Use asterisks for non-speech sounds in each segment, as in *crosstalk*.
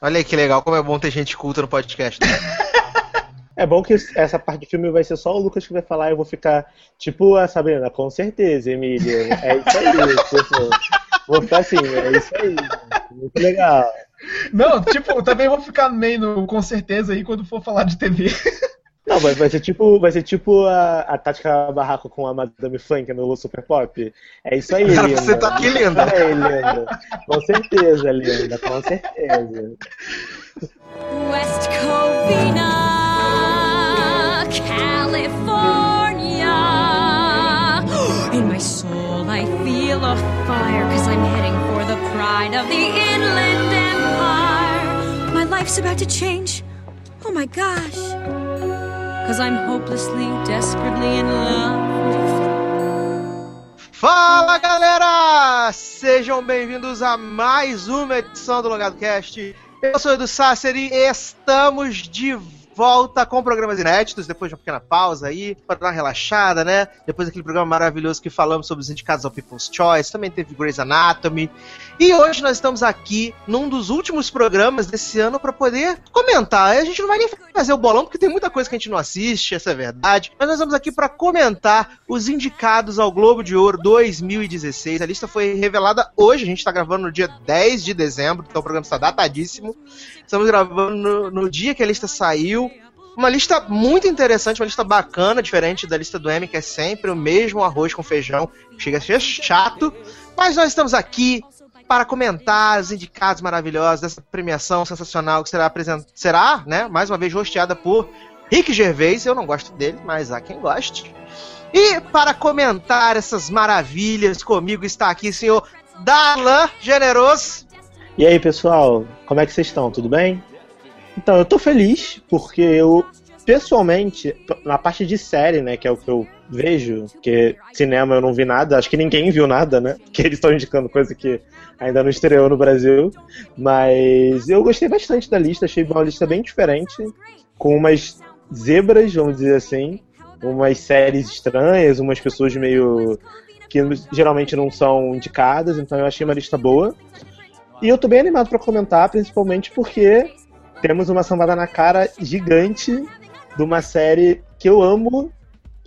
Olha aí que legal, como é bom ter gente culta no podcast. Né? *laughs* É bom que essa parte do filme vai ser só o Lucas que vai falar e eu vou ficar tipo a Sabrina, com certeza, Emília. É isso aí, *laughs* tipo, vou ficar assim, é isso aí. Muito legal. Não, tipo, eu também vou ficar meio no, com certeza aí quando for falar de TV. *laughs* Não, vai, vai ser tipo, vai ser tipo a, a Tática Barraco com a Madame Funk no Super Pop. É isso aí, Cara, linda. você tá aqui, linda. É, linda. Com certeza, linda, com certeza. West Covina, California. In my soul, I feel a fire, cause I'm heading for the pride of the Inland Empire. My life's about to change. Oh my gosh. Cause I'm hopelessly, desperately in love Fala galera! Sejam bem-vindos a mais uma edição do Logado Cast. Eu sou o Edu Sasser e estamos de volta com programas inéditos, depois de uma pequena pausa aí, para dar uma relaxada, né? Depois daquele programa maravilhoso que falamos sobre os indicados ao People's Choice, também teve Grey's Anatomy. E hoje nós estamos aqui num dos últimos programas desse ano para poder comentar. A gente não vai nem fazer o bolão, porque tem muita coisa que a gente não assiste, essa é verdade. Mas nós estamos aqui para comentar os indicados ao Globo de Ouro 2016. A lista foi revelada hoje, a gente está gravando no dia 10 de dezembro, então o programa está datadíssimo. Estamos gravando no, no dia que a lista saiu. Uma lista muito interessante, uma lista bacana, diferente da lista do M, que é sempre o mesmo arroz com feijão, chega a ser chato. Mas nós estamos aqui para comentar os indicados maravilhosos dessa premiação sensacional que será apresentada, será, né, mais uma vez rosteada por Rick Gervais. Eu não gosto dele, mas há quem goste. E para comentar essas maravilhas comigo está aqui o senhor Darlan Generoso. E aí, pessoal, como é que vocês estão? Tudo bem? Então, eu tô feliz porque eu, pessoalmente, na parte de série, né, que é o que eu vejo, porque cinema eu não vi nada, acho que ninguém viu nada, né? *laughs* Porque eles estão indicando coisa que ainda não estreou no Brasil. Mas eu gostei bastante da lista, achei uma lista bem diferente, com umas zebras, vamos dizer assim, umas séries estranhas, umas pessoas meio. que geralmente não são indicadas, então eu achei uma lista boa. E eu tô bem animado para comentar, principalmente porque temos uma sambada na cara gigante de uma série que eu amo,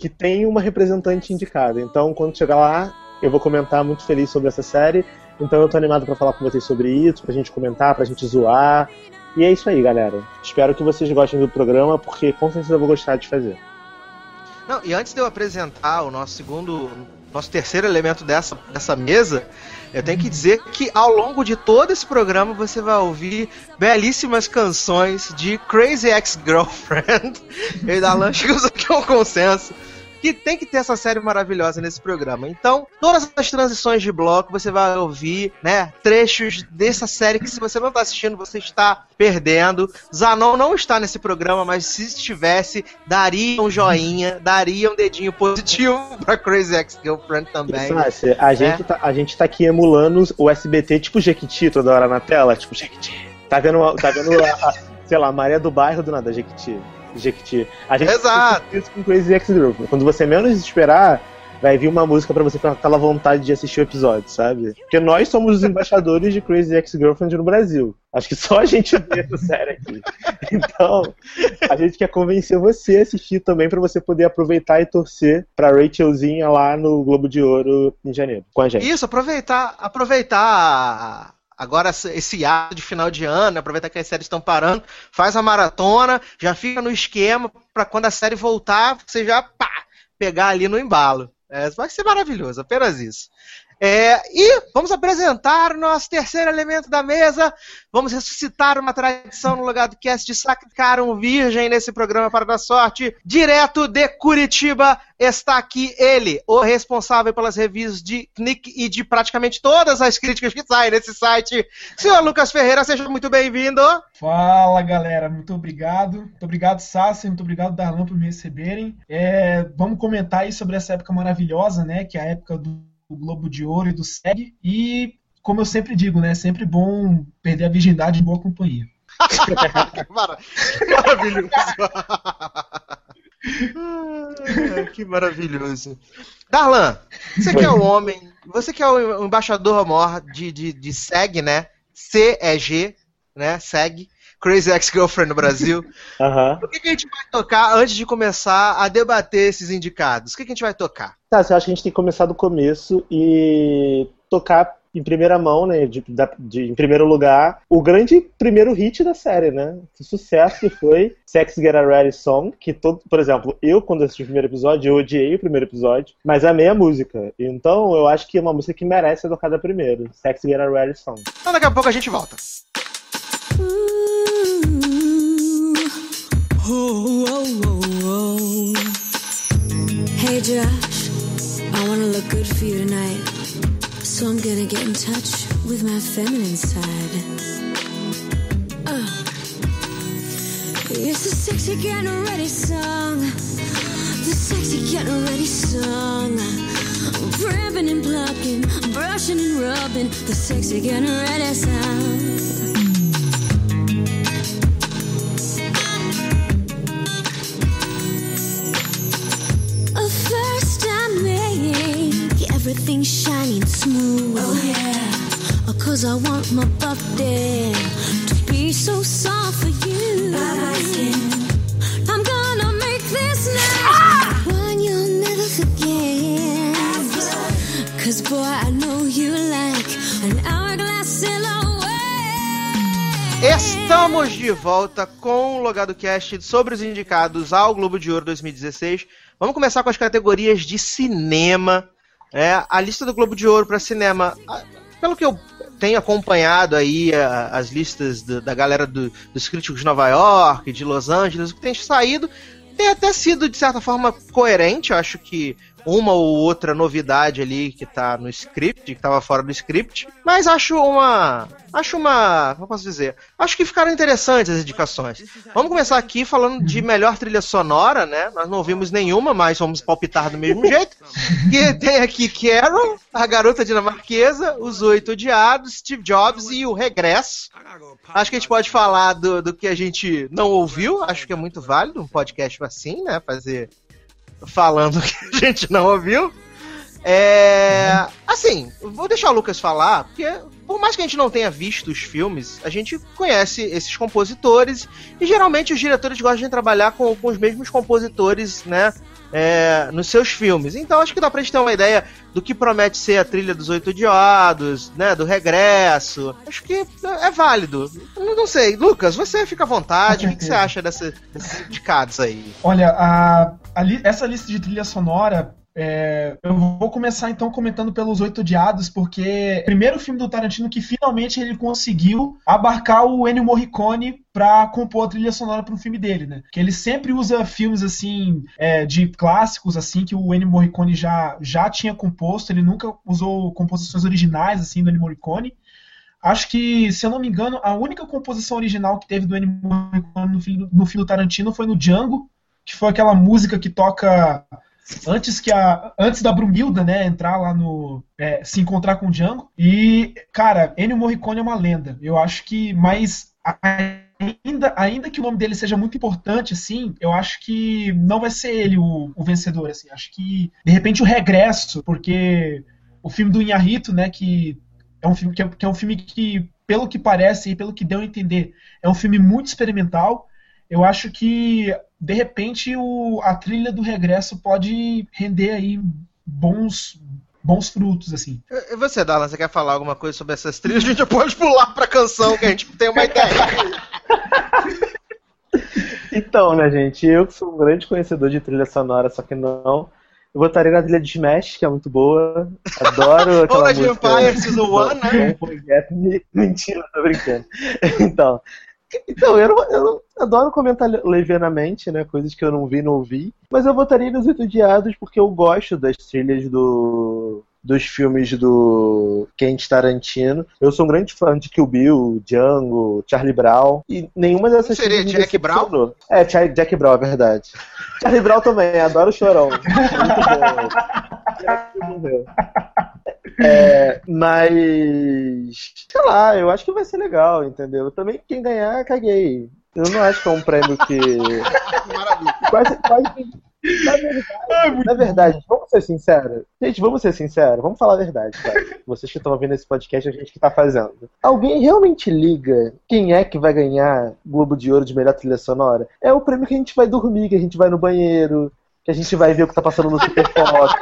que tem uma representante indicada. Então, quando chegar lá, eu vou comentar muito feliz sobre essa série. Então, eu tô animado para falar com vocês sobre isso, pra gente comentar, pra gente zoar. E é isso aí, galera. Espero que vocês gostem do programa, porque com certeza eu vou gostar de fazer. Não, e antes de eu apresentar o nosso segundo, nosso terceiro elemento dessa, dessa mesa, eu tenho que dizer que ao longo de todo esse programa você vai ouvir belíssimas canções de Crazy Ex-Girlfriend. *laughs* E Dalan chegamos aqui a um consenso que tem que ter essa série maravilhosa nesse programa. Então, todas as transições de bloco você vai ouvir, né, trechos dessa série que se você não está assistindo, você está perdendo. Zanon não está nesse programa, mas se estivesse, daria um joinha, daria um dedinho positivo *laughs* pra Crazy Ex-Girlfriend também. Sácia, a, gente tá, a gente tá aqui emulando o SBT tipo Jequiti toda hora na tela, tipo Jequiti. Tá vendo, tá vendo a, a, sei lá, Maria do Bairro do nada, Jequiti. Jequiti. A gente Exato. isso com Crazy Ex-Girlfriend. Quando você menos esperar, vai vir uma música pra você ficar com aquela vontade de assistir o episódio, sabe? Porque nós somos os embaixadores de Crazy Ex-Girlfriend no Brasil. Acho que só a gente vê essa série aqui. Então, a gente quer convencer você a assistir também pra você poder aproveitar e torcer pra Rachelzinha lá no Globo de Ouro em janeiro, com a gente. Isso, aproveitar, aproveitar agora esse ato de final de ano, aproveitar que as séries estão parando, faz a maratona, já fica no esquema para quando a série voltar, você já pá, pegar ali no embalo. É, vai ser maravilhoso, apenas isso. É, e vamos apresentar o nosso terceiro elemento da mesa. Vamos ressuscitar uma tradição no lugar do cast de sacrificar um virgem nesse programa para dar sorte. Direto de Curitiba está aqui ele, o responsável pelas reviews de Knick e de praticamente todas as críticas que saem nesse site. Senhor Lucas Ferreira, seja muito bem-vindo. Fala galera, muito obrigado. Muito obrigado, Sassi, muito obrigado, Darlan, por me receberem. É, vamos comentar aí sobre essa época maravilhosa, né? Que é a época do do Globo de Ouro e do SEG. E, como eu sempre digo, né? É sempre bom perder a virgindade em boa companhia. que, *laughs* mara... que maravilhoso! *laughs* que maravilhoso. Darlan, você que é o homem, você que é o embaixador maior de, de, de SEG, né? C é G, né? Segue. Crazy Ex-Girlfriend no Brasil. *laughs* Aham. O que, que a gente vai tocar antes de começar a debater esses indicados? O que, que a gente vai tocar? Tá, eu acho que a gente tem que começar do começo e tocar em primeira mão, né? De, de- em primeiro lugar, o grande primeiro hit da série, né? Que sucesso que foi Sex Get a Ready Song, que todo, por exemplo, eu quando assisti o primeiro episódio, eu odiei o primeiro episódio, mas amei a música. Então eu acho que é uma música que merece ser tocada primeiro. Sex Get a Ready Song. Então daqui a pouco a gente volta. Ooh, oh, oh, oh. Hey Josh, I wanna look good for you tonight. So I'm gonna get in touch with my feminine side. Uh. It's the sexy getting ready song. The sexy getting ready song. Primping and plucking, brushing and rubbing. The sexy getting ready song. First I make everything shiny and smooth. Oh yeah. Oh, Cause I want my birthday to be so soft for you. I'm gonna make this night one you'll never forget. Cause boy, I know you like Estamos de volta com o Logado Cast sobre os indicados ao Globo de Ouro 2016. Vamos começar com as categorias de cinema. É, a lista do Globo de Ouro para cinema, a- pelo que eu tenho acompanhado aí a- as listas do- da galera do- dos críticos de Nova York, de Los Angeles, o que tem saído tem até sido de certa forma coerente. Eu acho que uma ou outra novidade ali que tá no script, que tava fora do script, mas acho uma. Acho uma. Como posso dizer? Acho que ficaram interessantes as indicações. Vamos começar aqui falando de melhor trilha sonora, né? Nós não ouvimos nenhuma, mas vamos palpitar do mesmo jeito. *laughs* Que tem aqui Carol, a garota dinamarquesa, os oito odiados, Steve Jobs e o regresso. Acho que a gente pode falar do, do que a gente não ouviu, acho que é muito válido um podcast assim, né? Fazer falando *laughs* que a gente não ouviu. É. Assim, vou deixar o Lucas falar, porque por mais que a gente não tenha visto os filmes, a gente conhece esses compositores e geralmente os diretores gostam de trabalhar com, com os mesmos compositores, né? É, nos seus filmes. Então acho que dá pra gente ter uma ideia do que promete ser a trilha dos Oito Odiados, né? Do regresso. Acho que é válido. Não, não sei, Lucas, você fica à vontade. O que, que você *laughs* acha dessa- desses indicados aí? Olha, a, a li- essa lista de trilha sonora, é, eu vou começar então comentando pelos Oito Odiados, porque é o primeiro filme do Tarantino que finalmente ele conseguiu abarcar o Ennio Morricone pra compor a trilha sonora para um filme dele, né? Que ele sempre usa filmes assim é, de clássicos assim que o Ennio Morricone já já tinha composto. Ele nunca usou composições originais assim do Ennio Morricone. Acho que, se eu não me engano, a única composição original que teve do Ennio Morricone no filme, no filme do Tarantino foi no Django, que foi aquela música que toca antes que a antes da Brumilda, né, entrar lá no é, se encontrar com o Django. E cara, Ennio Morricone é uma lenda. Eu acho que, mas ainda ainda que o nome dele seja muito importante, assim, eu acho que não vai ser ele o, o vencedor, assim. Acho que de repente o regresso, porque o filme do Inharito, né, que é um filme que é, que é um filme que, pelo que parece e pelo que deu a entender, é um filme muito experimental. Eu acho que de repente o, a trilha do regresso pode render aí bons bons frutos assim. E você, Darlan, você quer falar alguma coisa sobre essas trilhas? A gente pode pular pra canção que a gente tem uma ideia. *laughs* Então, né, gente, eu que sou um grande conhecedor de trilha sonora, só que não. Eu botaria na trilha de Smash, que é muito boa. Adoro *laughs* aquela Ou de música. Empire Season *laughs* 1, né? Mentira, tô brincando. Então, então eu, não- eu não- adoro comentar le- levianamente, né, coisas que eu não vi, não ouvi. Mas eu votaria nos Oito Odiados porque eu gosto das trilhas do dos filmes do Quentin Tarantino. Eu sou um grande fã de Kill Bill, Django, Charlie Brown. E nenhuma dessas Não seria Jack Brown? É, Jack Brown, é verdade. Charlie Brown também, adoro o chorão. *laughs* Muito bom. Morreu. É, mas. Sei lá, eu acho que vai ser legal, entendeu? Também quem ganhar, caguei. Eu não acho que é um prêmio que. Maravilha. Quase, quase, Na verdade, na verdade, vamos ser sinceros. Gente, vamos ser sinceros. Vamos falar a verdade, cara. Vocês que estão ouvindo esse podcast, a gente que tá fazendo. Alguém realmente liga quem é que vai ganhar Globo de Ouro de melhor trilha sonora? É o prêmio que a gente vai dormir, que a gente vai no banheiro, que a gente vai ver o que tá passando no Super Pop.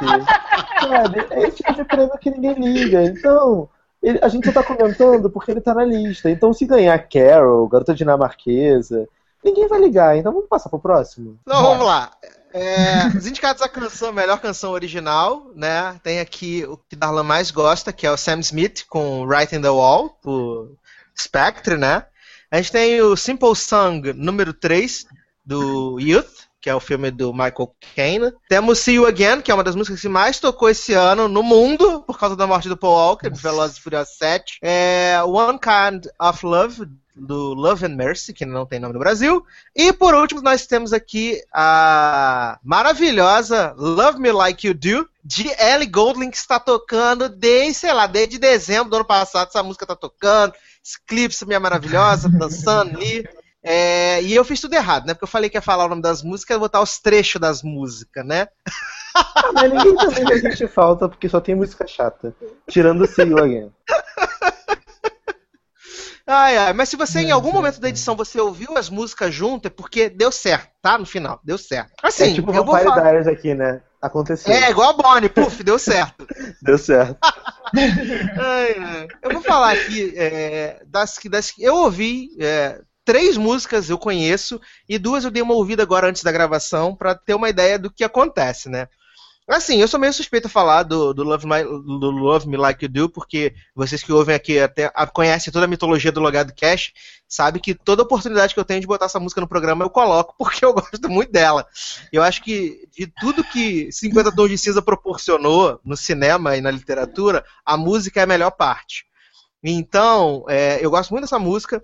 Sabe? É esse tipo de prêmio que ninguém liga. Então, ele- a gente só tá comentando porque ele tá na lista. Então, se ganhar Carol, Garota Dinamarquesa, ninguém vai ligar. Então, vamos passar pro próximo. Então vamos lá. É, os indicados à canção, melhor canção original, né? Tem aqui o que Darlan mais gosta, que é o Sam Smith com Right in the Wall, por Spectre, né? A gente tem o Simple Song número 3, do Youth, que é o filme do Michael Caine. Temos See You Again, que é uma das músicas que mais tocou esse ano no mundo, por causa da morte do Paul Walker, de Velozes e Furiosos 7. É, One Kind of Love, do Love and Mercy, que não tem nome no Brasil. E por último, nós temos aqui a maravilhosa Love Me Like You Do, de Ellie Goulding, que está tocando desde, sei lá, desde dezembro do ano passado. Essa música tá tocando, Eclipse, minha maravilhosa, dançando ali. É, e eu fiz tudo errado, né? Porque eu falei que ia falar o nome das músicas e botar os trechos das músicas, né? Ah, mas ninguém também vai sentir falta, porque só tem música chata. Tirando o See You Again. Ai, ai, mas se você em algum momento da edição você ouviu as músicas junto, é porque deu certo, tá? No final, deu certo. Assim, é tipo eu vou falar. Diaries aqui, né? Aconteceu. É, igual a Bonnie, puf, deu certo. *laughs* Deu certo. Ai, ai. Eu vou falar aqui é, das que das que eu ouvi. é, três músicas eu conheço e duas eu dei uma ouvida agora antes da gravação pra ter uma ideia do que acontece, né? Assim, eu sou meio suspeito a falar do, do, Love, My- do Love Me Like You Do, porque vocês que ouvem aqui até conhecem toda a mitologia do Logado Cash, sabe que toda oportunidade que eu tenho de botar essa música no programa eu coloco, *laughs* porque eu gosto muito dela. Eu acho que de tudo que 50 Tons de Cinza proporcionou no cinema e na literatura, a música é a melhor parte. Então, é, eu gosto muito dessa música.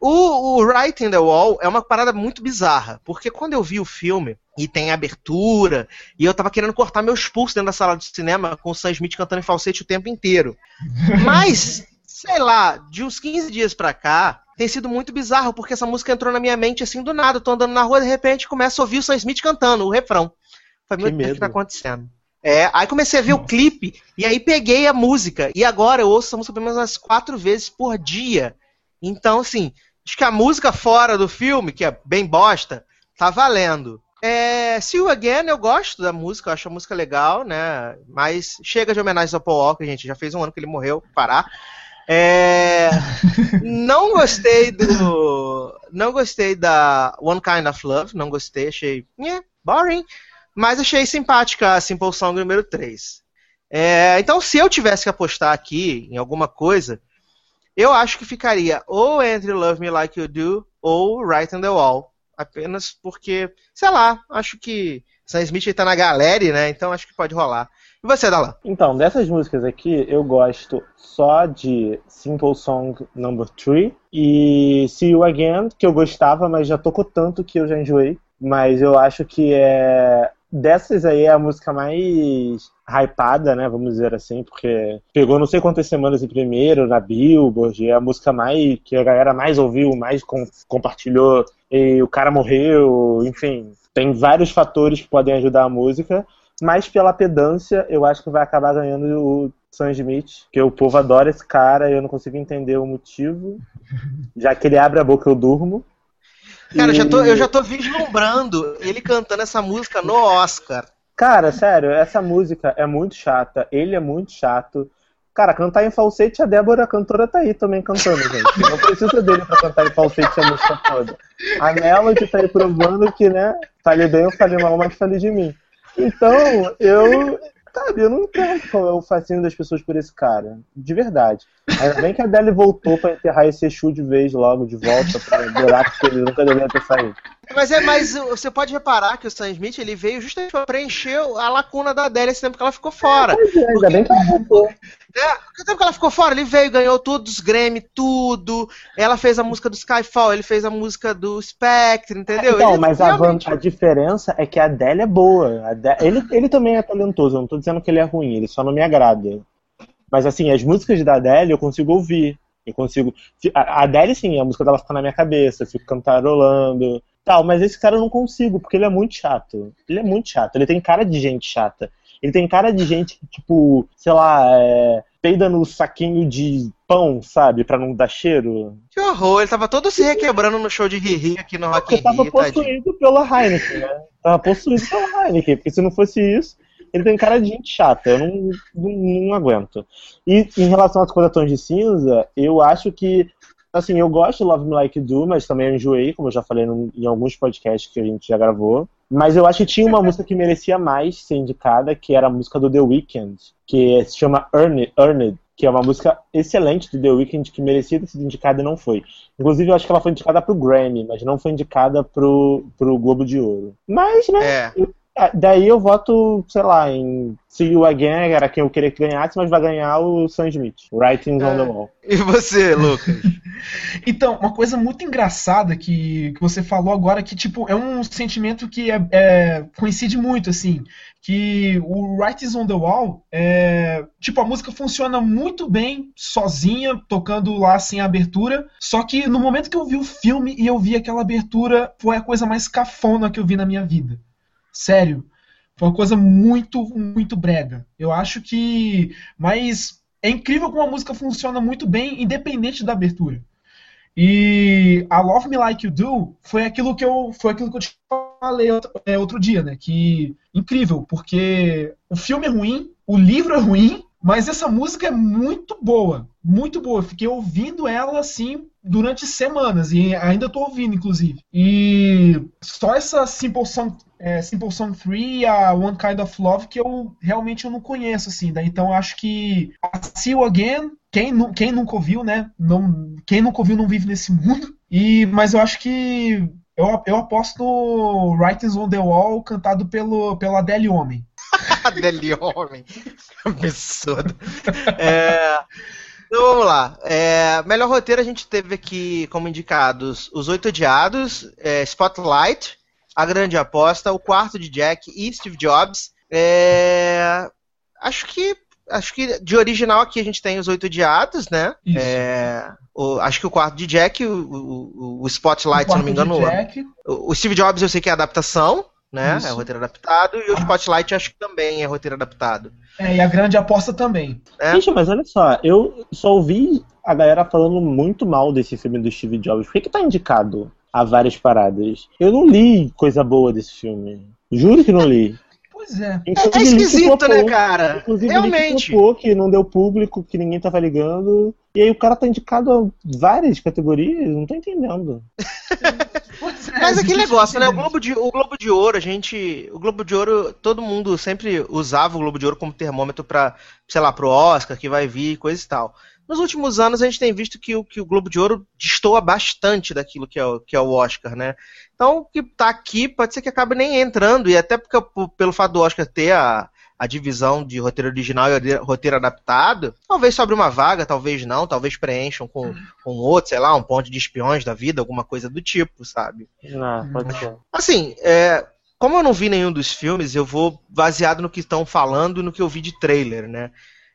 O, o Right in the Wall é uma parada muito bizarra, porque quando eu vi o filme e tem abertura, e eu tava querendo cortar meus pulsos dentro da sala de cinema com o Sam Smith cantando em falsete o tempo inteiro. *laughs* Mas, sei lá, de uns 15 dias pra cá, tem sido muito bizarro, porque essa música entrou na minha mente assim do nada. Eu tô andando na rua, de repente começo a ouvir o Sam Smith cantando, o refrão. Falei, meu Que Deus, o que medo. tá acontecendo? É, aí comecei a ver o clipe, e aí peguei a música, e agora eu ouço essa música pelo menos umas quatro vezes por dia. Então, assim, acho que a música fora do filme, que é bem bosta, tá valendo. É, See You Again, eu gosto da música, eu acho a música legal, né? Mas chega de homenagem ao Paul Walker, gente. Já fez um ano que ele morreu, parar. É, *laughs* não gostei do. Não gostei da One Kind of Love, não gostei, achei. nhé, boring. Mas achei simpática a Simple Song número 3. É, então, se eu tivesse que apostar aqui em alguma coisa, eu acho que ficaria ou entre Love Me Like You Do ou Right in the Wall. Apenas porque, sei lá, acho que Sam Smith tá na galera, né? Então acho que pode rolar. E você, Dalan? Então, dessas músicas aqui, eu gosto só de Simple Song Number 3 e See You Again, que eu gostava, mas já tocou tanto que eu já enjoei. Mas eu acho que é. Dessas aí é a música mais hypada, né? Vamos dizer assim, porque pegou não sei quantas semanas em primeiro na Billboard, é a música mais que a galera mais ouviu, mais com- compartilhou, e o cara morreu, enfim. Tem vários fatores que podem ajudar a música. Mas pela pedância, eu acho que vai acabar ganhando o Sam Smith, porque o povo adora esse cara e eu não consigo entender o motivo. *laughs* Já que ele abre a boca, eu durmo. Cara, eu já, tô, E- eu já tô vislumbrando ele cantando essa música no Oscar. Cara, sério, essa música é muito chata, ele é muito chato. Cara, cantar em falsete, a Débora, a cantora, tá aí também cantando, gente. Não precisa dele pra cantar em falsete a música toda. A Melody tá aí provando que, né, falei bem ou falei mal, mas falei de mim. Então, eu, sabe, eu não entendo qual é o fascínio das pessoas por esse cara. De verdade. Ainda bem que a Adele voltou pra enterrar esse Exu de vez logo, de volta, pra buraco que ele nunca deveria ter saído. Mas é, mas você pode reparar que o Sam Smith ele veio justamente pra preencher a lacuna da Adele esse tempo que ela ficou fora. Pois é, ainda bem que ela voltou. É, o tempo que ela ficou fora, ele veio, ganhou todos os Grammy, tudo. Ela fez a música do Skyfall, ele fez a música do Spectre, entendeu? Então, mas a, realmente- van- a diferença é que a Adele é boa. A Adele- ele, ele também é talentoso, eu não tô dizendo que ele é ruim, ele só não me agrada. Mas assim, as músicas da Adele eu consigo ouvir. Eu consigo. A a Adele, sim, a música dela fica na minha cabeça, eu fico cantarolando. Tal, mas esse cara eu não consigo, porque ele é muito chato. Ele é muito chato, ele tem cara de gente chata. Ele tem cara de gente que, tipo, sei lá, é, peida no saquinho de pão, sabe? Pra não dar cheiro. Que horror, ele tava todo se requebrando no show de Riri aqui no Rock Porque tava possuído pela Heineken, né? Tava possuído pela Heineken, porque se não fosse isso, ele tem cara de gente chata, eu não, não, não aguento. E em relação às coisas tons de cinza, eu acho que, assim, eu gosto de Love Me Like You Do, mas também eu enjoei, como eu já falei no- em alguns podcasts que a gente já gravou. Mas eu acho que tinha uma música que merecia mais ser indicada, que era a música do The Weeknd, que se chama Earned, que é uma música excelente do The Weeknd, que merecia ter sido indicada e não foi. Inclusive, eu acho que ela foi indicada pro Grammy, mas não foi indicada pro, pro Globo de Ouro. Mas, né, É. ah, Daí eu voto, sei lá, em See You Again, era quem eu queria que ganhasse, mas vai ganhar o Sam Smith, Writings on the Wall. E você, Lucas? *laughs* Então, uma coisa muito engraçada que, que você falou agora, que, tipo, é um sentimento que é, é- coincide muito, assim, que o Writings on the Wall, é, tipo, a música funciona muito bem sozinha, tocando lá sem abertura, só que no momento que eu vi o filme e eu vi aquela abertura, foi a coisa mais cafona que eu vi na minha vida. Sério. Foi uma coisa muito, muito brega. Eu acho que. Mas é incrível como a música funciona muito bem, independente da abertura. E a Love Me Like You Do foi aquilo que eu, foi aquilo que eu te falei outro, é, outro dia, né? Que incrível, porque o filme é ruim, o livro é ruim, mas essa música é muito boa, muito boa. Fiquei ouvindo ela assim durante semanas e ainda tô ouvindo, inclusive. E só essa Simple Song, é, Simple Song 3 e a One Kind of Love que eu realmente eu não conheço, assim. Daí, então acho que a See You Again, quem, nu- quem nunca ouviu, né? Não, quem nunca ouviu não vive nesse *laughs* mundo. E, mas eu acho que eu, eu aposto no Writings on the Wall cantado pelo, pelo Adele Homem. *laughs* Adele Homem. Absurdo. É, Então vamos lá. É, melhor roteiro a gente teve aqui como indicados Os Oito Odiados, é, Spotlight, A Grande Aposta, O Quarto de Jack e Steve Jobs. É, acho que acho que de original aqui a gente tem Os Oito Odiados, né? É, o- acho que o Quarto de Jack, o, o, o Spotlight, se não me O engano, o o Steve Jobs eu sei que é adaptação, né? Isso. É roteiro adaptado. E o Spotlight acho que também é roteiro adaptado. é, e a grande aposta também. É. Gente, mas olha só, eu só ouvi a galera falando muito mal desse filme do Steve Jobs. Por que, que tá indicado a várias paradas? Eu não li coisa boa desse filme. Juro que não li. Pois é. É, Inclusive, é Link esquisito, né, cara? Inclusive, Realmente. Flopou, que não deu público, que ninguém tava ligando. E aí o cara tá indicado a várias categorias, não tô entendendo. *laughs* Pois é, Mas aquele difícil negócio, né? O. Globo, de, o Globo de Ouro, a gente. O Globo de Ouro, todo mundo sempre usava o Globo de Ouro como termômetro pra, sei lá, pro Oscar, que vai vir, coisa e tal. Nos últimos anos a gente tem visto que o, que o Globo de Ouro destoa bastante daquilo que é, o, que é o Oscar, né? Então o que tá aqui pode ser que acabe nem entrando, e até porque pelo fato do Oscar ter a, a divisão de roteiro original e roteiro adaptado, talvez sobre uma vaga, talvez não, talvez preencham com, com outro, sei lá, um ponto de espiões da vida, alguma coisa do tipo, sabe? Ah, pode ser. Assim, é, como eu não vi nenhum dos filmes, eu vou baseado no que estão falando e no que eu vi de trailer, né?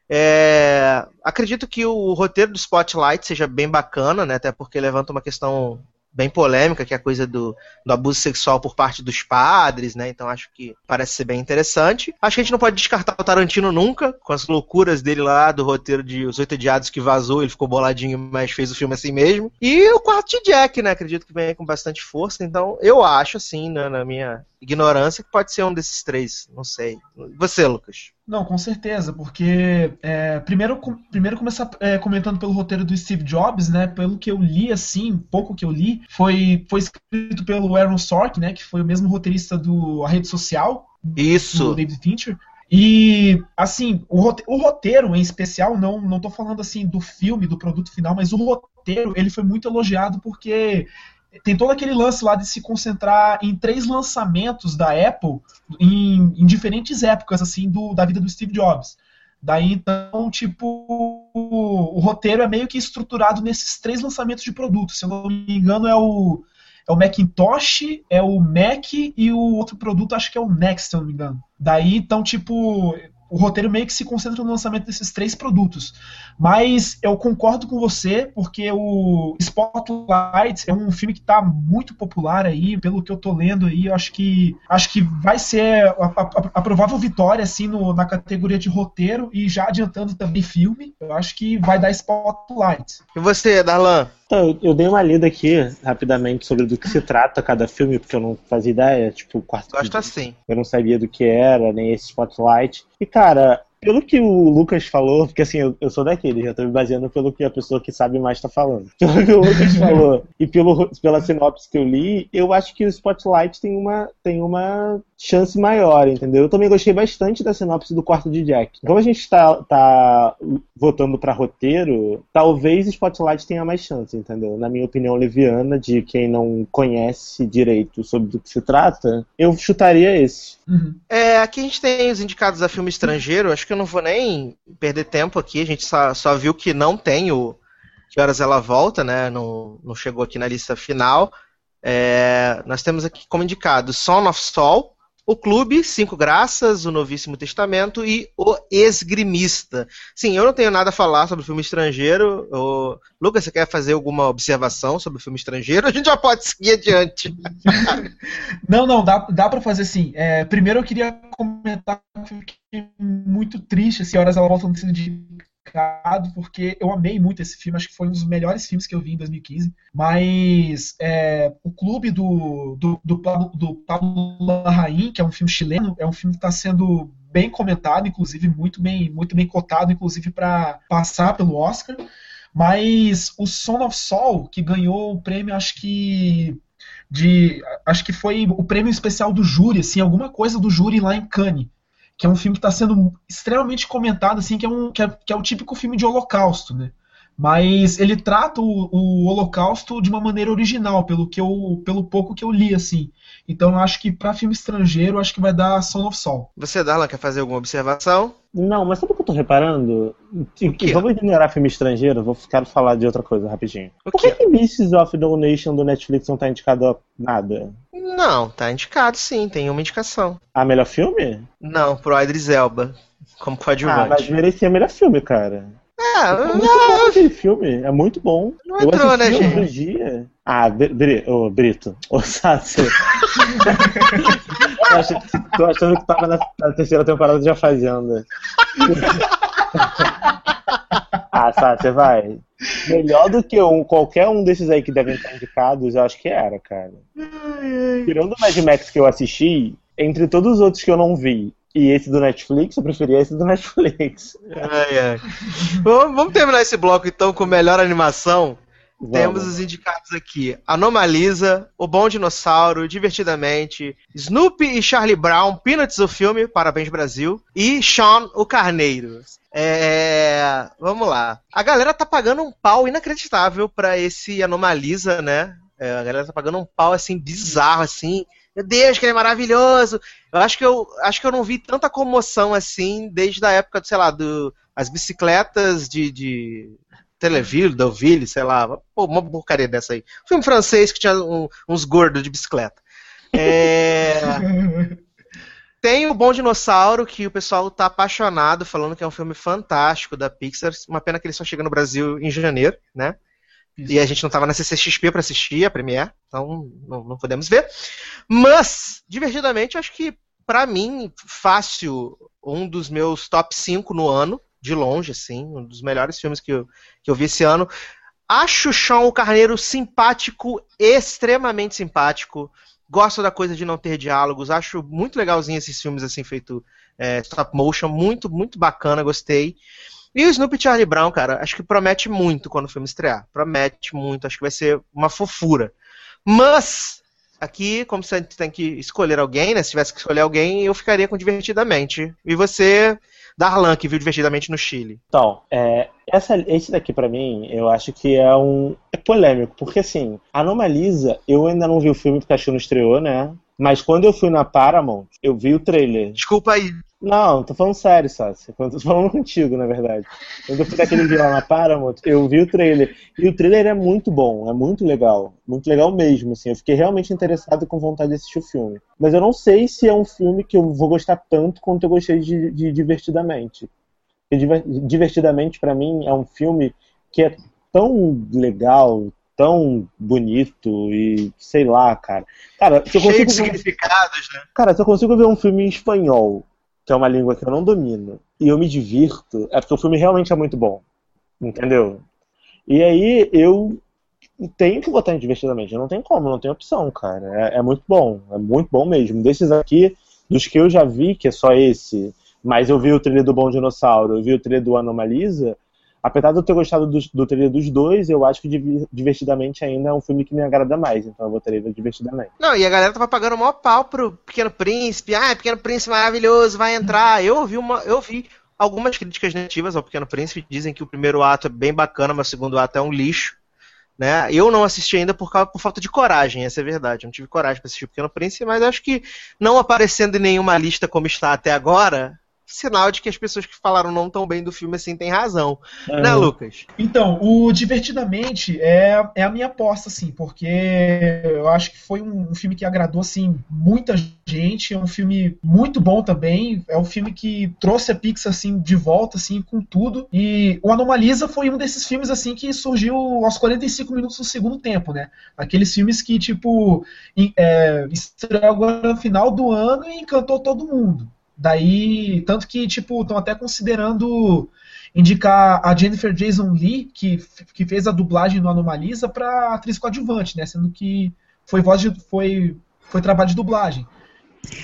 É, acredito que o roteiro do Spotlight seja bem bacana, né? Até porque levanta uma questão bem polêmica, que é a coisa do, do abuso sexual por parte dos padres, né? Então acho que parece ser bem interessante. Acho que a gente não pode descartar o Tarantino nunca, com as loucuras dele lá do roteiro de Os Oito Odiados que vazou, ele ficou boladinho, mas fez o filme assim mesmo. E o quarto de Jack, né? Acredito que vem com bastante força. Então eu acho, assim, né, na minha ignorância, que pode ser um desses três. Não sei. Você, Lucas? Não, com certeza, porque é, primeiro, com- primeiro começar é, comentando pelo roteiro do Steve Jobs, né? Pelo que eu li, assim, pouco que eu li, foi, foi escrito pelo Aaron Sorkin, né? Que foi o mesmo roteirista do A Rede Social, do Isso. David Fincher. E, assim, o, rote- o roteiro em especial, não, não tô falando assim do filme, do produto final, mas o roteiro, ele foi muito elogiado porque tem todo aquele lance lá de se concentrar em três lançamentos da Apple em, em diferentes épocas, assim, do, da vida do Steve Jobs. Daí, então, tipo, o, o roteiro é meio que estruturado nesses três lançamentos de produtos. Se eu não me engano, é o, é o Macintosh, é o Mac e o outro produto acho que é o Next, se eu não me engano. Daí, então, tipo, o roteiro meio que se concentra no lançamento desses três produtos. Mas eu concordo com você, porque o Spotlight é um filme que está muito popular aí, pelo que eu tô lendo aí, eu acho que acho que vai ser a, a, a provável vitória assim no, na categoria de roteiro e já adiantando também filme, eu acho que vai dar Spotlight. E você, Darlan? Então, eu, dei uma lida aqui rapidamente sobre do que se trata cada filme, porque eu não fazia ideia, tipo, quarto. Gosto assim. Eu não sabia do que era, nem esse Spotlight. E, cara, pelo que o Lucas falou, porque assim, eu, eu sou daquele, já tô me baseando pelo que a pessoa que sabe mais tá falando. *laughs* Pelo que o Lucas falou e pelo, pela sinopse que eu li, eu acho que o Spotlight tem uma, tem uma chance maior, entendeu? Eu também gostei bastante da sinopse do quarto de Jack. Como a gente tá, tá votando para roteiro, talvez Spotlight tenha mais chance, entendeu? Na minha opinião leviana, de quem não conhece direito sobre o que se trata, eu chutaria esse. Uhum. É, aqui a gente tem os indicados a filme estrangeiro, acho que eu não vou nem perder tempo aqui, a gente só, só viu que não tem o Que Horas Ela Volta, né? Não, não chegou aqui na lista final. É, nós temos aqui como indicado Son of Sol, o Clube, Cinco Graças, O Novíssimo Testamento e O Esgrimista. Sim, eu não tenho nada a falar sobre filme estrangeiro. O... Lucas, você quer fazer alguma observação sobre o filme estrangeiro? *laughs* A gente já pode seguir adiante. *laughs* não, não, dá, dá para fazer sim. É, primeiro eu queria comentar que muito triste, assim, horas ela volta no de porque eu amei muito esse filme, acho que foi um dos melhores filmes que eu vi em 2015. Mas é, o clube do, do, do, do Pablo Larraín, que é um filme chileno, é um filme que está sendo bem comentado, inclusive muito bem, muito bem cotado, inclusive para passar pelo Oscar. Mas o Son of Sol, que ganhou o prêmio, acho que de, acho que foi o prêmio especial do júri, assim, alguma coisa do júri lá em Cannes que é um filme que está sendo extremamente comentado, assim, que é, um, que é, que é o típico filme de holocausto, né? Mas ele trata o, o, Holocausto de uma maneira original, pelo que eu, pelo pouco que eu li, assim. Então eu acho que para filme estrangeiro, acho que vai dar Son of Sol. Você, Darla, quer fazer alguma observação? Não, mas sabe o que eu tô reparando? Vamos ignorar filme estrangeiro, vou ficar falar de outra coisa rapidinho. O Por que, que Mrs. of Donation do Netflix não tá indicado a nada? Não, tá indicado sim, tem uma indicação. A melhor filme? Não, pro Idris Elba, como coadjuvante. Ah, mas merecia melhor filme, cara. É, é muito bom aquele filme, é muito bom. Não eu entrou, né, gente? Outro dia. Ah, Bri oh, Brito, ô Sassi. *laughs* tô achando que tava na, na, terceira temporada de A Fazenda. *laughs* ah, Sassi, vai. Melhor do que um, qualquer um desses aí que devem estar indicados, eu acho que era, cara. Tirando o Mad Max que eu assisti, entre todos os outros que eu não vi e esse do Netflix, eu preferia esse do Netflix. Ai, ai. vamos, vamos terminar esse bloco então com melhor animação. Vamos. Temos os indicados aqui: Anomalisa, O Bom Dinossauro, Divertidamente, Snoopy e Charlie Brown, Peanuts o filme, Parabéns Brasil, e Sean o Carneiro. É, vamos lá. A galera tá pagando um pau inacreditável para esse Anomalisa, né? É, a galera tá pagando um pau assim bizarro assim. Meu Deus, que ele é maravilhoso. Eu acho que eu acho que eu não vi tanta comoção assim desde a época, sei lá, do as bicicletas de, de Televille, Deauville, sei lá, pô, uma porcaria dessa aí. filme francês que tinha um, uns gordos de bicicleta. É... *laughs* Tem o Bom Dinossauro, que o pessoal tá apaixonado, falando que é um filme fantástico da Pixar. Uma pena que ele só chega no Brasil em janeiro, né? Isso. E a gente não tava na CCXP para assistir a Premiere, então não, não podemos ver. Mas, divertidamente, acho que, para mim, fácil, um dos meus top 5 no ano, de longe, assim, um dos melhores filmes que eu, que eu vi esse ano. Acho o Sean o Carneiro simpático, extremamente simpático. Gosto da coisa de não ter diálogos. Acho muito legalzinho esses filmes assim feito é, stop motion, muito muito bacana, gostei. E o Snoopy Charlie Brown, cara, acho que promete muito quando o filme estrear. Promete muito, acho que vai ser uma fofura. Mas, aqui, como você tem que escolher alguém, né? Se tivesse que escolher alguém, eu ficaria com Divertidamente. E você, Darlan, que viu Divertidamente no Chile. Então, é, essa, esse daqui para mim, eu acho que é um. É polêmico, porque assim, Anomalisa, eu ainda não vi o filme porque acho que não estreou, né? Mas quando eu fui na Paramount, eu vi o trailer. Desculpa aí. Não, tô falando sério, Sassi. Eu tô falando *laughs* contigo, na verdade. Quando eu fui daquele dia lá na Paramount, eu vi o trailer. E o trailer é muito bom, é muito legal. Muito legal mesmo, assim. Eu fiquei realmente interessado e com vontade de assistir o filme. Mas eu não sei se é um filme que eu vou gostar tanto quanto eu gostei de, de Divertidamente. Porque Divertidamente, para mim, é um filme que é tão legal, tão bonito e sei lá, cara. Cara, se eu Cheio consigo de significados, né? Cara, se eu consigo ver um filme em espanhol, que é uma língua que eu não domino, e eu me divirto, é porque o filme realmente é muito bom. Entendeu? E aí eu tenho que botar em divertidamente. Não tem como, não tem opção, cara. É, é, muito bom, é muito bom mesmo. Desses aqui, dos que eu já vi, que é só esse, mas eu vi o trilho do Bom Dinossauro, eu vi o trilho do Anomalisa, apesar de eu ter gostado do, do trailer dos dois, eu acho que Divertidamente ainda é um filme que me agrada mais, então eu vou ter Divertidamente. Não, e a galera tava pagando o maior pau pro Pequeno Príncipe, ah, Pequeno Príncipe maravilhoso, vai entrar. Eu ouvi uma, eu vi algumas críticas negativas ao Pequeno Príncipe, dizem que o primeiro ato é bem bacana, mas o segundo ato é um lixo. Né? Eu não assisti ainda por, causa, por falta de coragem, essa é verdade. Eu não tive coragem para assistir o Pequeno Príncipe, mas acho que não aparecendo em nenhuma lista como está até agora, sinal de que as pessoas que falaram não tão bem do filme assim têm razão. Uhum. Né, Lucas? Então, o Divertidamente é, é a minha aposta, assim, porque eu acho que foi um, um, filme que agradou, assim, muita gente. É um filme muito bom também. É um filme que trouxe a Pixar, assim, de volta, assim, com tudo. E o Anomalisa foi um desses filmes, assim, que surgiu aos 45 minutos do segundo tempo, né? Aqueles filmes que, tipo, é, estreou agora no final do ano e encantou todo mundo. Daí, tanto que, tipo, estão até considerando indicar a Jennifer Jason Lee, que, que fez a dublagem no Anomalisa, para atriz coadjuvante, né? Sendo que foi voz de, foi, foi trabalho de dublagem.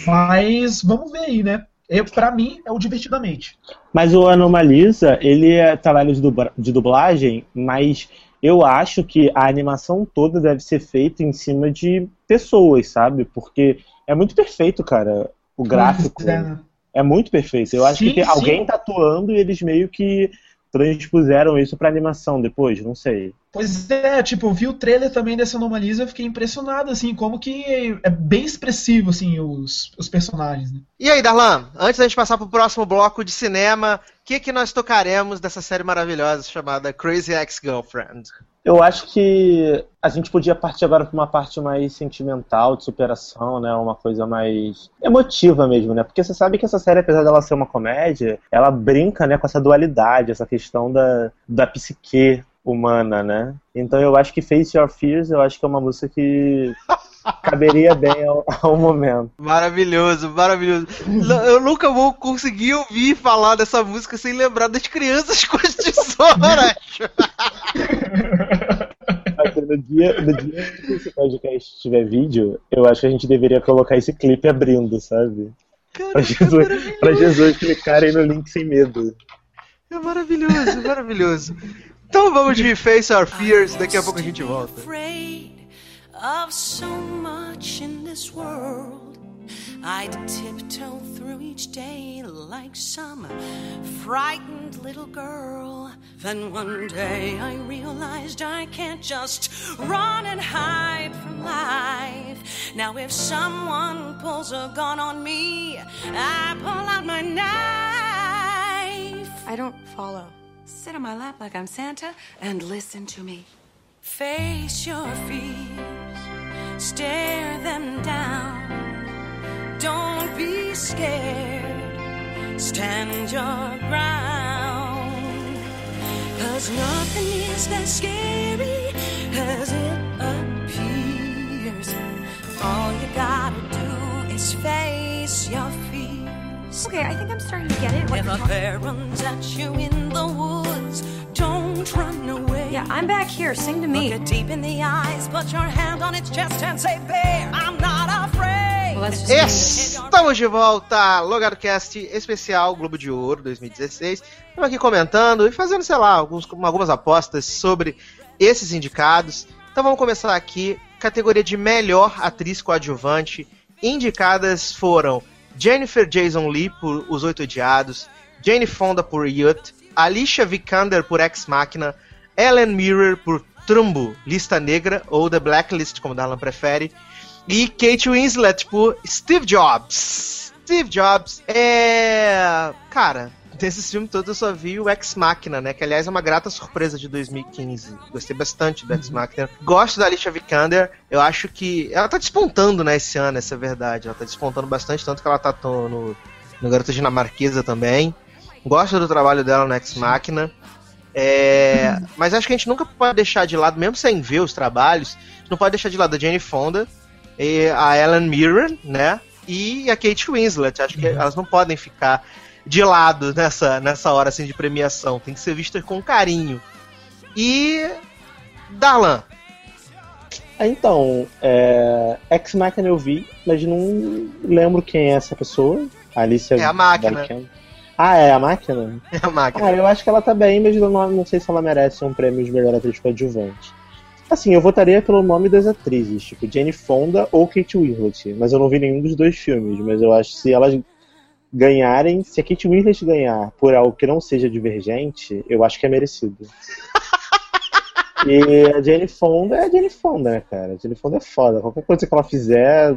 Mas vamos ver aí, né? Eu, pra mim, é o Divertidamente. Mas o Anomalisa, ele é trabalho de, de dublagem, mas eu acho que a animação toda deve ser feita em cima de pessoas, sabe? Porque é muito perfeito, cara o gráfico é, é muito perfeito. Eu acho sim, que alguém tá atuando e eles meio que transpuseram isso pra animação depois, não sei. Pois é, tipo, eu vi o trailer também dessa Anomalisa e eu fiquei impressionado, assim, como que é bem expressivo, assim, os, os personagens, né? E aí, Darlan, antes da gente passar pro próximo bloco de cinema, o que, que nós tocaremos dessa série maravilhosa chamada Crazy Ex-Girlfriend? Eu acho que a gente podia partir agora para uma parte mais sentimental, de superação, né? Uma coisa mais emotiva mesmo, né? Porque você sabe que essa série, apesar dela ser uma comédia, ela brinca, né, com essa dualidade, essa questão da, da psique humana, né? Então eu acho que Face Your Fears, eu acho que é uma música que *laughs* caberia bem ao, ao, momento. Maravilhoso, maravilhoso. Eu nunca vou conseguir ouvir falar dessa música sem lembrar das crianças *laughs* com as tesouras. no dia, no dia que esse podcast tiver vídeo, eu acho que a gente deveria colocar esse clipe abrindo, sabe? Cara, pra, Jesus, é pra Jesus clicarem no link sem medo. É maravilhoso, maravilhoso. Então vamos de Face Our Fears, daqui a pouco a gente volta. Of so much in this world I'd tiptoe through each day like some frightened little girl. Then one day I realized I can't just run and hide from life. Now, if someone pulls a gun on me, I pull out my knife. I don't follow. Sit on my lap like I'm Santa and listen to me. Face your fears, stare them down. Don't be scared. Stand your ground. Cause nothing is that scary as it appears. All you gotta do is face your fears. Okay, I think I'm starting to get it. What if a bear runs at you in the woods, don't run. Yeah, I'm back here. Sing to me. Look it deep in the eyes, put your hand on its chest and say, Bear, I'm not afraid. Estamos de volta, LogadoCast especial Globo de Ouro 2016. Estamos aqui comentando e fazendo, sei lá, alguns, algumas apostas sobre esses indicados. Então vamos começar aqui. Categoria de melhor atriz coadjuvante. Indicadas foram Jennifer Jason Lee por Os Oito Odiados, Jane Fonda por Youth, Alicia Vikander por Ex Machina, Ellen Mirror por Trumbo, Lista Negra, ou The Blacklist, como Darlan prefere, E Kate Winslet por Steve Jobs. Steve Jobs é. Cara, desses filmes todos eu só vi o Ex Machina, né? Que aliás é uma grata surpresa de 2015. Gostei bastante do Ex Machina. Gosto da Alicia Vikander. Eu acho que. Ela tá despontando, né, esse ano, essa é a verdade. Ela tá despontando bastante, tanto que ela tá no, no Garota Dinamarquesa também. Gosto do trabalho dela no Ex Machina. É, mas acho que a gente nunca pode deixar de lado, mesmo sem ver os trabalhos, a gente não pode deixar de lado a Jane Fonda, e a Ellen Mirren, né? E a Kate Winslet. Acho que elas não podem ficar de lado nessa, nessa hora assim de premiação. Tem que ser vistas com carinho. E. Darlan. Ah, Então, é... Ex Machina eu vi, mas não lembro quem é essa pessoa. Alicia É a máquina. Vikander. Ah, é a máquina? *laughs* É a máquina. Ah, eu acho que ela tá bem, mas não, não sei se ela merece um prêmio de melhor atriz coadjuvante. Assim, eu votaria pelo nome das atrizes, tipo Jane Fonda ou Kate Winslet, mas eu não vi nenhum dos dois filmes, mas eu acho que se elas ganharem, se a Kate Winslet ganhar por algo que não seja divergente, eu acho que é merecido. *laughs* e a Jane Fonda é a Jane Fonda, né, cara? A Jane Fonda é foda. Qualquer coisa que ela fizer,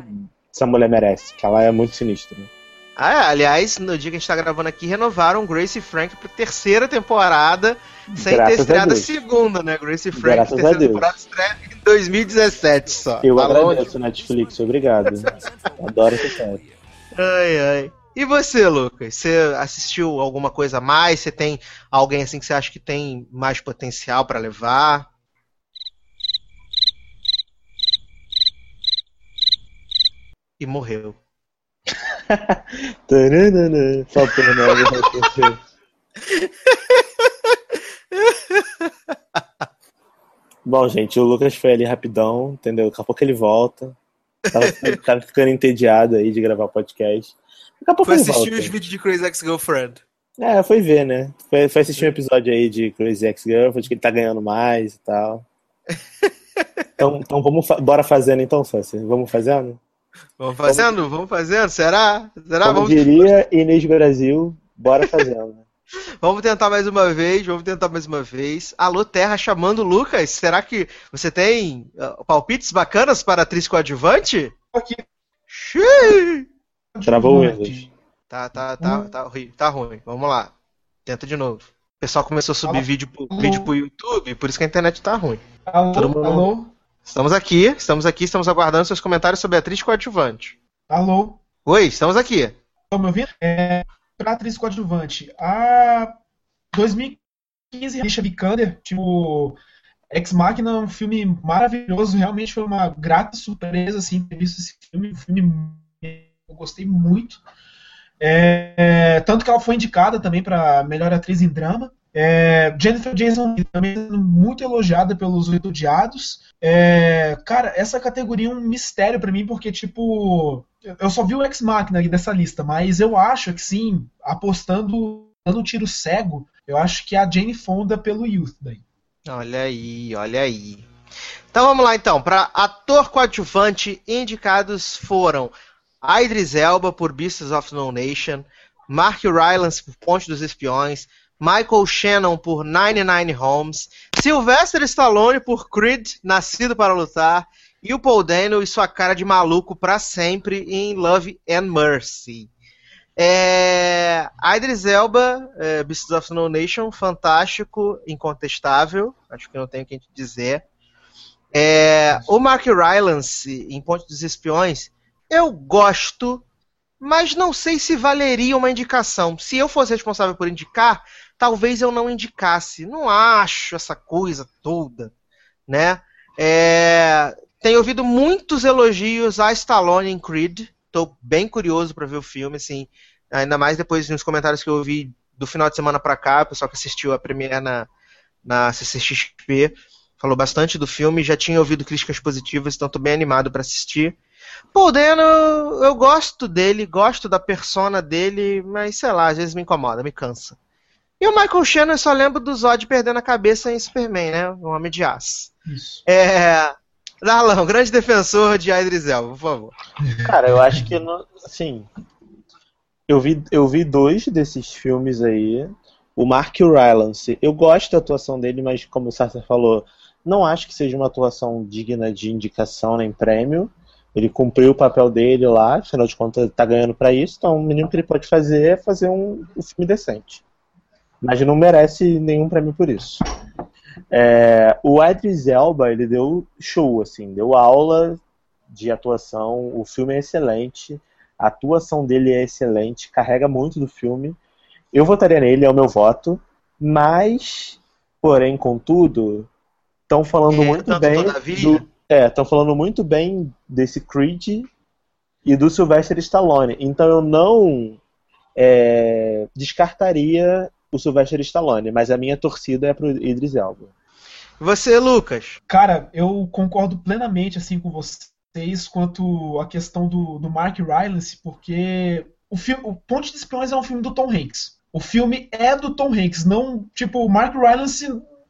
essa mulher merece, que ela é muito sinistra. Ah, é, aliás, no dia que a gente tá gravando aqui, renovaram Grace Frank pra terceira temporada, sem Graças ter estreado a segunda, né? Grace Frank, Graças terceira temporada estreia em 2017 só. Eu Tá longe. agradeço, Netflix, obrigado. *laughs* Adoro essa série. Ai, ai. E você, Lucas? Você assistiu alguma coisa a mais? Você tem alguém assim que você acha que tem mais potencial pra levar? E morreu. Faltou né? Bom, gente, o Lucas foi ali rapidão, entendeu? Daqui a pouco ele volta. Tava, *laughs* tava ficando entediado aí de gravar podcast. Daqui a pouco Foi ele assistir volta. os vídeos de Crazy Ex-Girlfriend. É, foi ver, né? Foi, foi assistir um episódio aí de Crazy Ex-Girlfriend, que ele tá ganhando mais e tal. *laughs* Então, então vamos bora fazendo então, Sassi. Vamos fazendo? Vamos fazendo? Vamos fazendo? Será? Será? Como Vamos, diria Inês Brasil, bora fazendo. *laughs* vamos tentar mais uma vez, vamos tentar mais uma vez. Alô, Terra chamando o Lucas. Será que você tem uh, palpites bacanas para atriz coadjuvante? Aqui. Xiii. Travou o. Windows. Tá, tá, tá, Hum. tá, ruim, tá ruim. Vamos lá. Tenta de novo. O pessoal começou a subir Alô? vídeo, pro, vídeo pro YouTube, por isso que a internet tá ruim. Alô, Todo mundo- alô, Estamos aqui, estamos aqui, estamos aguardando seus comentários sobre a atriz coadjuvante. alô. Oi, estamos aqui. Estão me ouvindo? É, pra atriz coadjuvante, a 2015, Alicia Vikander, tipo, Ex Machina um filme maravilhoso, realmente foi uma grata surpresa, assim, ter visto esse filme, um filme eu gostei muito. É, tanto que ela foi indicada também para melhor atriz em drama. É, Jennifer Jason também sendo muito elogiada pelos Odiados. É, cara, essa categoria é um mistério pra mim, porque, tipo, eu só vi o Ex Machina aqui dessa lista, mas eu acho que sim, apostando, dando um tiro cego, eu acho que é a Jane Fonda pelo Youth daí. Olha aí, olha aí. Então vamos lá então, para ator coadjuvante indicados foram Idris Elba por Beasts of No Nation, Mark Rylance por Ponte dos Espiões, Michael Shannon por 99 Homes, Sylvester Stallone por Creed, Nascido para Lutar, e o Paul Dano e sua cara de maluco pra sempre em Love and Mercy. É, Idris Elba, é, Beasts of No Nation, fantástico, incontestável, acho que não tenho o que dizer. É, o Mark Rylance, em Ponte dos Espiões, eu gosto, mas não sei se valeria uma indicação. Se eu fosse responsável por indicar, talvez eu não indicasse. Não acho essa coisa toda, né? É, tenho ouvido muitos elogios a Stallone em Creed. Tô bem curioso para ver o filme, assim. Ainda mais depois nos comentários que eu ouvi do final de semana para cá, o pessoal que assistiu a premiere na, na CCXP falou bastante do filme. Já tinha ouvido críticas positivas, então tô bem animado para assistir. Paul Dano, eu gosto dele, gosto da persona dele, mas sei lá, às vezes me incomoda, me cansa. E o Michael Shannon eu só lembro do Zod perdendo a cabeça em Superman, né? O Homem de Aço. Isso. É. Darlan, grande defensor de Idris Elba, por favor. Cara, eu acho que, não- assim, eu vi, eu vi dois desses filmes aí. O Mark Rylance, eu gosto da atuação dele, mas como o Sasha falou, não acho que seja uma atuação digna de indicação nem prêmio. Ele cumpriu o papel dele lá, afinal de contas tá ganhando para isso, então o mínimo que ele pode fazer é fazer um, um filme decente. Mas não merece nenhum prêmio por isso. É, o Idris Elba, ele deu show, assim, deu aula de atuação, o filme é excelente, a atuação dele é excelente, carrega muito do filme. Eu votaria nele, é o meu voto, mas, porém, contudo, estão falando É, muito bem do, é, estão falando muito bem desse Creed e do Sylvester Stallone. Então eu não é, descartaria o Sylvester Stallone, mas a minha torcida é pro Idris Elba. Você, Lucas. Cara, eu concordo plenamente assim com vocês quanto à questão do, do Mark Rylance, porque o filme, o Ponte de Espiões é um filme do Tom Hanks. O filme é do Tom Hanks, não, tipo, o Mark Rylance,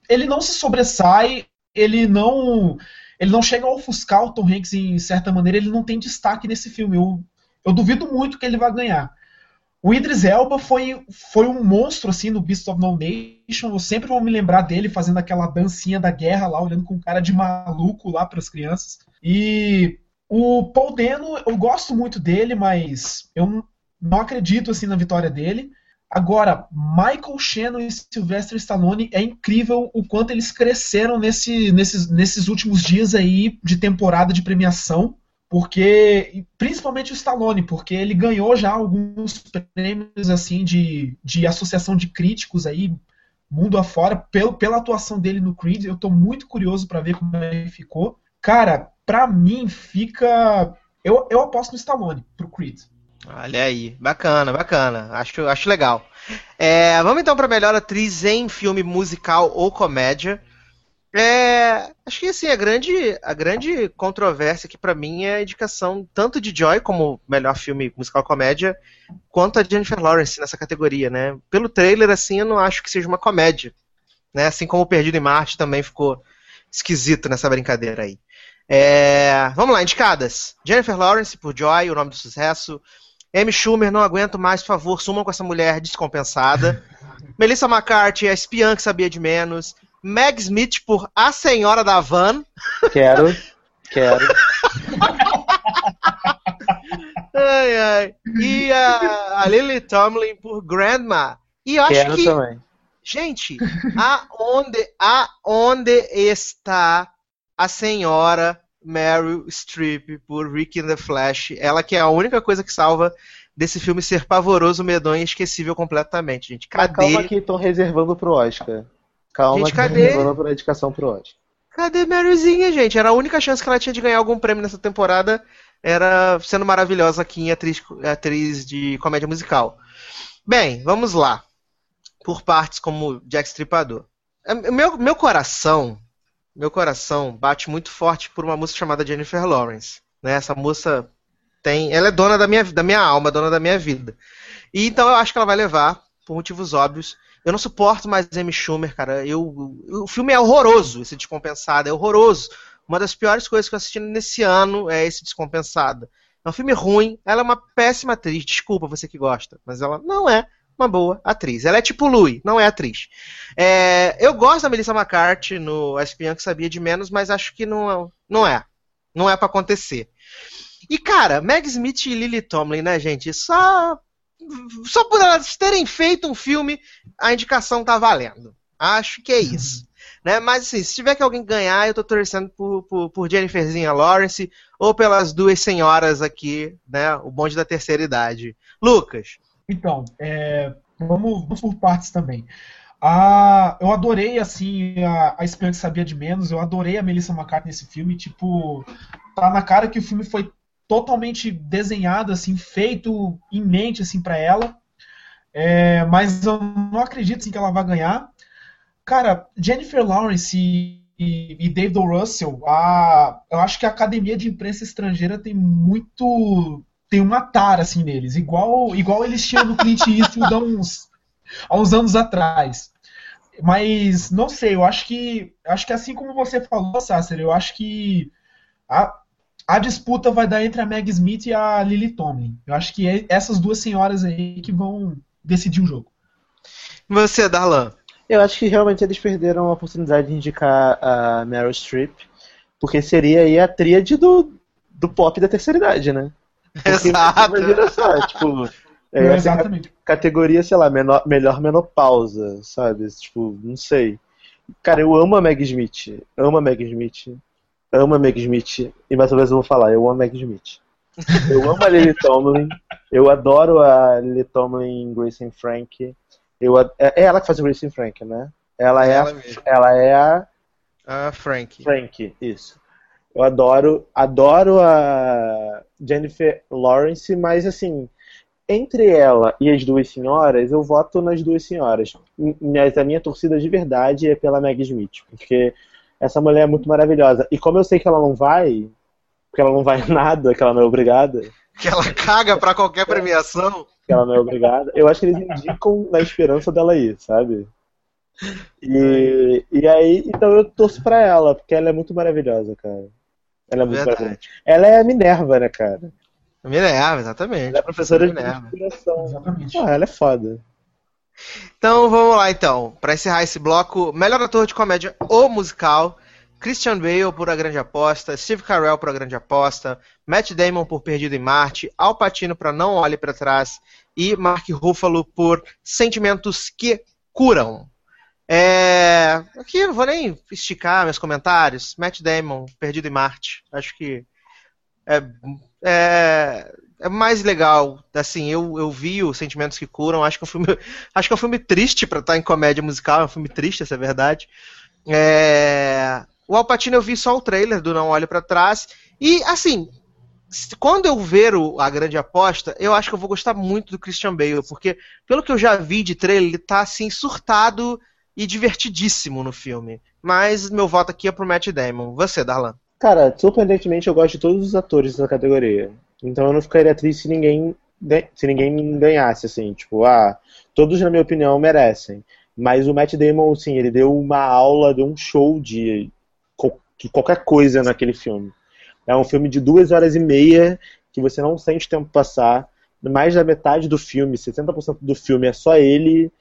ele não se sobressai, ele não ele não chega a ofuscar o Tom Hanks em certa maneira, ele não tem destaque nesse filme. Eu, eu duvido muito que ele vá ganhar. O Idris Elba foi, foi um monstro assim no Beast of No Nation. Eu sempre vou me lembrar dele fazendo aquela dancinha da guerra lá, olhando com cara de maluco lá para as crianças. E o Paul Dano, eu gosto muito dele, mas eu não acredito assim na vitória dele. Agora, Michael Shannon e Sylvester Stallone é incrível o quanto eles cresceram nesse, nesses, nesses últimos dias aí de temporada de premiação porque principalmente o Stallone, porque ele ganhou já alguns prêmios assim de, de associação de críticos aí mundo afora pelo, pela atuação dele no Creed. Eu tô muito curioso para ver como ele ficou. Cara, pra mim fica eu, eu aposto no Stallone pro Creed. Olha aí, bacana, bacana. Acho, acho legal. É, vamos então para melhor atriz em filme musical ou comédia. É, acho que assim, a grande, a grande controvérsia aqui pra mim é a indicação tanto de Joy como melhor filme musical comédia, quanto a Jennifer Lawrence nessa categoria, né? Pelo trailer, assim, eu não acho que seja uma comédia. Né? Assim como o Perdido em Marte também ficou esquisito nessa brincadeira aí. É, vamos lá, indicadas. Jennifer Lawrence por Joy, o nome do sucesso. Amy Schumer, não aguento mais, por favor, sumam com essa mulher descompensada. *laughs* Melissa McCarthy, a espiã que sabia de menos. Meg Smith por A Senhora da Van. Quero, quero. Ai, ai. E a, a Lily Tomlin por Grandma. E eu acho Quero que, também. gente, aonde, aonde está a senhora Meryl Streep por Rick in the Flash? Ela que é a única coisa que salva desse filme ser pavoroso, medonho e esquecível completamente, gente. Mas Cadê? calma que estão reservando pro Oscar. Calma Gente, cadê? pra indicação pro Oscar. Cadê Marylzinha, gente? Era a única chance que ela tinha de ganhar algum prêmio nessa temporada, era sendo maravilhosa aqui em atriz, atriz de comédia musical. Bem, vamos lá. Por partes como Jack Stripador. É, Meu, meu coração, meu coração bate muito forte por uma música chamada Jennifer Lawrence. Né? Essa moça tem, ela é dona da minha, da minha alma, dona da minha vida. E então eu acho que ela vai levar, por motivos óbvios. Eu não suporto mais Amy Schumer, cara. Eu, o filme é horroroso, esse Descompensado, é horroroso. Uma das piores coisas que eu assisti nesse ano é esse Descompensado. É um filme ruim, ela é uma péssima atriz, desculpa você que gosta, mas ela não é uma boa atriz. Ela é tipo Louis, não é atriz. É, eu gosto da Melissa McCarthy no A Espiã que Sabia de Menos, mas acho que não, não é. Não é pra acontecer. E, cara, Meg Smith e Lily Tomlin, né, gente? Só só por elas terem feito um filme, a indicação tá valendo. Acho que é isso. Né? Mas assim, se tiver que alguém ganhar, eu tô torcendo por, por, por Jenniferzinha Lawrence ou pelas duas senhoras aqui, né? O bonde da terceira idade. Lucas. Então, é, vamos, vamos por partes também. Ah, eu adorei, assim, a, a que Sabia de Menos, eu adorei a Melissa McCarthy nesse filme, tipo, tá na cara que o filme foi totalmente desenhado, assim, feito em mente, assim, para ela, é, mas eu não acredito, assim, que ela vai ganhar. Cara, Jennifer Lawrence e, e, e David. Russell, a, eu acho que a Academia de Imprensa Estrangeira tem muito tem uma tara assim neles, igual igual eles tinham no Clint Eastwood há uns, há uns anos atrás. Mas não sei, eu acho que acho que assim como você falou, Sasser, eu acho que a, a disputa vai dar entre a Meg Smith e a Lily Tomlin. Eu acho que é essas duas senhoras aí que vão decidir o jogo. Você, Darlan. Eu acho que realmente eles perderam a oportunidade de indicar a Meryl Streep, porque seria aí a tríade do, do pop da terceira idade, né? Porque, *laughs* Exato. Imagina só, tipo. É, essa exatamente. categoria, sei lá, menor, melhor menopausa, sabe? Tipo, não sei. Cara, eu amo a Meg Smith. Amo a Meg Smith. Amo a Meg Smith. E mais uma vez eu vou falar, eu amo a Meg Smith. Eu amo a Lily Tomlin. Eu adoro a Lily Tomlin em Grace and Frank. Eu, ad- é é ela que faz o Grace and Frank, né? Ela é, Ela a, ela é a Ah, Frank. Frank, isso. Eu adoro, adoro a Jennifer Lawrence, mas assim, entre ela e as duas senhoras, eu voto nas duas senhoras. Mas a minha torcida de verdade é pela Meg Smith, porque essa mulher é muito maravilhosa. E como eu sei que ela não vai, porque ela não vai *laughs* nada, que ela não é obrigada, Que ela caga pra qualquer premiação. que ela não é obrigada, eu acho que eles indicam na esperança dela ir, sabe? E, e aí, então eu torço pra ela, porque ela é muito maravilhosa, cara. Ela é muito maravilhosa. Verdade. Ela é a Minerva, né, cara? Minerva, exatamente. Ela é professora de Minerva. inspiração. Exatamente. Pô, ela é foda. Então vamos lá então, Pra encerrar esse bloco, melhor ator de comédia ou musical, Christian Bale por A Grande Aposta, Steve Carell por A Grande Aposta, Matt Damon por Perdido em Marte, Al Pacino para Não Olhe para Trás e Mark Ruffalo por Sentimentos que Curam. É... Aqui eu não vou nem esticar meus comentários. Matt Damon, Perdido em Marte. Acho que é, é, é mais legal. Assim, eu, eu vi o Sentimentos que Curam. Acho que é um filme, *laughs* acho que é um filme triste pra estar em comédia musical. É um filme triste, essa é a verdade. É, o Al Pacino eu vi só o trailer do Não Olhe Pra Trás. E, assim, quando eu ver o- a grande aposta, eu acho que eu vou gostar muito do Christian Bale, porque pelo que eu já vi de trailer, ele tá assim surtado e divertidíssimo no filme. Mas meu voto aqui é pro Matt Damon. Você, Darlan? Cara, surpreendentemente eu gosto de todos os atores da categoria. Então eu não ficaria triste se ninguém, se ninguém ganhasse, assim. Tipo, ah, todos, na minha opinião, merecem. Mas o Matt Damon, assim, ele deu uma aula, deu um show de, de qualquer coisa naquele filme. É um filme de duas horas e meia que você não sente o tempo passar. Mais da metade do filme, 60% do filme é só ele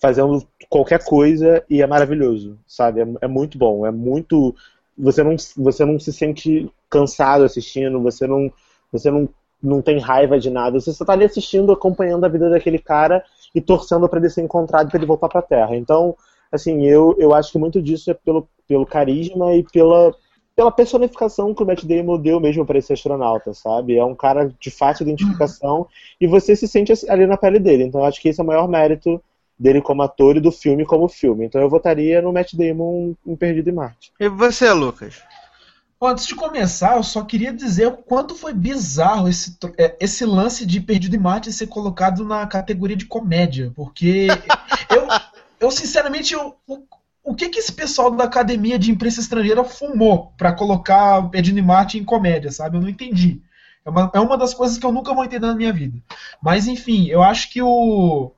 fazendo qualquer coisa e é maravilhoso, sabe? É, é muito bom, é muito você não, você não se sente cansado assistindo, você não, você não, não tem raiva de nada, você só tá ali assistindo, acompanhando a vida daquele cara e torcendo para ele ser encontrado para ele voltar para a Terra. Então, assim, eu, eu acho que muito disso é pelo, pelo carisma e pela, pela personificação que o Matt Damon deu mesmo para esse astronauta, sabe? É um cara de fácil identificação e você se sente ali na pele dele. Então, acho que esse é o maior mérito dele como ator e do filme como filme. Então, eu votaria no Matt Damon em Perdido em Marte. E você, Lucas? Bom, Antes de começar, eu só queria dizer o quanto foi bizarro esse, é, esse lance de Perdido em Marte ser colocado na categoria de comédia, porque *laughs* eu, eu sinceramente, eu- o, o que que esse pessoal da Academia de Imprensa Estrangeira fumou pra colocar Perdido em Marte em comédia, sabe? Eu não entendi. É uma, é uma das coisas que eu nunca vou entender na minha vida. Mas enfim, eu acho que o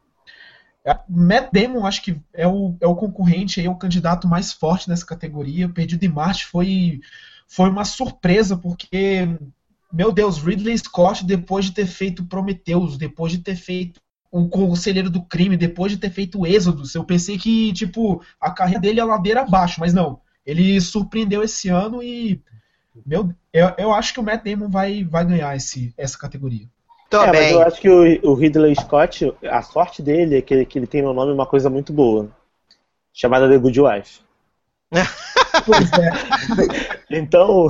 é, Matt Damon, acho que é o, é o concorrente, aí, é o candidato mais forte nessa categoria. Perdido em Marte foi, foi uma surpresa, porque, meu Deus, Ridley Scott, depois de ter feito Prometheus, depois de ter feito O Conselheiro do Crime, depois de ter feito Êxodos, eu pensei que, tipo, a carreira dele é ladeira abaixo, mas não. Ele surpreendeu esse ano e, meu, eu, eu acho que o Matt Damon vai, vai ganhar esse, essa categoria. Tô é, mas eu acho que o, o Ridley Scott, a sorte dele é que ele, que ele tem no nome uma coisa muito boa, chamada The Good Wife. Pois é. Então,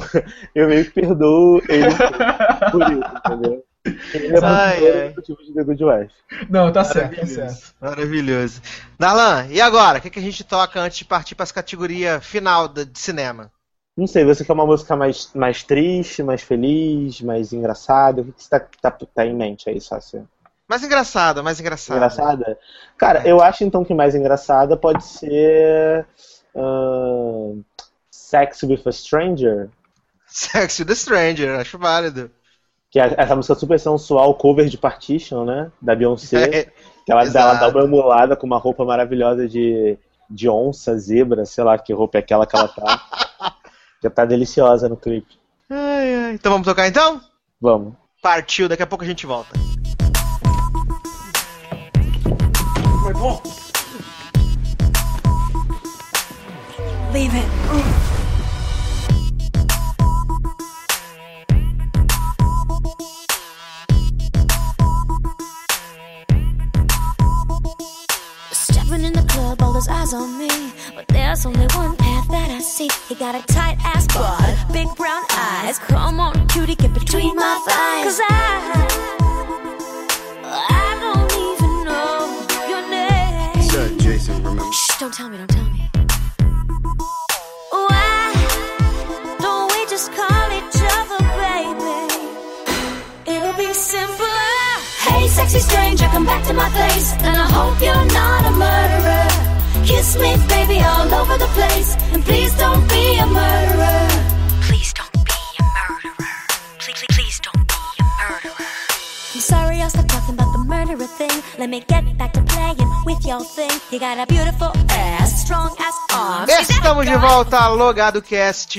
eu meio que perdoo ele por isso, entendeu? Ele é Ai, ai. motivo de The Good Wife. Não, tá certo, tá Maravilhoso. certo. Maravilhoso. Darlan, e agora? O que, que a gente toca antes de partir para as categorias final de cinema? Não sei, você quer uma música mais, mais triste, mais feliz, mais engraçada? O que que você tá, tá, tá em mente aí, Sácia? Mais engraçada, mais engraçada. Engraçada? Cara, eu acho então que mais engraçada pode ser. Ahn, Sex with a Stranger, Sex with the Stranger, acho válido. que é essa música super sensual, cover de Partition, né? Da Beyoncé. É, Que ela, ela dá uma emulada com uma roupa maravilhosa de, de onça, zebra, sei lá que roupa é aquela que ela tá. *laughs* Já tá deliciosa no clipe. ai, ai. Então vamos tocar então? Vamos. Partiu, daqui a pouco a gente volta. leave it. Ugh. in the club, all those eyes on me. But there's only one path that I see. He got a tight ass bod, big brown eyes. Come on, cutie, get between my thighs. Cause I, I don't even know your name. Don't tell me, don't tell me. Sexy stranger, come back to my place. And I hope you're not a murderer. Kiss me, baby, all over the place. And please don't be a murderer. Please don't be a murderer. Please, please, please don't be a murderer. I'm sorry, I'll stop talking about the murderer thing. Let me get back to playing with your thing. You got a beautiful ass, strong ass arms. Is that a Estamos de gun? volta, Logado Cast.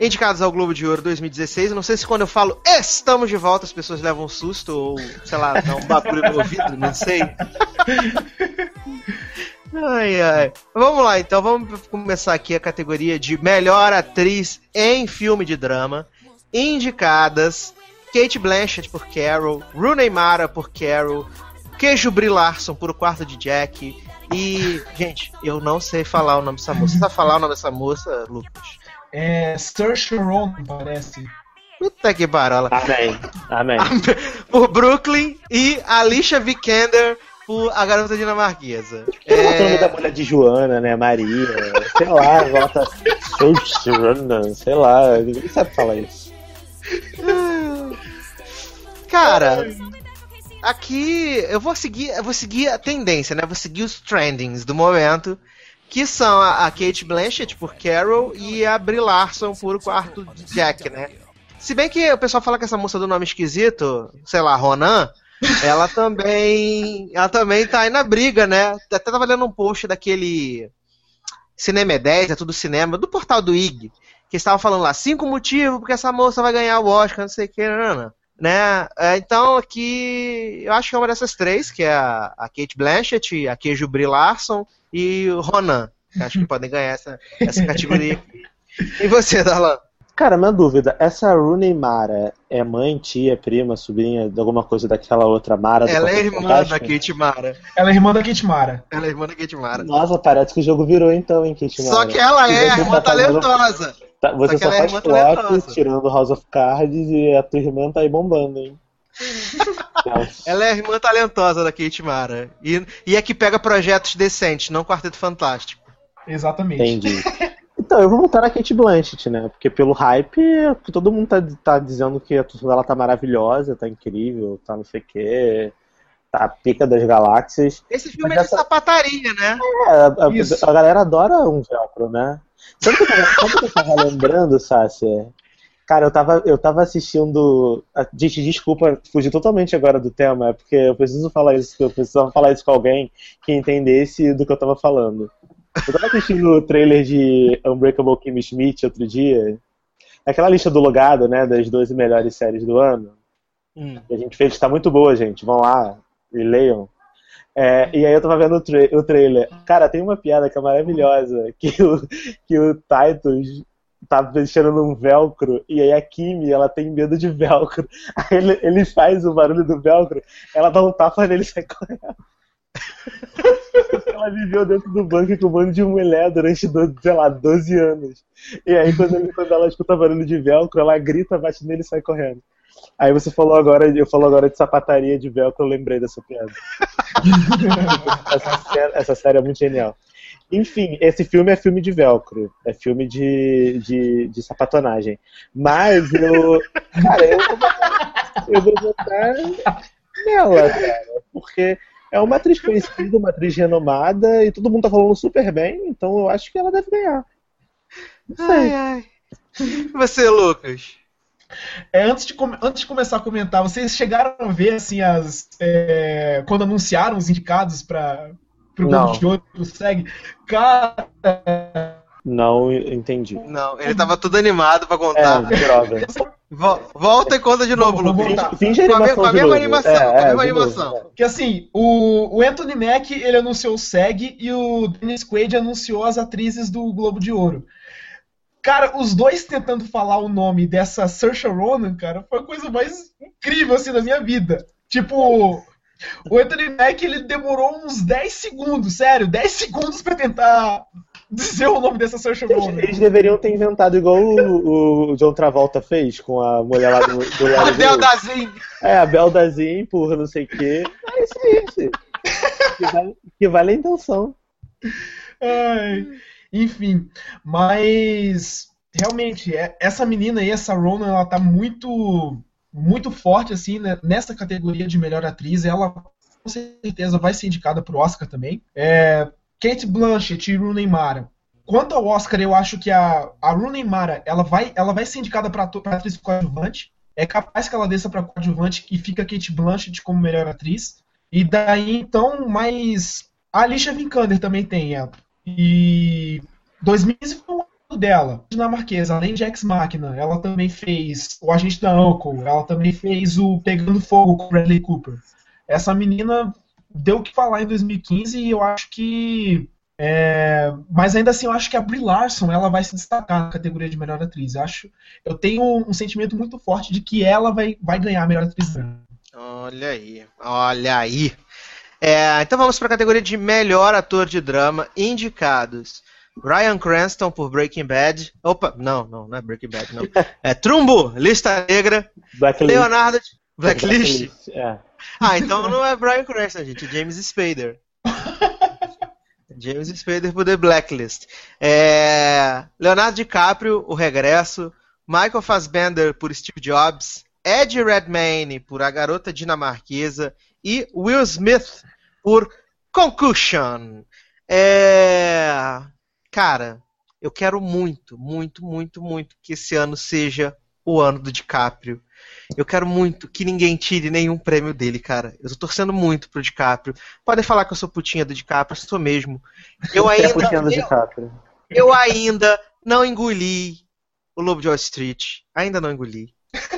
Indicados ao Globo de Ouro 2016. Eu Não sei se quando eu falo estamos de volta as pessoas levam um susto ou, sei lá, dá um bagulho no ouvido, não sei. Ai, ai. Vamos lá, então. Vamos começar aqui a categoria de melhor atriz em filme de drama. Indicadas: Kate Blanchett por Carol, Rooney Mara por Carol, Queijo Brie Larson por O Quarto de Jack. E, gente, eu não sei falar o nome dessa moça. Você sabe falar o nome dessa moça, Lucas? É Saoirse Ronan, parece. Puta que parola. Amém. Amém. por Brooklyn e Alicia Vikander por A Garota Dinamarquesa. Que o nome da É, mulher de Joana, né? Maria, sei lá, volta. Joana, sei lá, ninguém sabe falar isso. cara, aqui eu vou seguir, eu vou seguir a tendência, né? Vou seguir os trendings do momento, que são a, a Kate Blanchett por Carol e a Brie Larson por O Quarto de Jack, né? Se bem que o pessoal fala que essa moça do nome esquisito, sei lá, Ronan, ela *laughs* também, ela também tá aí na briga, né? Até tava lendo um post daquele Cinema é 10, é tudo cinema, do portal do IG, que estava falando lá, cinco motivos porque essa moça vai ganhar o Oscar, não sei o que, não, né? É, Então aqui, eu acho que é uma dessas três, que é a, a Kate Blanchett, a Queijo Brie Larson e o Ronan, que acho que podem ganhar essa, essa categoria aqui. E você, Darlan? Cara, uma dúvida, essa Rooney Mara é mãe, tia, prima, sobrinha de alguma coisa daquela outra Mara? do Ela é irmã da? Kate Mara. Ela é irmã da Kate Mara. Ela é irmã da Kate Mara. Nossa, parece que o jogo virou então, hein, Kate Mara? Só que ela é a irmã tá talentosa. Tá, você Só que só ela é faz flop talentosa. tirando House of Cards e a tua irmã tá aí bombando, hein? Ela é a irmã talentosa da Kate Mara. E, e é que pega projetos decentes, não Quarteto Fantástico. Exatamente. Entendi. *laughs* Então, eu vou voltar na Kate Blanchett, né? Porque pelo hype, todo mundo tá, tá dizendo que a atuação dela tá maravilhosa, tá incrível, tá não sei o quê, tá a pica das galáxias. Esse filme Mas é de essa- sapataria, né? É, a, a- galera adora um velcro, né? Sabe o que eu tava, sabe o que eu tava *laughs* lembrando, Sácia? Cara, eu tava, eu tava assistindo. a- Gente, desculpa, fugi totalmente agora do tema, é porque eu preciso falar isso, eu precisava falar isso com alguém que entendesse do que eu tava falando. Eu tava assistindo o trailer de Unbreakable Kimmy Schmidt outro dia. Aquela lista do logado, né? Das 12 melhores séries do ano. Hum. que a gente fez, tá muito boa, gente. Vão lá e leiam. É, e aí eu tava vendo o, tra- o trailer. Cara, tem uma piada que é maravilhosa, que o, que o Titus tá mexendo num velcro, e aí a Kimi, ela tem medo de velcro. *laughs* Aí ele, ele faz o barulho do velcro, ela dá um tapa nele e sai correndo. ela viveu dentro do banco com um monte de mulher durante, sei lá, 12 anos. E aí quando, ele- quando ela escuta barulho de velcro, ela grita, bate nele e sai correndo. Aí você falou agora, eu falou agora de sapataria de velcro, eu lembrei dessa piada. *laughs* essa, essa série é muito genial. Enfim, esse filme é filme de velcro. É filme de, de, de sapatonagem. Mas eu. Cara, eu vou botar, eu vou botar nela, cara. Porque é uma atriz conhecida, uma atriz renomada, e todo mundo tá falando super bem, então eu acho que ela deve ganhar. Ai, ai. E você, Lucas? É, antes, de antes de começar a comentar, vocês chegaram a ver assim as é, quando anunciaram os indicados para o Não. Globo de Ouro do SEG? Cara, Não entendi. Não, ele tava tudo animado pra É, contar. droga. Vol- Volta e conta de novo, voltar. Finge Com a me- com a mesma animação, É, com a é, mesma novo, animação. é. que assim, o, o Anthony Mack ele anunciou o SEG e o Dennis Quaid anunciou as atrizes do Globo de Ouro. Cara, os dois tentando falar o nome dessa Saoirse Ronan, cara, foi a coisa mais incrível assim da minha vida. Tipo, o Anthony Mack ele demorou uns 10 segundos, sério, 10 segundos pra tentar dizer o nome dessa Saoirse Eles, Ronan. eles deveriam ter inventado igual o, o John Travolta fez com a mulher lá do, do A Larry Del David. Dazin. É, a Beldazinha por não sei o quê. É isso aí. Que vale, que vale a intenção. Ai, enfim, mas realmente é- essa menina aí, essa Ronan, ela tá muito muito forte assim né, nessa categoria de melhor atriz. Ela com certeza vai ser indicada pro Oscar também. É, Kate Blanchett e Rooney Mara. Quanto ao Oscar, eu acho que a, a Rooney Mara ela vai, ela vai ser indicada para atriz coadjuvante. É capaz que ela desça para coadjuvante e fica Kate Blanchett como melhor atriz. E daí então, mais a Alicia Vikander também tem ela. E 2015 foi o ano dela, dinamarquesa, além de Ex Machina, ela também fez o Agente da Uncle, ela também fez o Pegando Fogo com Bradley Cooper. Essa menina deu o que falar em 2015 e eu acho que é, mas ainda assim, eu acho que a Brie Larson ela vai se destacar na categoria de melhor atriz. Eu acho, eu tenho um sentimento muito forte de que ela vai, vai ganhar a melhor atriz. Olha aí, olha aí. É, então vamos para a categoria de melhor ator de drama indicados. Bryan Cranston por Breaking Bad. Opa, não, não, não é Breaking Bad, não. *laughs* É Trumbo, Lista Negra. Blacklist. Leonardo Blacklist. Blacklist, É. Ah, então não é Bryan Cranston, gente, é James Spader. *laughs* James Spader por The Blacklist. É, Leonardo DiCaprio, O Regresso. Michael Fassbender por Steve Jobs. Ed Redmayne por A Garota Dinamarquesa. E Will Smith por Concussion. É, Cara, eu quero muito, muito, muito, muito que esse ano seja o ano do DiCaprio. Eu quero muito que ninguém tire nenhum prêmio dele, cara. Eu tô torcendo muito pro DiCaprio. Podem falar que eu sou putinha do DiCaprio, sou mesmo. Eu É ainda, eu, eu ainda não engoli o Lobo de Wall Street. Ainda não engoli.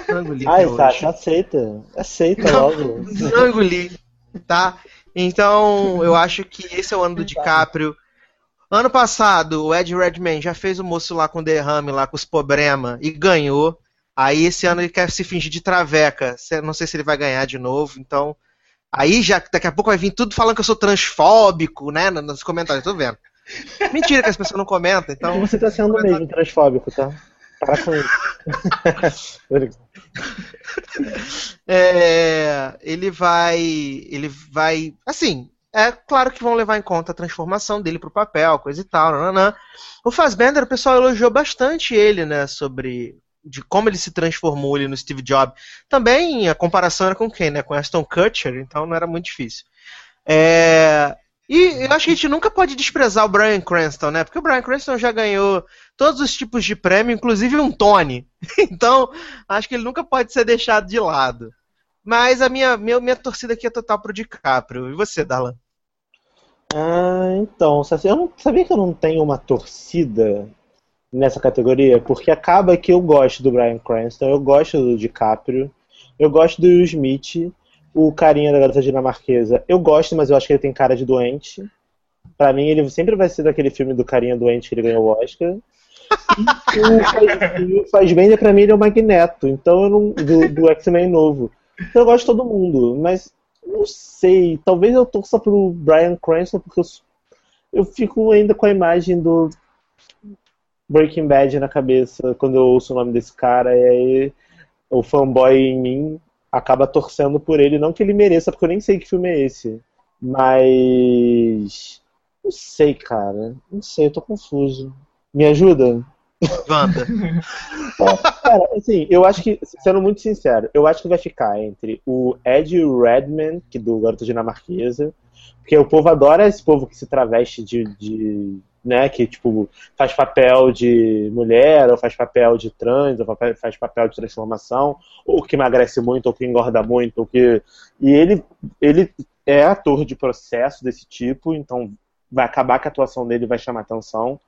Não engoli. Ai. Sasha, aceita. Aceita Não. logo. Não engoli, tá? Então, eu acho que esse é o ano do DiCaprio. Ano passado, o Ed Redmayne já fez o moço lá com derrame, lá com os problema e ganhou. Aí esse ano ele quer se fingir de traveca. Não sei se ele vai ganhar de novo, então. Aí já daqui a pouco vai vir tudo falando que eu sou transfóbico, né? no- Nos comentários, tô vendo. Mentira que as pessoas não comentam, então. Você tá sendo mesmo transfóbico, tá? Para com isso. *laughs* É, ele vai. Ele vai. Assim, é claro que vão levar em conta a transformação dele pro papel, coisa e tal. Nananã. O Fassbender, o pessoal elogiou bastante ele, né? Sobre de como ele se transformou ali no Steve Jobs. Também a comparação era com quem, né? Com Aston Kutcher, então não era muito difícil. É, e eu acho que a gente nunca pode desprezar o Bryan Cranston, né? Porque o Bryan Cranston já ganhou todos os tipos de prêmio, inclusive um Tony. *laughs* Então, acho que ele nunca pode ser deixado de lado. Mas a minha, minha, minha torcida aqui é total pro DiCaprio. E você, Darlan? Ah, então, eu não sabia que eu não tenho uma torcida nessa categoria, porque acaba que eu gosto do Bryan Cranston, eu gosto do DiCaprio, eu gosto do Will Smith, o carinha da garota dinamarquesa, eu gosto, mas eu acho que ele tem cara de doente. Pra mim, ele sempre vai ser daquele filme do carinha doente que ele ganhou o Oscar. E o Faz- Fassbender, pra mim, ele é o Magneto, então eu não, do, do X-Men novo. Então eu gosto de todo mundo, mas não sei, talvez eu torça pro Bryan Cranston porque eu, eu fico ainda com a imagem do Breaking Bad na cabeça quando eu ouço o nome desse cara e aí o fanboy em mim acaba torcendo por ele, não que ele mereça, porque eu nem sei que filme é esse. Mas não sei, cara. Não sei, eu tô confuso. Me ajuda? Wanda. Cara, assim, eu acho que, sendo muito sincero, eu acho que vai ficar entre o Ed Redman, que do Garota Dinamarquesa, porque o povo adora esse povo que se traveste de, de né, que tipo faz papel de mulher, ou faz papel de trans, ou fa- faz papel de transformação, ou que emagrece muito, ou que engorda muito, ou que e ele ele é ator de processo desse tipo, então vai acabar que a atuação dele vai chamar atenção.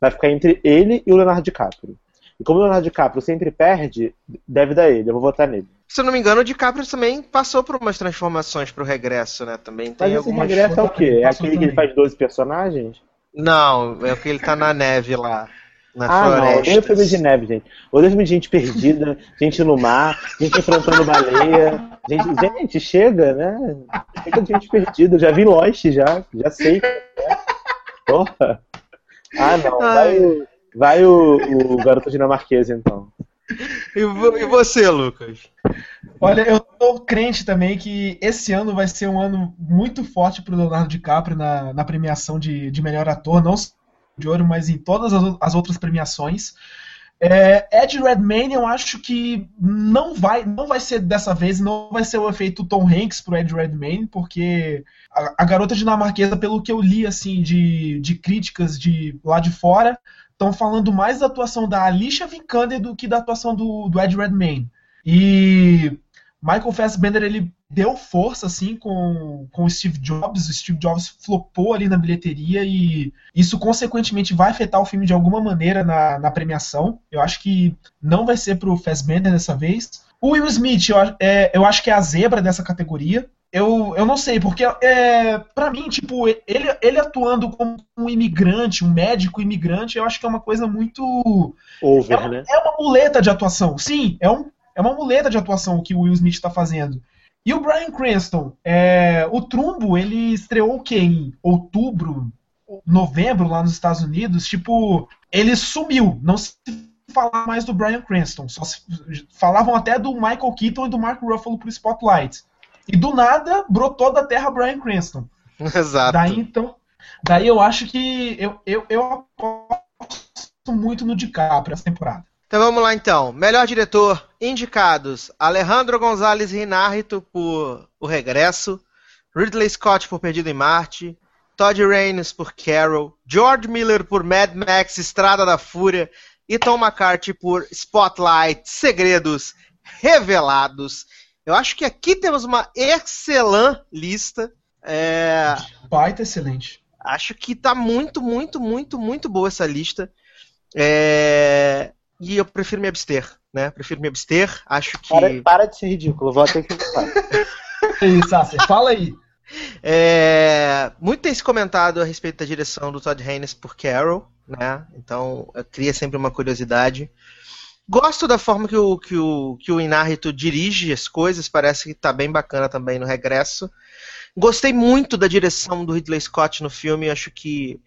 Vai ficar entre ele e o Leonardo DiCaprio. E como o Leonardo DiCaprio sempre perde, deve dar ele. Eu vou votar nele. Se eu não me engano, o DiCaprio também passou por umas transformações pro regresso, né? Também tem Mas esse algumas. regresso é o quê? É aquele que ele faz 12 personagens? Não, é porque ele tá na neve lá. Na Ah, não. floresta. Odeio filme de neve, gente. Odeio filme de gente perdida, *laughs* gente no mar, gente enfrentando baleia. Gente, gente, chega, né? Chega de gente perdida. Já vi Lost, já. Já sei. Né? *laughs* Porra. Ah, não. Vai, o, vai o, o garoto dinamarquês, então. E, vo- e você, Lucas? Olha, eu tô crente também que esse ano vai ser um ano muito forte pro Leonardo DiCaprio na, na premiação de, de melhor ator, não só de ouro, mas em todas as, as outras premiações. É, Ed Redmayne, eu acho que não vai, não vai ser dessa vez, não vai ser o efeito Tom Hanks pro Ed Redmayne, porque a, a garota dinamarquesa, pelo que eu li assim de, de críticas de lá de fora, estão falando mais da atuação da Alicia Vikander do que da atuação do, do Ed Redmayne. E Michael Fassbender ele deu força assim com, com o Steve Jobs. O Steve Jobs flopou ali na bilheteria e isso consequentemente vai afetar o filme de alguma maneira na, na premiação. Eu acho que não vai ser pro Fassbender dessa vez. O Will Smith, eu, é, eu acho que é a zebra dessa categoria. Eu, eu não sei, porque é, para mim, tipo, ele, ele atuando como um imigrante, um médico imigrante, eu acho que é uma coisa muito Over, né? é uma muleta de atuação. Sim, é, um, é uma muleta de atuação o que o Will Smith está fazendo. E o Bryan Cranston, é, o Trumbo, ele estreou o quê? Em outubro, novembro, lá nos Estados Unidos. Tipo, ele sumiu. Não se fala mais do Bryan Cranston. Só se, falavam até do Michael Keaton e do Mark Ruffalo pro Spotlight. E do nada, brotou da terra Bryan Cranston. *laughs* Exato. Daí então, daí eu acho que eu, eu, eu aposto muito no DiCaprio essa temporada. Então vamos lá então. Melhor diretor, indicados: Alejandro González Inárrito por O Regresso, Ridley Scott por Perdido em Marte, Todd Raines por Carol, George Miller por Mad Max Estrada da Fúria e Tom McCarthy por Spotlight Segredos Revelados. Eu acho que aqui temos uma excelente lista. É, Baita excelente. Acho que tá muito, muito, muito, muito boa essa lista. É, E eu prefiro me abster, né? Prefiro me abster. Acho que. Para, para de ser ridículo, vou ter que votar. *laughs* Isso, Sasser, fala aí. É, Muito tem se comentado a respeito da direção do Todd Haynes por Carol, né? Então cria sempre uma curiosidade. Gosto da forma que o, que o, que o Inárrito dirige as coisas, parece que tá bem bacana também no regresso. Gostei muito da direção do Ridley Scott no filme, acho que.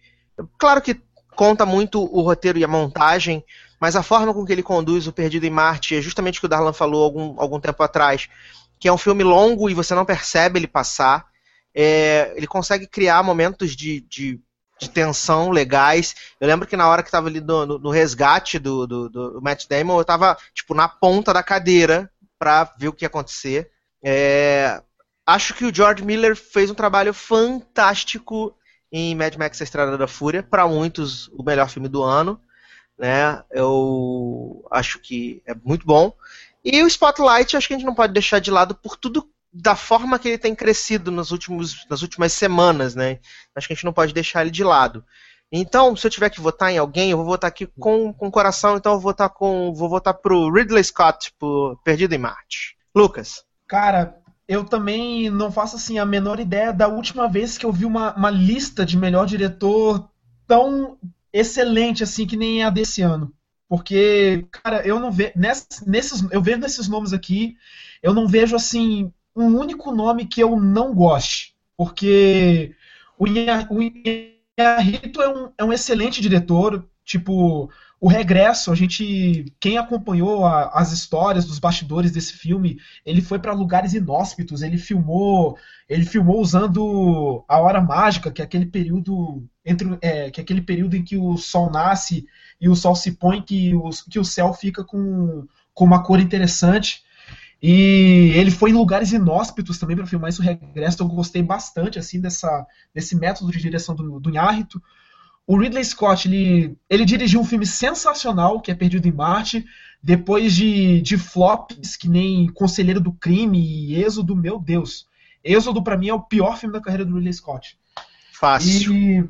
Claro que conta muito o roteiro e a montagem, mas a forma com que ele conduz o Perdido em Marte é justamente o que o Darlan falou algum, algum tempo atrás, que é um filme longo e você não percebe ele passar. É, ele consegue criar momentos de, de, de tensão legais. Eu lembro que na hora que estava ali no, no, resgate do, do, do, Matt Damon, eu estava tipo, na ponta da cadeira para ver o que ia acontecer. É, acho que o George Miller fez um trabalho fantástico em Mad Max A Estrada da Fúria, para muitos o melhor filme do ano. Né? Eu acho que é muito bom. E o Spotlight, acho que a gente não pode deixar de lado por tudo da forma que ele tem crescido nos últimos, nas últimas semanas, né? Acho que a gente não pode deixar ele de lado. Então, se eu tiver que votar em alguém, eu vou votar aqui com, com coração, então eu vou votar com. Vou votar pro Ridley Scott por Perdido em Marte. Lucas. Cara, eu também não faço assim a menor ideia da última vez que eu vi uma, uma lista de melhor diretor tão excelente assim que nem a desse ano. Porque, cara, eu não vejo. Nesses, nesses, eu vejo nesses nomes aqui, eu não vejo assim um único nome que eu não goste. Porque o Inharito é um, é um excelente diretor. Tipo, o Regresso, a gente. Quem acompanhou a, as histórias dos bastidores desse filme, ele foi para lugares inóspitos, ele filmou. Ele filmou usando a hora mágica, que é aquele período. Entre, é, que é aquele período em que o sol nasce e o sol se põe, que o, que o céu fica com, com uma cor interessante. E ele foi em lugares inóspitos também para filmar isso regresso. Eu gostei bastante assim dessa, desse método de direção do, do Inhárrito. O Ridley Scott ele, ele dirigiu um filme sensacional que é Perdido em Marte. Depois de, de flops que nem Conselheiro do Crime e Êxodo, meu Deus. Êxodo para mim é o pior filme da carreira do Ridley Scott. Fácil. E,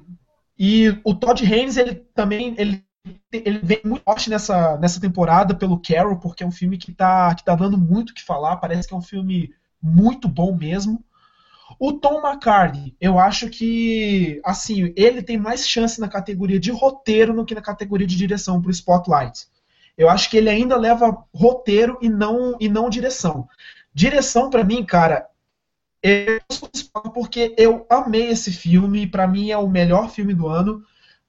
e o Todd Haynes ele também ele ele vem muito forte nessa, nessa temporada pelo Carol, porque é um filme que tá, que tá dando muito o que falar, parece que é um filme muito bom mesmo. O Tom McCartney, eu acho que, assim, ele tem mais chance na categoria de roteiro do que na categoria de direção pro Spotlight. Eu acho que ele ainda leva roteiro e não, e não direção. Direção, para mim, cara, eu porque eu amei esse filme, para mim é o melhor filme do ano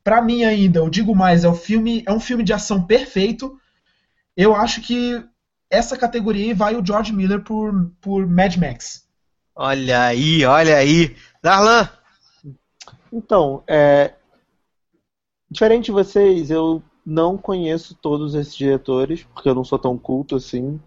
para mim ainda, eu digo mais, é, o filme, é um filme de ação perfeito. Eu acho que essa categoria vai o George Miller por, por Mad Max. Olha aí, olha aí. Darlan! Então, é, diferente de vocês, eu não conheço todos esses diretores, porque eu não sou tão culto assim.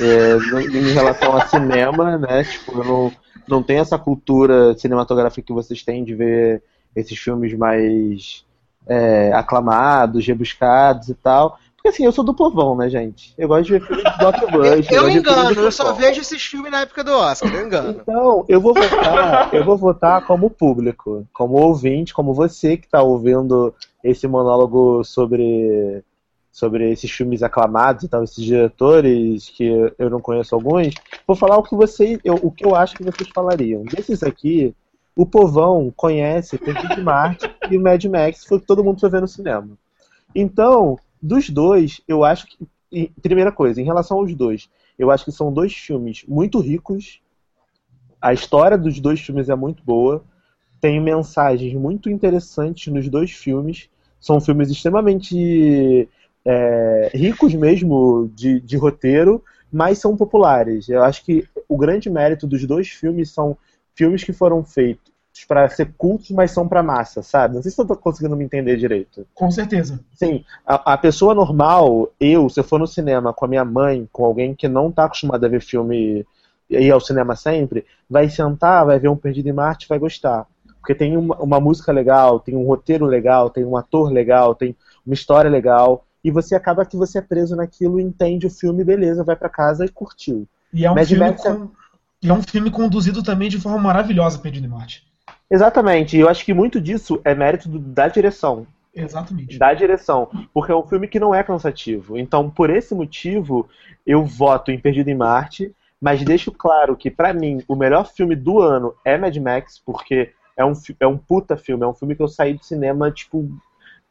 É, em relação a cinema, né? Tipo, eu não, não tenho essa cultura cinematográfica que vocês têm de ver esses filmes mais é, aclamados, rebuscados e tal. Porque assim, eu sou do povão, né, gente? Eu gosto de ver filmes de blockbuster. eu, eu engano, eu só vejo esses filmes na época do Oscar, eu engano. Então, eu vou votar, eu vou votar como público, como ouvinte, como você que está ouvindo esse monólogo sobre sobre esses filmes aclamados e tal, esses diretores que eu não conheço alguns, vou falar o que você, eu, o que eu acho que vocês falariam. Desses aqui, o povão conhece de Marte e o Mad Max, foi o que todo mundo foi ver no cinema. Então, dos dois, eu acho que. Primeira coisa, em relação aos dois, eu acho que são dois filmes muito ricos. A história dos dois filmes é muito boa. Tem mensagens muito interessantes nos dois filmes. São filmes extremamente é, ricos mesmo de, de roteiro, mas são populares. Eu acho que o grande mérito dos dois filmes são filmes que foram feitos para ser cultos, mas são para massa, sabe? Não sei se eu tô conseguindo me entender direito. Com certeza. Sim, a, a, pessoa normal, eu, se eu for no cinema com a minha mãe, com alguém que não tá acostumado a ver filme e ir ao cinema sempre, vai sentar, vai ver um Perdido em Marte, vai gostar. Porque tem uma, uma música legal, tem um roteiro legal, tem um ator legal, tem uma história legal, e você acaba que você é preso naquilo, entende o filme, beleza, vai para casa e curtiu. E é um, filme, com... é... é um filme conduzido também de forma maravilhosa, Perdido em Marte. Exatamente, eu acho que muito disso é mérito do, da direção. Exatamente. Da direção. Porque é um filme que não é cansativo. Então, por esse motivo, eu voto em Perdido em Marte, mas deixo claro que, para mim, o melhor filme do ano é Mad Max, porque é um, é um puta filme, é um filme que eu saí do cinema, tipo,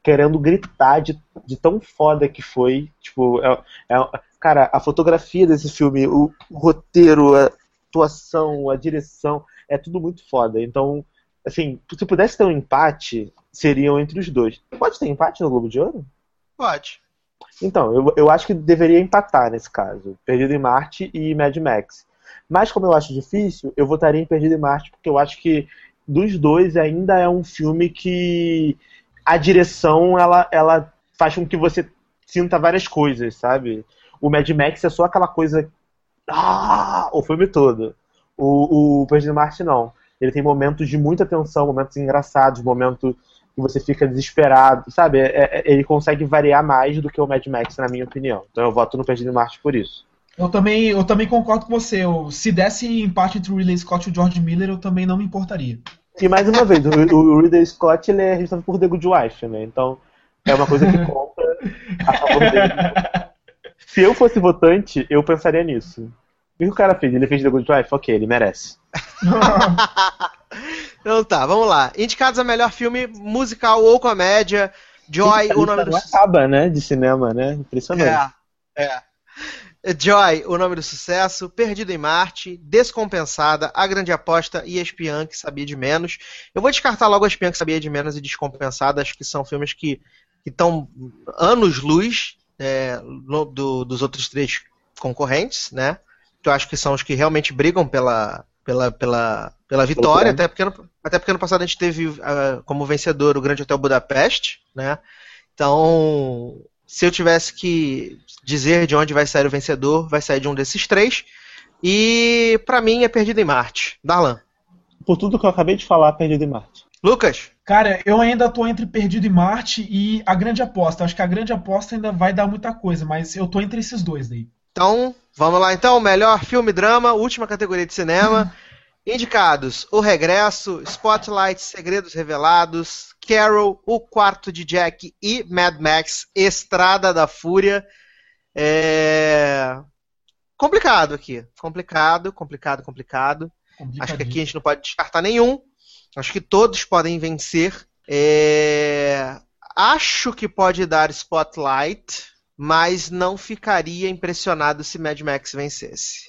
querendo gritar de, de tão foda que foi. Tipo, é, é, cara, a fotografia desse filme, o, o roteiro, a atuação, a direção, é tudo muito foda. Então, assim, se pudesse ter um empate, seriam entre os dois. Pode ter empate no Globo de Ouro? Pode. Então, eu, eu acho que deveria empatar nesse caso. Perdido em Marte e Mad Max. Mas como eu acho difícil, eu votaria em Perdido em Marte, porque eu acho que dos dois ainda é um filme que a direção ela, ela faz com que você sinta várias coisas, sabe? O Mad Max é só aquela coisa. Ah! O filme todo. O, o Perdido em Marte não. Ele tem momentos de muita tensão, momentos engraçados, momentos que você fica desesperado, sabe? É, é, ele consegue variar mais do que o Mad Max, na minha opinião. Então eu voto no Perdido em Marte por isso. Eu também, eu também concordo com você. Eu, se desse empate entre o Ridley Scott e o George Miller, eu também não me importaria. E mais uma vez, o, o Ridley Scott ele é responsável por The Good Wife, né? Então é uma coisa que conta a favor dele. *laughs* Se eu fosse votante, eu pensaria nisso. O que o cara fez? Ele fez The Good Wife? Ok, ele merece. *laughs* então tá, vamos lá. Indicados a melhor filme musical ou comédia. Joy, o nome do. acaba, né? De cinema, né? Impressionante. É, é. Joy, o nome do sucesso, Perdido em Marte, Descompensada, A Grande Aposta e Espiã, que sabia de menos. Eu vou descartar logo Espiã, que sabia de menos, e Descompensada, acho que são filmes que estão anos-luz é, do, dos outros três concorrentes, né? Que eu acho que são os que realmente brigam pela, pela, pela, pela vitória, até porque, no, até porque no passado a gente teve uh, como vencedor o Grande Hotel Budapeste, né? Então, se eu tivesse que dizer de onde vai sair o vencedor, vai sair de um desses três. E para mim é Perdido em Marte. Darlan. Por tudo que eu acabei de falar, Perdido em Marte. Lucas. Cara, eu ainda tô entre Perdido em Marte e a Grande Aposta. Acho que a Grande Aposta ainda vai dar muita coisa, mas eu tô entre esses dois daí. Então, vamos lá então. Melhor filme drama, última categoria de cinema. *laughs* Indicados: O Regresso, Spotlight, Segredos Revelados, Carol, O Quarto de Jack e Mad Max, Estrada da Fúria. É... Complicado aqui. Complicado, complicado, complicado. Acho que aqui a gente não pode descartar nenhum. Acho que todos podem vencer. É... Acho que pode dar Spotlight mas não ficaria impressionado se Mad Max vencesse.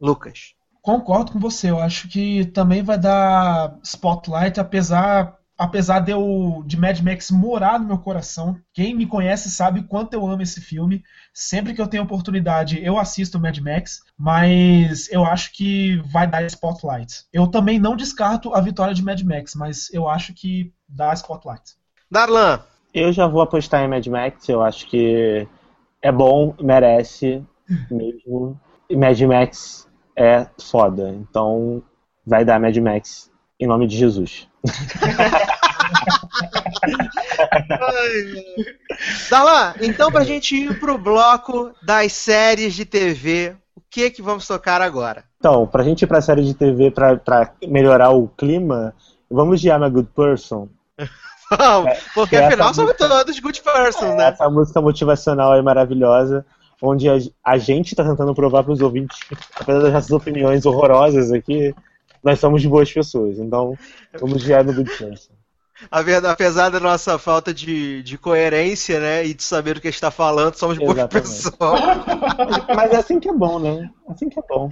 Lucas. Concordo com você, eu acho que também vai dar Spotlight, apesar apesar de eu de Mad Max morar no meu coração, quem me conhece sabe quanto eu amo esse filme. Sempre que eu tenho oportunidade, eu assisto Mad Max, mas eu acho que vai dar Spotlight. Eu também não descarto a vitória de Mad Max, mas eu acho que dá Spotlight. Darlan. Eu já vou apostar em Mad Max, eu acho que é bom, merece mesmo. E Mad Max é foda, então vai dar Mad Max em nome de Jesus. *laughs* Darlan, então pra gente ir pro bloco das séries de TV, o que que vamos tocar agora? Então, pra gente ir pra série de TV pra, pra melhorar o clima, vamos de I'm a Good Person. *laughs* Vamos, *laughs* porque essa afinal somos todos good person, né? Essa música motivacional é maravilhosa, onde a, a gente tá tentando provar pros ouvintes, que, apesar das nossas opiniões horrorosas aqui, nós somos boas pessoas. Então, vamos I'm a Good Person. A verdade, apesar da nossa falta de, de coerência, né, e de saber o que a gente tá falando, somos boas Exatamente. pessoas. *laughs* Mas é assim que é bom, né? Assim que é bom.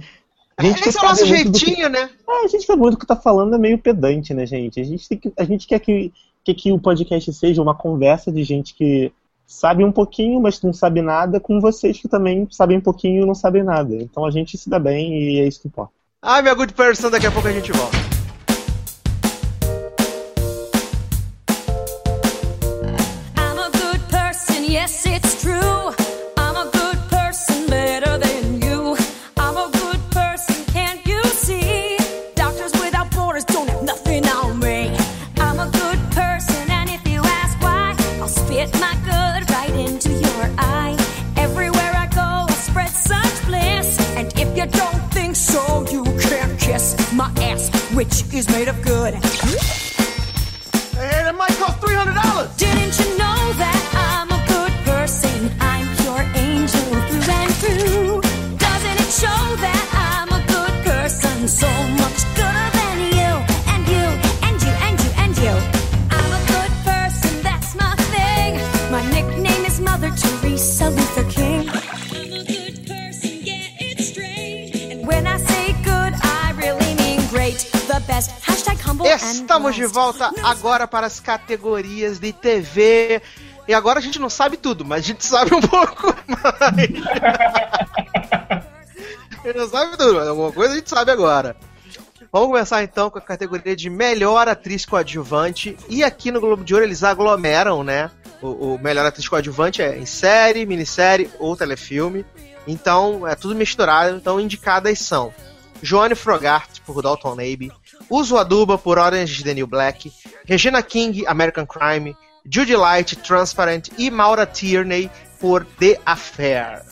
A gente Esse é o nosso muito do que- jeitinho, né? É, a gente sabe muito do que tá falando, é meio pedante, né, gente? A gente, tem que, a gente quer que, que, que o podcast seja uma conversa de gente que sabe um pouquinho, mas não sabe nada, com vocês que também sabem um pouquinho e não sabem nada. Então a gente se dá bem e é isso que importa. Ai, minha good person, daqui a pouco a gente volta. Which is made of good. Hey, that might cost $300! Didn't you know that Estamos de volta agora para as categorias de TV. E agora a gente não sabe tudo, mas a gente sabe um *laughs* pouco mais. a gente não sabe tudo, mas alguma coisa a gente sabe agora. Vamos começar então com a categoria de melhor atriz coadjuvante. E aqui no Globo de Ouro eles aglomeram, né? O, o melhor atriz coadjuvante é em série, minissérie ou telefilme. Então é tudo misturado. Então indicadas são Joanne Frogart por Dalton Abbey, Uso Aduba por Orange is the New Black, Regina King, American Crime, Judy Light, Transparent e Maura Tierney por The Affair.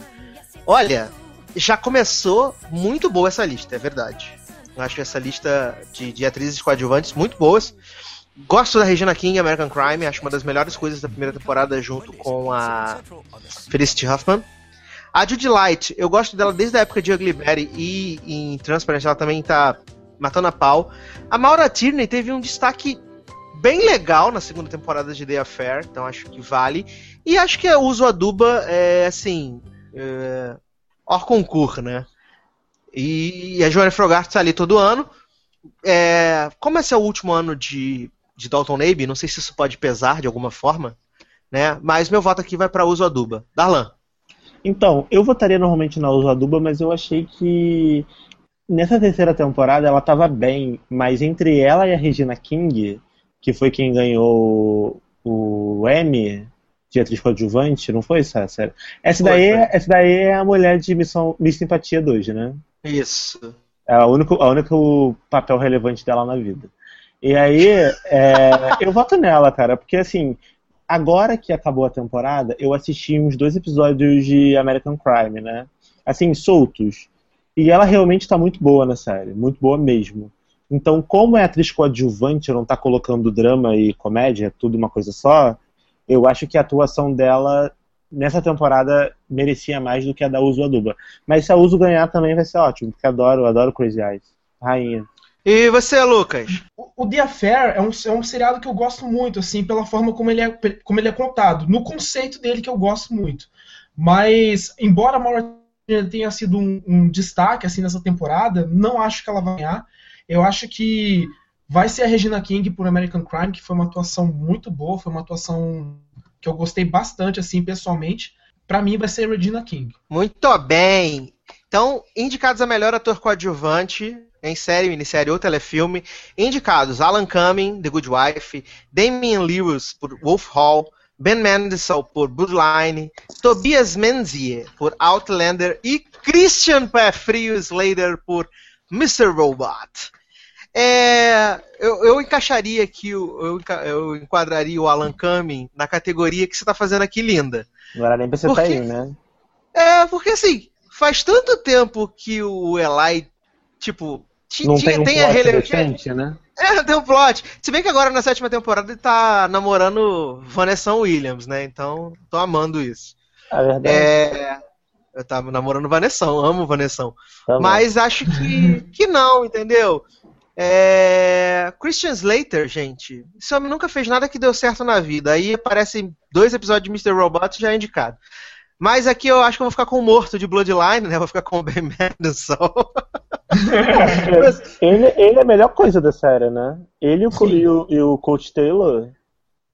Olha, já começou muito boa essa lista, é verdade. Eu acho essa lista de, de atrizes coadjuvantes muito boas. Gosto da Regina King, American Crime, acho uma das melhores coisas da primeira temporada junto com a Felicity Huffman. A Judy Light, eu gosto dela desde a época de Ugly Betty e em Transparent ela também tá matando a pau. A Maura Tierney teve um destaque bem legal na segunda temporada de The Affair, então acho que vale. E acho que a Uso Aduba é assim. É, hors concours, né? E a Joanne Frogart tá ali todo ano. É, como esse é o último ano de, de Dalton Abbey, não sei se isso pode pesar de alguma forma, né? Mas meu voto aqui vai para Uso Aduba. Darlan. Então, eu votaria normalmente na Uso Aduba, mas eu achei que nessa terceira temporada ela tava bem, mas entre ela e a Regina King, que foi quem ganhou o Emmy de atriz coadjuvante, não foi, César? Essa daí, foi. essa daí é a mulher de Missão, Miss Simpatia 2, né? Isso. É o único, a único papel relevante dela na vida. E aí, é, *laughs* eu voto nela, cara, porque assim, agora que acabou a temporada, eu assisti uns dois episódios de American Crime, né? Assim, soltos. E ela realmente tá muito boa na série, muito boa mesmo. Então, como é atriz coadjuvante, não tá colocando drama e comédia, é tudo uma coisa só, eu acho que a atuação dela nessa temporada merecia mais do que a da Uso Aduba. Mas se a Uso ganhar também vai ser ótimo, porque adoro, adoro Crazy Eyes. Rainha. E você, Lucas? O, o The Affair é um, é um seriado que eu gosto muito, assim, pela forma como ele, é, como ele é contado. No conceito dele que eu gosto muito. Mas, embora a Maura Tierney tenha sido um, um destaque, assim, nessa temporada, não acho que ela vai ganhar. Eu acho que vai ser a Regina King por American Crime, que foi uma atuação muito boa, foi uma atuação que eu gostei bastante, assim, pessoalmente. Pra mim vai ser Regina King. Muito bem. Então, indicados a melhor ator coadjuvante em série, minissérie ou telefilme, indicados Alan Cumming, The Good Wife, Damian Lewis por Wolf Hall, Ben Mendelsohn por Bloodline, Tobias Menzies por Outlander e Christian Pé Frio Slater por Mr. Robot. É, eu, eu, encaixaria aqui, eu, eu, enquadraria o Alan Cumming na categoria que você está fazendo aqui, linda. Não era nem pra você estar tá aí, né? É, porque assim, faz tanto tempo que o Eli, tipo, não tinha, tem um tem a relevância, né? *laughs* É, tem um plot. Se bem que agora na sétima temporada ele tá namorando Vanessa Williams, né? Então, tô amando isso. É verdade. É, eu tava namorando Vanessa, amo Vanessa. Tá Mas acho que, que não, entendeu? É... Christian Slater, gente, esse homem nunca fez nada que deu certo na vida. Aí aparecem dois episódios de Mr. Robot já é indicado. Mas aqui eu acho que eu vou ficar com o morto de Bloodline, né? Vou ficar com o Ben Mendelsohn. *laughs* ele, ele é a melhor coisa da série, né? Ele e o, e o Coach Taylor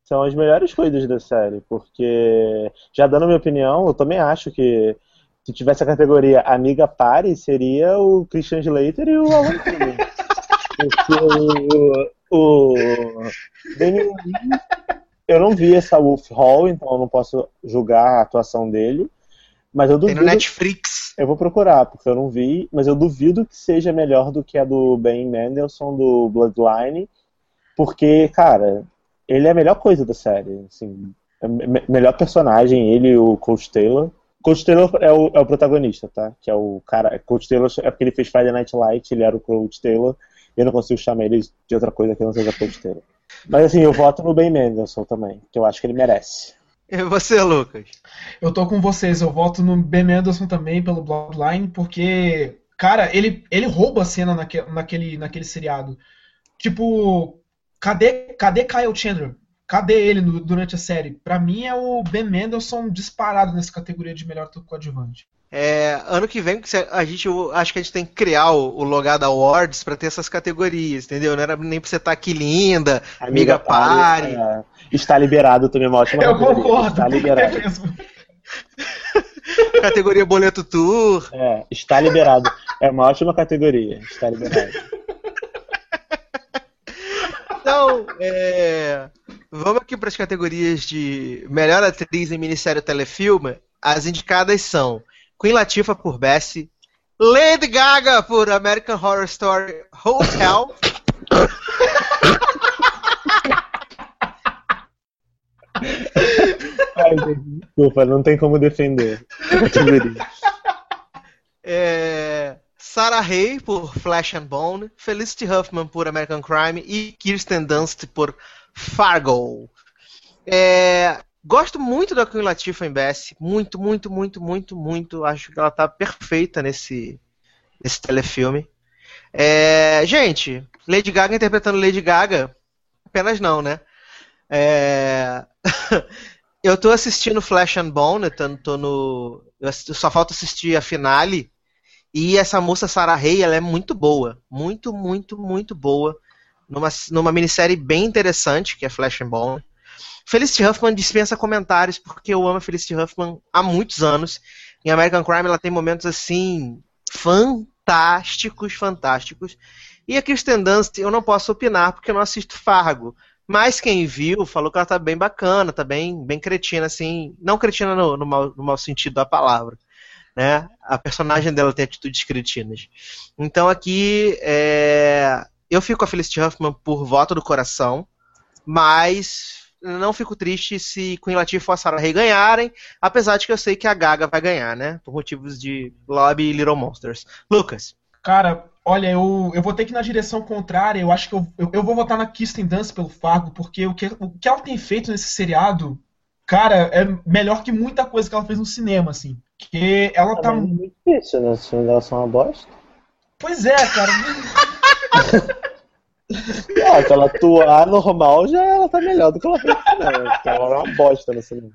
são as melhores coisas da série, porque, já dando a minha opinião, eu também acho que se tivesse a categoria Amiga Pare, seria o Christian Slater e o Alan *laughs* porque o, o Daniel eu não vi essa Wolf Hall, então eu não posso julgar a atuação dele. Mas eu duvido. Tem no Netflix. Eu vou procurar, porque eu não vi, mas eu duvido que seja melhor do que a do Ben Mendelssohn do Bloodline, porque, cara, ele é a melhor coisa da série. Assim, é melhor personagem, ele e o Coach Taylor. Coach Taylor é o, é o protagonista, tá? Que é o cara. Coach Taylor é porque ele fez Friday Night Light, ele era o Coach Taylor. E eu não consigo chamar ele de outra coisa que não seja Coach Taylor. Mas assim, eu voto no Ben Mendelssohn também, que eu acho que ele merece. E você, Lucas? Eu tô com vocês, eu voto no Ben Mendelssohn também pelo Bloodline, porque, cara, ele, ele rouba a cena naque, naquele, naquele seriado. Tipo, cadê, cadê Kyle Chandler? Cadê ele no, durante a série? Pra mim é o Ben Mendelssohn disparado nessa categoria de melhor coadjuvante. É, ano que vem a gente acho que a gente tem que criar o, o Logado Awards para ter essas categorias, entendeu? Não era nem pra você estar tá aqui linda, amiga, amiga pare. É, está liberado também, uma ótima Eu categoria. concordo. Está *laughs* liberado. É *laughs* categoria boleto tour. É, está liberado. É uma ótima categoria. Está liberado. Então, é, vamos aqui para as categorias de melhor atriz em minissérie telefilme. As indicadas são Queen Latifah por Bessie, Lady Gaga por American Horror Story Hotel. Ai, desculpa, não tem como defender. é, Sarah Hay por Flash and Bone, Felicity Huffman por American Crime e Kirsten Dunst por Fargo. É, Gosto muito da Queen Latifah em BS. Muito, muito, muito, muito, muito. Acho que ela tá perfeita nesse, nesse telefilme. É, gente, Lady Gaga interpretando Lady Gaga. Apenas não, né? É... *laughs* eu tô assistindo Flash and Bone, tô, tô no. Eu só falta assistir a finale. E essa moça Sarah Hay, ela é muito boa. Muito, muito, muito boa. Numa, numa minissérie bem interessante, que é Flash and Bone. Felicity Huffman dispensa comentários, porque eu amo a Felicity Huffman há muitos anos. Em American Crime ela tem momentos assim fantásticos, fantásticos. E a Kristen Dunst eu não posso opinar porque eu não assisto Fargo. Mas quem viu falou que ela tá bem bacana, tá bem, bem cretina, assim. Não cretina no, no, mau, no mau sentido da palavra. Né? A personagem dela tem atitudes cretinas. Então aqui é, eu fico com a Felicity Huffman por voto do coração, mas não fico triste se Queen Latifah e a Sarah Rey ganharem, apesar de que eu sei que a Gaga vai ganhar, né? Por motivos de Lobby e Little Monsters. Lucas. Cara, olha, eu, eu vou ter que ir na direção contrária. Eu acho que eu, eu, eu vou votar na Kirsten Dance pelo Fargo, porque o que, o que ela tem feito nesse seriado, cara, é melhor que muita coisa que ela fez no cinema, assim. Que ela ah, tá. É muito difícil, né? Se ela é uma bosta. Pois é, cara. *laughs* Ah, se ela atuar normal, já ela tá melhor do que ela fez cinema. Porque ela é uma bosta no cinema.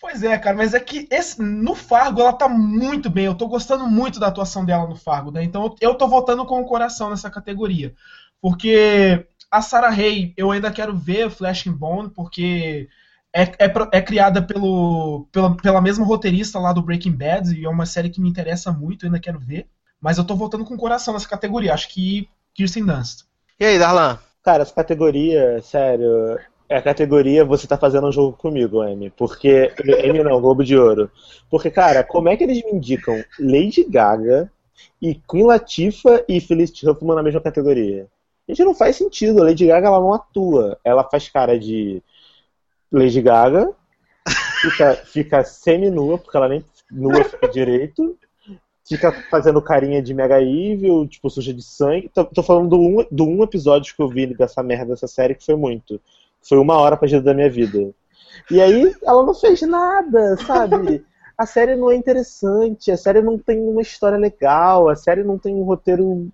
Pois é, cara, mas é que esse, no Fargo ela tá muito bem. Eu tô gostando muito da atuação dela no Fargo, né? Então eu tô votando com o coração nessa categoria. porque a Sarah Hay, eu ainda quero ver Flash and Bone, porque é, é, é, criada pelo, pela, pela mesma roteirista lá do Breaking Bad, e é uma série que me interessa muito, eu ainda quero ver. Mas eu tô voltando com o coração nessa categoria, acho que Kirsten Dunst. E aí, Darlan? Cara, essa categoria, sério, é a categoria você tá fazendo um jogo comigo, Amy. Porque. *laughs* Amy não, Globo de Ouro. Porque, cara, como é que eles me indicam Lady Gaga e Queen Latifah e Felicity Huffman na mesma categoria? Gente, não faz sentido. A Lady Gaga ela não atua. Ela faz cara de Lady Gaga, fica, fica semi-nua, porque ela nem nua fica direito. Fica fazendo carinha de mega evil, tipo, suja de sangue. Tô, tô falando do um, do um episódio que eu vi dessa merda dessa série, que foi muito. Foi uma hora perdida da minha vida. E aí ela não fez nada, sabe? A série não é interessante, a série não tem uma história legal, a série não tem um roteiro.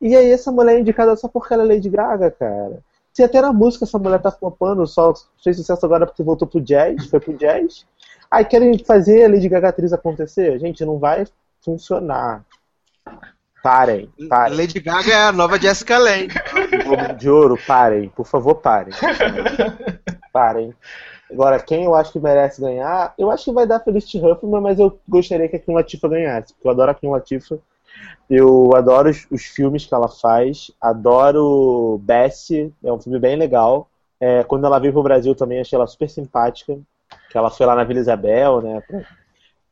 E aí essa mulher é indicada só porque ela é Lady Gaga, cara. Se até na música essa mulher tá flopando, só fez sucesso agora porque voltou pro jazz, foi pro jazz. Aí querem fazer a Lady Gaga atriz acontecer? Gente, não vai funcionar. Parem, parem. Lady Gaga é a nova Jessica Lange. Globo de Ouro, parem, por favor, parem. Parem. Agora, quem eu acho que merece ganhar, eu acho que vai dar Felicity Huffman, mas eu gostaria que a Kim Latifah ganhasse, porque eu adoro a Kim Latifah. Eu adoro os, os filmes que ela faz, adoro Bessie, é um filme bem legal. É, quando ela veio pro Brasil também achei ela super simpática, que ela foi lá na Vila Isabel, né, pra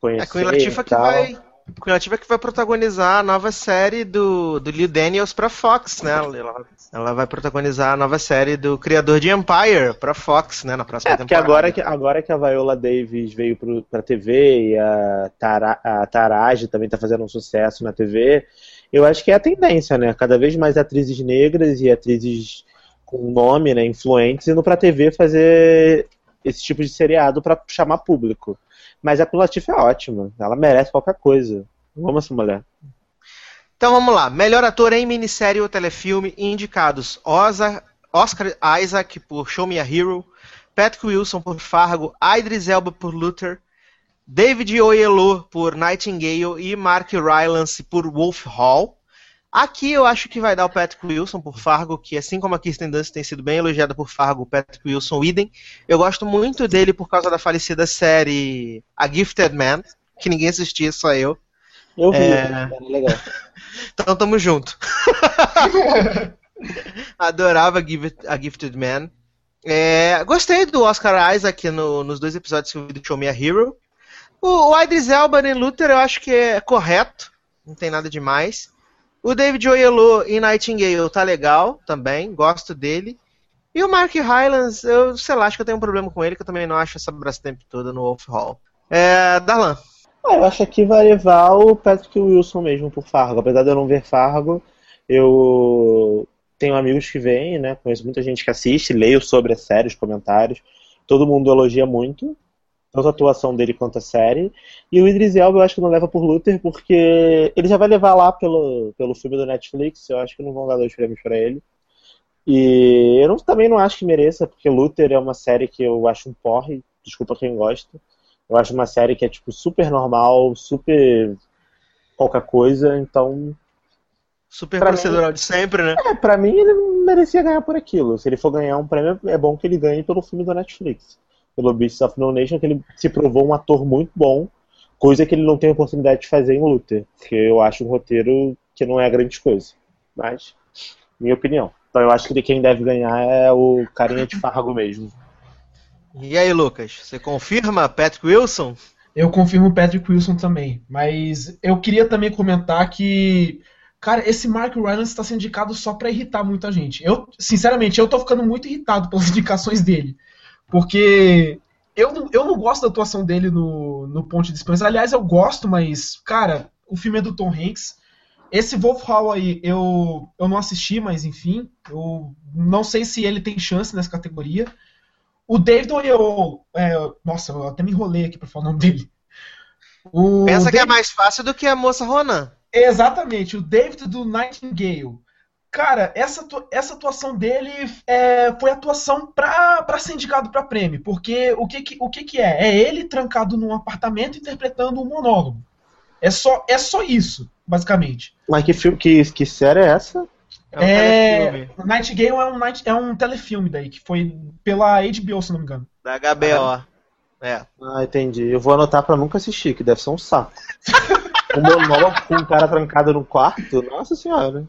conhecer. É a Queen Latifah que vai Criativa que vai protagonizar a nova série do, do Liu Daniels pra Fox, né? Ela, ela vai protagonizar a nova série do criador de Empire pra Fox, né? Na próxima é, porque temporada. Agora que, agora que a Viola Davis veio pro, pra TV e a, Tara, a Taraji também tá fazendo um sucesso na TV, eu acho que é a tendência, né? Cada vez mais atrizes negras e atrizes com nome, né? Influentes indo pra TV fazer esse tipo de seriado para chamar público. Mas a Latifah é ótima. Ela merece qualquer coisa. Vamos essa mulher. Então vamos lá. Melhor ator em minissérie ou telefilme indicados: Oscar, Oscar Isaac por Show Me a Hero, Patrick Wilson por Fargo, Idris Elba por Luther, David Oyelowo por Nightingale e Mark Rylance por Wolf Hall. Aqui eu acho que vai dar o Patrick Wilson por Fargo, que assim como a Kirsten Dunst tem sido bem elogiada por Fargo, o Patrick Wilson idem. Eu gosto muito dele por causa da falecida série A Gifted Man, que ninguém assistia, só eu. Eu vi, é... legal. *laughs* então tamo junto. *laughs* Adorava A Gifted Man. É... Gostei do Oscar Isaac no, nos dois episódios que eu vi do Show Me a Hero. O, o Idris Elba em Luther eu acho que é correto, não tem nada demais. O David Oyelowo em Nightingale tá legal também, gosto dele. E o Mark Rylance, eu sei lá, acho que eu tenho um problema com ele, que eu também não acho essa tempo toda no Wolf Hall. É, Darlan. Ah, eu acho que vai levar o Patrick Wilson mesmo por Fargo. Apesar de eu não ver Fargo, eu tenho amigos que vêm, né? Conheço muita gente que assiste, leio sobre a série, os comentários. Todo mundo elogia muito tanto a atuação dele quanto a série. E o Idris Elba eu acho que não leva por Luther, porque ele já vai levar lá pelo, pelo filme do Netflix, eu acho que não vão dar dois prêmios para ele. E eu não, também não acho que mereça, porque Luther é uma série que eu acho um porre, desculpa quem gosta. Eu acho uma série que é tipo super normal, super qualquer coisa, então. Super procedural mim, de sempre, né? É, pra mim ele merecia ganhar por aquilo. Se ele for ganhar um prêmio, é bom que ele ganhe pelo filme do Netflix pelo Beasts of No Nation, que ele se provou um ator muito bom, coisa que ele não tem oportunidade de fazer em Luther, porque eu acho um roteiro que não é grande coisa. Mas, minha opinião. Então eu acho que quem deve ganhar é o carinha de Fargo mesmo. E aí, Lucas, você confirma Patrick Wilson? Eu confirmo Patrick Wilson também, mas eu queria também comentar que Cara, esse Mark Rylance está sendo indicado só para irritar muita gente. Eu, sinceramente, eu tô ficando muito irritado pelas *laughs* indicações dele. Porque eu não, eu não gosto da atuação dele no, no Ponte de Esperança. Aliás, eu gosto, mas, cara, o filme é do Tom Hanks. Esse Wolf Hall aí, eu, eu não assisti, mas enfim. Eu não sei se ele tem chance nessa categoria. O David Oyelowo, é, nossa, eu até me enrolei aqui pra falar o nome dele. O Pensa David, que é mais fácil do que a moça Ronan. Exatamente, o David do Nightingale. Cara, essa, essa atuação dele é, foi atuação para ser indicado para prêmio, porque o que, que, o que, que é? É ele trancado num apartamento interpretando um monólogo. É só, é só isso, basicamente. Mas que, filme, que, que série é essa? É um É, telefilme o Nightingale é um, night- é um telefilme daí, que foi pela HBO, se não me engano. da HBO. É. Ah, entendi. Eu vou anotar pra nunca assistir, que deve ser um saco. *laughs* um monólogo com um cara trancado no quarto? Nossa senhora.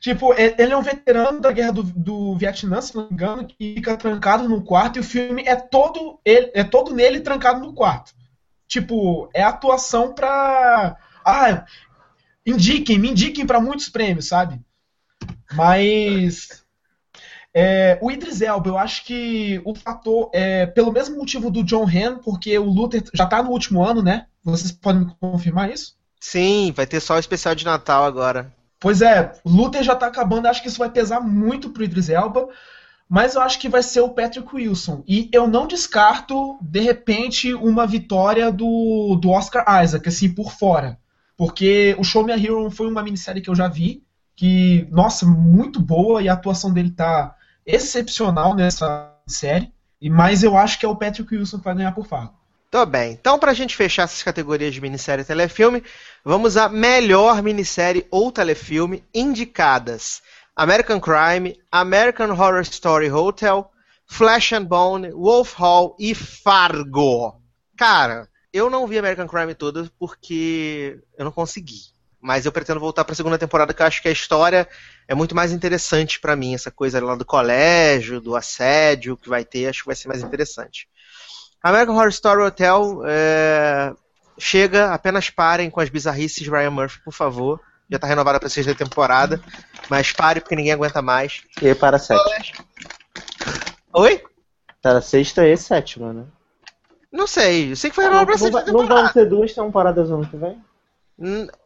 Tipo, ele é um veterano da guerra do, do Vietnã, se não me engano, que fica trancado no quarto e o filme é todo ele, é todo nele trancado no quarto. Tipo, é atuação pra. Ah, indiquem, me indiquem pra muitos prêmios, sabe? Mas. é, o Idris Elba, eu acho que o fator, é, pelo mesmo motivo do John Han, porque o Luther já tá no último ano, né? Vocês podem confirmar isso? Sim, vai ter só o especial de Natal agora. Pois é, o Luther já tá acabando, acho que isso vai pesar muito pro Idris Elba, mas eu acho que vai ser o Patrick Wilson. E eu não descarto, de repente, uma vitória do, do Oscar Isaac, assim, por fora. Porque o Show Me a Hero foi uma minissérie que eu já vi, que, nossa, muito boa, e a atuação dele tá excepcional nessa série. Mas eu acho que é o Patrick Wilson que vai ganhar por Fargo. Tô bem. Então, pra gente fechar essas categorias de minissérie e telefilme, vamos à melhor minissérie ou telefilme indicadas: American Crime, American Horror Story Hotel, Flesh and Bone, Wolf Hall e Fargo. Cara, eu não vi American Crime toda porque eu não consegui. Mas eu pretendo voltar pra segunda temporada, que eu acho que a história é muito mais interessante pra mim. Essa coisa lá do colégio, do assédio que vai ter, acho que vai ser mais interessante. American Horror Story Hotel é, chega, apenas parem com as bizarrices de Ryan Murphy, por favor. Já tá renovada pra sexta temporada, mas pare porque ninguém aguenta mais. E para a sétima. Oi? Para sexta e sétima, né? Não sei, eu sei que foi renovada pra sexta vai- não temporada. vão ter duas temporadas no ano que vem?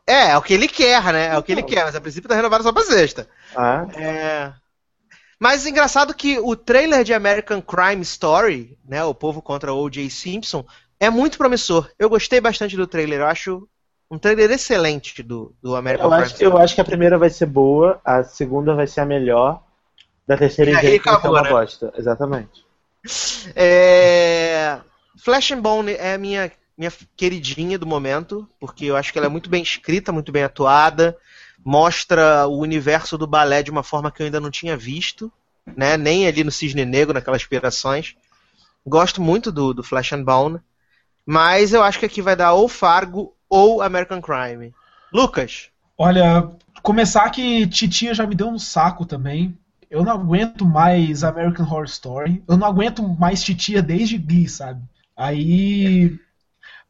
É, é o que ele quer, né? É o que ele quer, mas a princípio tá renovada só pra sexta. Ah, É. Mas engraçado que o trailer de American Crime Story, né, o povo contra O.J. Simpson, é muito promissor. Eu gostei bastante do trailer, eu acho um trailer excelente do, do American eu Crime acho, eu acho que a primeira vai ser boa, a segunda vai ser a melhor, da terceira E em aí diante vai ser acabou, uma né? bosta. Exatamente. É... Flash and Bone é a minha, minha queridinha do momento, porque eu acho que ela é muito bem escrita, muito bem atuada, mostra o universo do balé de uma forma que eu ainda não tinha visto, né? Nem ali no Cisne Negro, naquelas inspirações. Gosto muito do, do Flash and Bone, mas eu acho que aqui vai dar ou Fargo ou American Crime. Lucas, Olha, começar que Titia já me deu um saco também. Eu não aguento mais American Horror Story. Eu não aguento mais Titia desde Glee, sabe? Aí,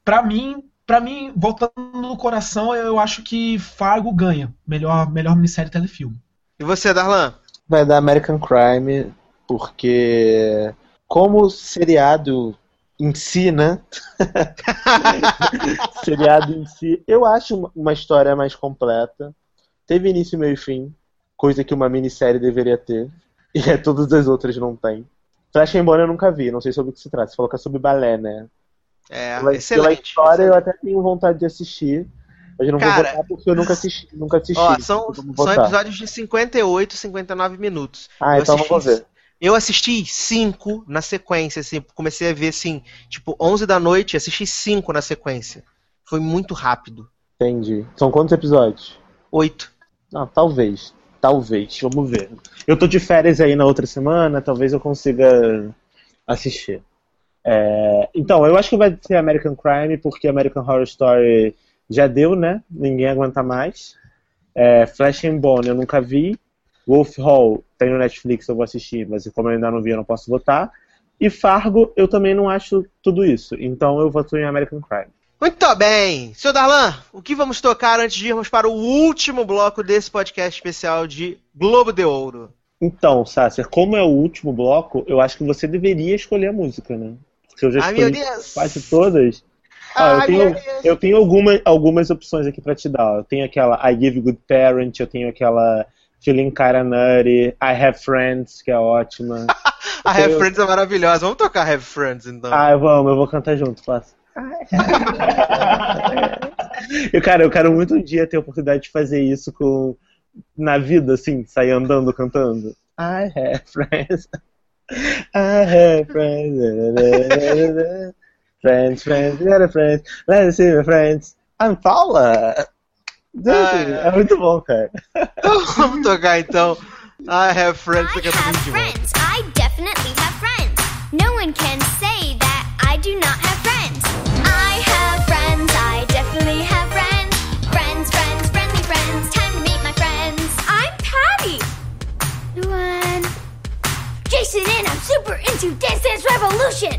pra mim, para mim, voltando no coração, eu acho que Fargo ganha. Melhor, melhor minissérie telefilme. e você, Darlan? Vai dar American Crime, porque como seriado em si, né? *laughs* seriado em si, eu acho uma- história mais completa. Teve início, meio e fim, coisa que uma minissérie deveria ter, *laughs* e é, todas as outras não tem. Flash and Bone eu nunca vi, não sei sobre o que se trata. Você falou que é sobre balé, né? É, Pela, pela excelente. história eu até tenho vontade de assistir, mas eu não Cara, vou votar porque eu nunca assisti. Nunca assisti Ó, são, Vamos são episódios de 58, 59 minutos. Ah, Eu então assisti- ver. Eu assisti cinco na sequência, assim, comecei a ver assim, tipo, 11 da noite, assisti cinco na sequência. Foi muito rápido. Entendi. São quantos episódios? Oito. Não, talvez. Talvez. Vamos ver. Eu tô de férias aí na outra semana, talvez eu consiga assistir. É, Então, eu acho que vai ser American Crime, porque American Horror Story já deu, né? Ninguém aguenta mais. É, Flash and Bone eu nunca vi. Wolf Hall tem no Netflix, eu vou assistir, mas como eu ainda não vi, eu não posso votar. E Fargo, eu também não acho tudo isso. Então eu voto em American Crime. Muito bem. Seu Darlan, o que vamos tocar antes de irmos para o último bloco desse podcast especial de Globo de Ouro? Então, Sasser, como é o último bloco, eu acho que você deveria escolher a música, né? Porque eu já Ai, escolhi Deus. quase todas. Ah, eu Ai, tenho, meu Deus. eu tenho alguma, algumas opções aqui pra te dar. Eu tenho aquela I Give Good Parent, eu tenho aquela Feeling Kinda Nutty, I Have Friends, que é ótima. *laughs* A Have eu- Friends é maravilhosa. Vamos tocar Have Friends, então. ah, vamos, eu vou cantar junto, faço. *laughs* eu, cara, eu quero muito um dia ter a oportunidade de fazer isso com na vida, assim, sair andando cantando. I have friends. I have friends. friends, friends, we are friends. Let's see my friends. I'm Paula. É, é muito bom, cara. Então vamos tocar então. I have friends I daqui a pouco a have friends. I definitely have friends. No one can say that I do not have friends. Super into Dance Dance Revolution.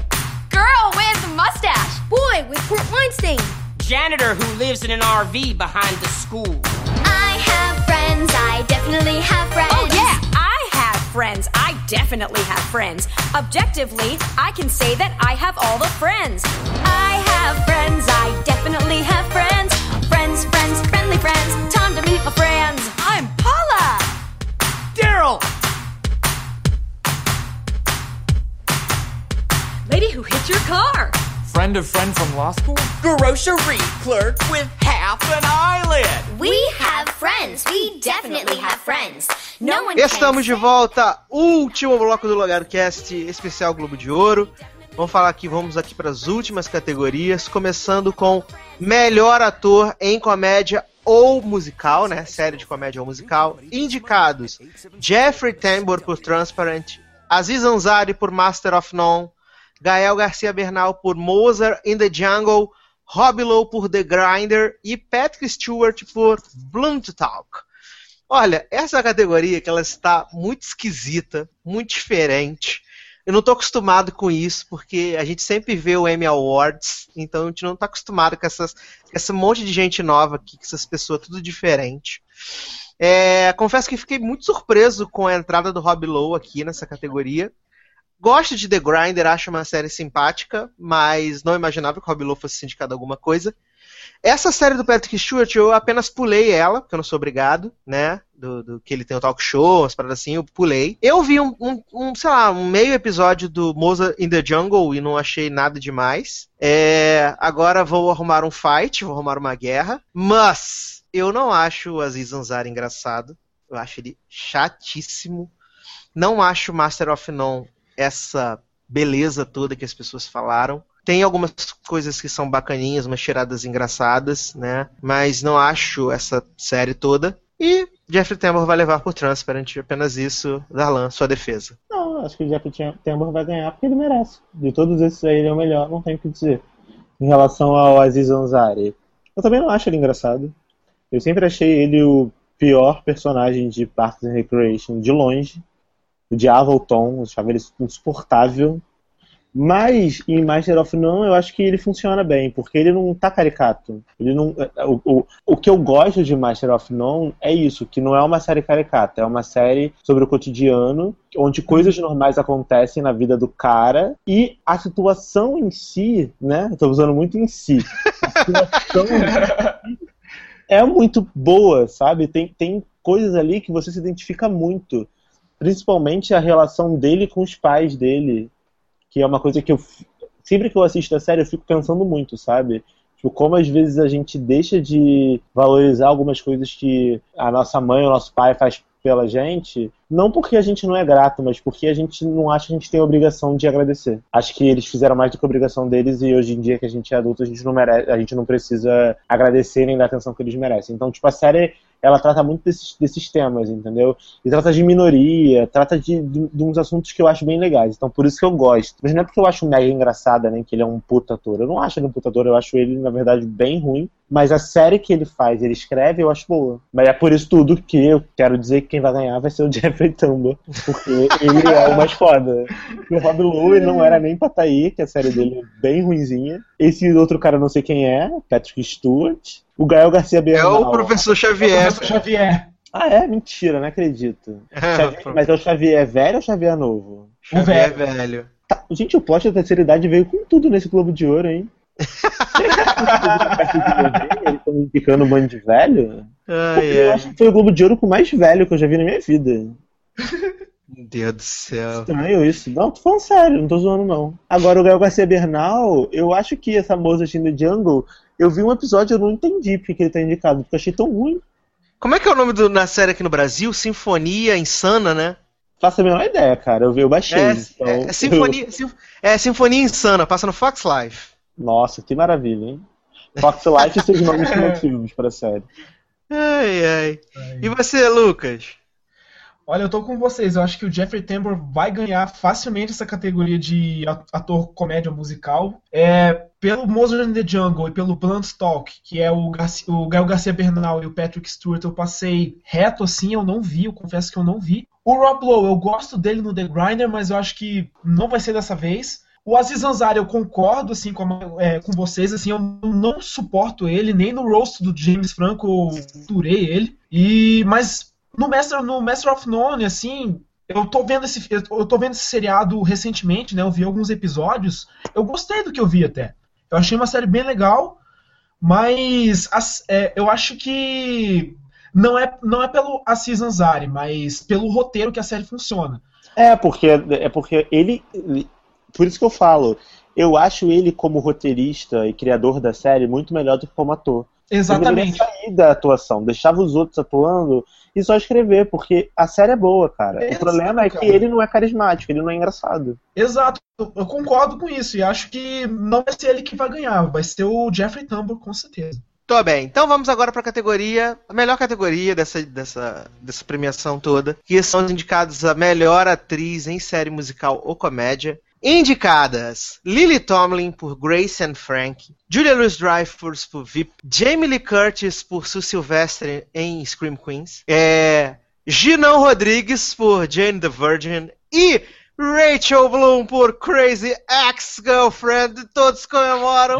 Girl with the mustache. Boy with Port Weinstein. janitor who lives in an RV behind the school. I have friends. I definitely have friends. Oh, yeah, I have friends. I definitely have friends. Objectively, I can say that I have all the friends. I have friends. I definitely have friends. Friends, friends, friendly friends. Time to meet my friends. I'm Paula. Daryl! Lady who hit your car. Friend of friend from law school? Grocery clerk with half an eyelid! We have friends. We definitely have friends. No one Estamos de volta, último bloco do Logarcast especial Globo de Ouro. Vamos falar aqui, vamos aqui para as últimas categorias, começando com melhor ator em comédia ou musical, né? Série de comédia ou musical. Indicados: Jeffrey Tambor por Transparent, Aziz Ansari por Master of None, Gael Garcia Bernal por Mozart in the Jungle, Rob Lowe por The Grinder e Patrick Stewart por Blunt Talk. Olha, essa categoria que ela está muito esquisita, muito diferente. Eu não tô acostumado com isso, porque a gente sempre vê o Emmy Awards, então a gente não tá acostumado com essas, esse monte de gente nova aqui, com essas pessoas tudo diferente. É, confesso que fiquei muito surpreso com a entrada do Rob Lowe aqui nessa categoria. Gosto de The Grinder, acho uma série simpática, mas não imaginava que o Rob Lowe fosse indicado a alguma coisa. Essa série do Patrick Stewart, eu apenas pulei ela, porque eu não sou obrigado, né? Do, do que ele tem o talk show, umas paradas assim, eu pulei. Eu vi um, um, um, sei lá, um meio episódio do Mozart in the Jungle e não achei nada demais. É, agora vou arrumar um fight, vou arrumar uma guerra, mas eu não acho o Aziz Ansari engraçado. Eu acho ele chatíssimo. Não acho Master of None essa beleza toda que as pessoas falaram. Tem algumas coisas que são bacaninhas, umas tiradas engraçadas, né? Mas não acho essa série toda. E Jeffrey Tambor vai levar por Transparent, apenas isso. Darlan, sua defesa. Não, acho que o Jeffrey Tambor vai ganhar porque ele merece. De todos esses aí, ele é o melhor, não tem o que dizer. Em relação ao Aziz Ansari, eu também não acho ele engraçado. Eu sempre achei ele o pior personagem de Parks and Recreation de longe. Odiava o Tom, achava ele insuportável. Mas em Master of None eu acho que ele funciona bem, porque ele não tá caricato. Ele não, o, o, o que eu gosto de Master of None é isso, que não é uma série caricata, é uma série sobre o cotidiano, onde coisas normais acontecem na vida do cara e a situação em si, né? Eu tô usando muito em si. A situação em si *laughs* é muito boa, sabe? Tem, tem coisas ali que você se identifica muito. Principalmente a relação dele com os pais dele que é uma coisa que eu sempre que eu assisto a série eu fico pensando muito, sabe? Tipo, como às vezes a gente deixa de valorizar algumas coisas que a nossa mãe ou nosso pai faz pela gente, não porque a gente não é grato, mas porque a gente não acha que a gente tem a obrigação de agradecer. Acho que eles fizeram mais do que a obrigação deles e hoje em dia que a gente é adulto, a gente não merece, a gente não precisa agradecer nem dar atenção que eles merecem. Então, tipo, a série ela trata muito desses, desses temas, entendeu? E trata de minoria, trata de, de, de, uns assuntos que eu acho bem legais. Então, por isso que eu gosto. Mas não é porque eu acho mega engraçada, né? Que ele é um puta ator. Eu não acho ele um puta ator, eu acho ele, na verdade, bem ruim. Mas a série que ele faz, ele escreve, eu acho boa. Mas é por isso tudo que eu quero dizer que quem vai ganhar vai ser o *laughs* Jeffrey Tambor. Porque ele é o mais foda. O Rob Lowe não era nem pra estar aí, que a série dele é bem ruinzinha. Esse outro cara, não sei quem é, Patrick Stewart. O Gael Garcia Bernal. É o professor Xavier. É o professor Xavier. Ah, é? Mentira, não acredito. Xavier, mas é o Xavier velho ou Xavier novo? O Xavier velho. velho. Tá, gente, o plot da terceira idade veio com tudo nesse Globo de Ouro, hein? Eles estão indicando um bando de velho? Ah, Eu é. acho que foi o Globo de Ouro com mais velho que eu já vi na minha vida. Meu Deus do céu. Estranho isso. Não, tô falando sério, não tô zoando não. Agora, o Gael Garcia Bernal, eu acho que essa moça in the Jungle, eu vi um episódio e eu não entendi porque que ele tá indicado, porque eu achei tão ruim. Como é que é o nome do, na série aqui no Brasil? Sinfonia Insana, né? Faço a menor ideia, cara. Eu vi, eu baixei. É, então, é, é Sinfonia, *laughs* Sin- é Sinfonia Insana, passa no Fox Life. Nossa, que maravilha, hein? Fox Life e seus nomes criativos pra série. Ai, ai. E você, Lucas? Olha, eu tô com vocês. Eu acho que o Jeffrey Tambor vai ganhar facilmente essa categoria de ator comédia musical. É, pelo Mozart in the Jungle e pelo Blunt que é o, o Gael Garcia Bernal e o Patrick Stewart, eu passei reto assim, eu não vi, eu confesso que eu não vi. O Rob Lowe, eu gosto dele no The Grinder, mas eu acho que não vai ser dessa vez. O Aziz Ansari, eu concordo assim com, é, com vocês, assim, eu não suporto ele, nem no roast do James Franco eu durei ele. E mas no Master, no Master of None, assim, eu tô vendo esse eu tô vendo esse seriado recentemente, né? Eu vi alguns episódios. Eu gostei do que eu vi até. Eu achei uma série bem legal, mas as, é, eu acho que não é não é pelo Aziz Ansari, mas pelo roteiro que a série funciona. É porque é porque ele por isso que eu falo, eu acho ele como roteirista e criador da série muito melhor do que como ator. Exatamente. Ele sair da atuação, deixava os outros atuando e só escrever, porque a série é boa, cara. Exato, o problema é que cara. ele não é carismático, ele não é engraçado. Exato, eu concordo com isso e acho que não vai ser ele que vai ganhar, vai ser o Jeffrey Tambor, com certeza. Tô bem, então vamos agora para a categoria, a melhor categoria dessa, dessa, dessa premiação toda, que são os indicados a melhor atriz em série musical ou comédia. Indicadas: Lily Tomlin por Grace and Frank, Julia Louis-Dreyfus por VIP, Jamie Lee Curtis por Sue Sylvester em Scream Queens, é, Ginão Rodrigues por Jane the Virgin e Rachel Bloom por Crazy Ex-Girlfriend. Todos comemoram.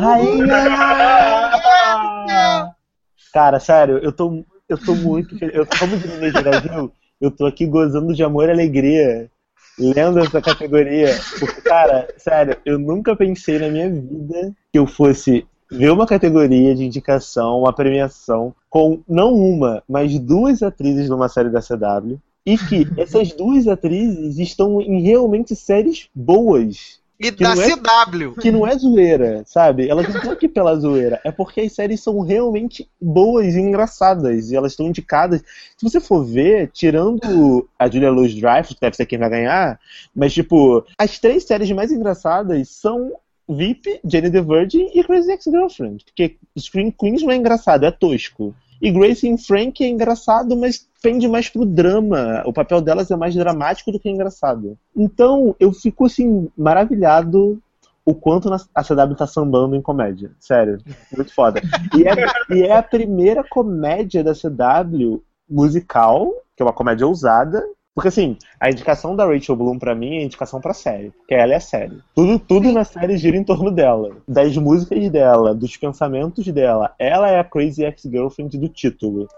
Cara, sério, eu tô, eu tô muito feliz. Eu, como diz no Brasil, eu tô aqui gozando de amor e alegria lendo essa categoria. Porque, cara, sério, eu nunca pensei na minha vida que eu fosse ver uma categoria de indicação, uma premiação, com não uma, mas duas atrizes numa série da CW. E que essas duas atrizes estão em realmente séries boas. E da é, CW. Que não é zoeira, sabe? Elas não estão aqui pela zoeira. É porque as séries são realmente boas e engraçadas. E elas estão indicadas. Se você for ver, tirando a Julia Louis Dreyfus, que deve ser quem vai ganhar, mas, tipo, as três séries mais engraçadas são VIP, Jenny the Virgin e Crazy Ex-Girlfriend. Porque Screen Queens não é engraçado, é tosco. E Grace e Frank é engraçado, mas pende mais pro drama. O papel delas é mais dramático do que engraçado. Então, eu fico assim, maravilhado o quanto a CW tá sambando em comédia. Sério, muito foda. E é, e é a primeira comédia da CW musical, que é uma comédia ousada, porque assim, a indicação da Rachel Bloom para mim é indicação pra série. Porque ela é a série. Tudo, tudo na série gira em torno dela. Das músicas dela, dos pensamentos dela. Ela é a Crazy Ex-Girlfriend do título.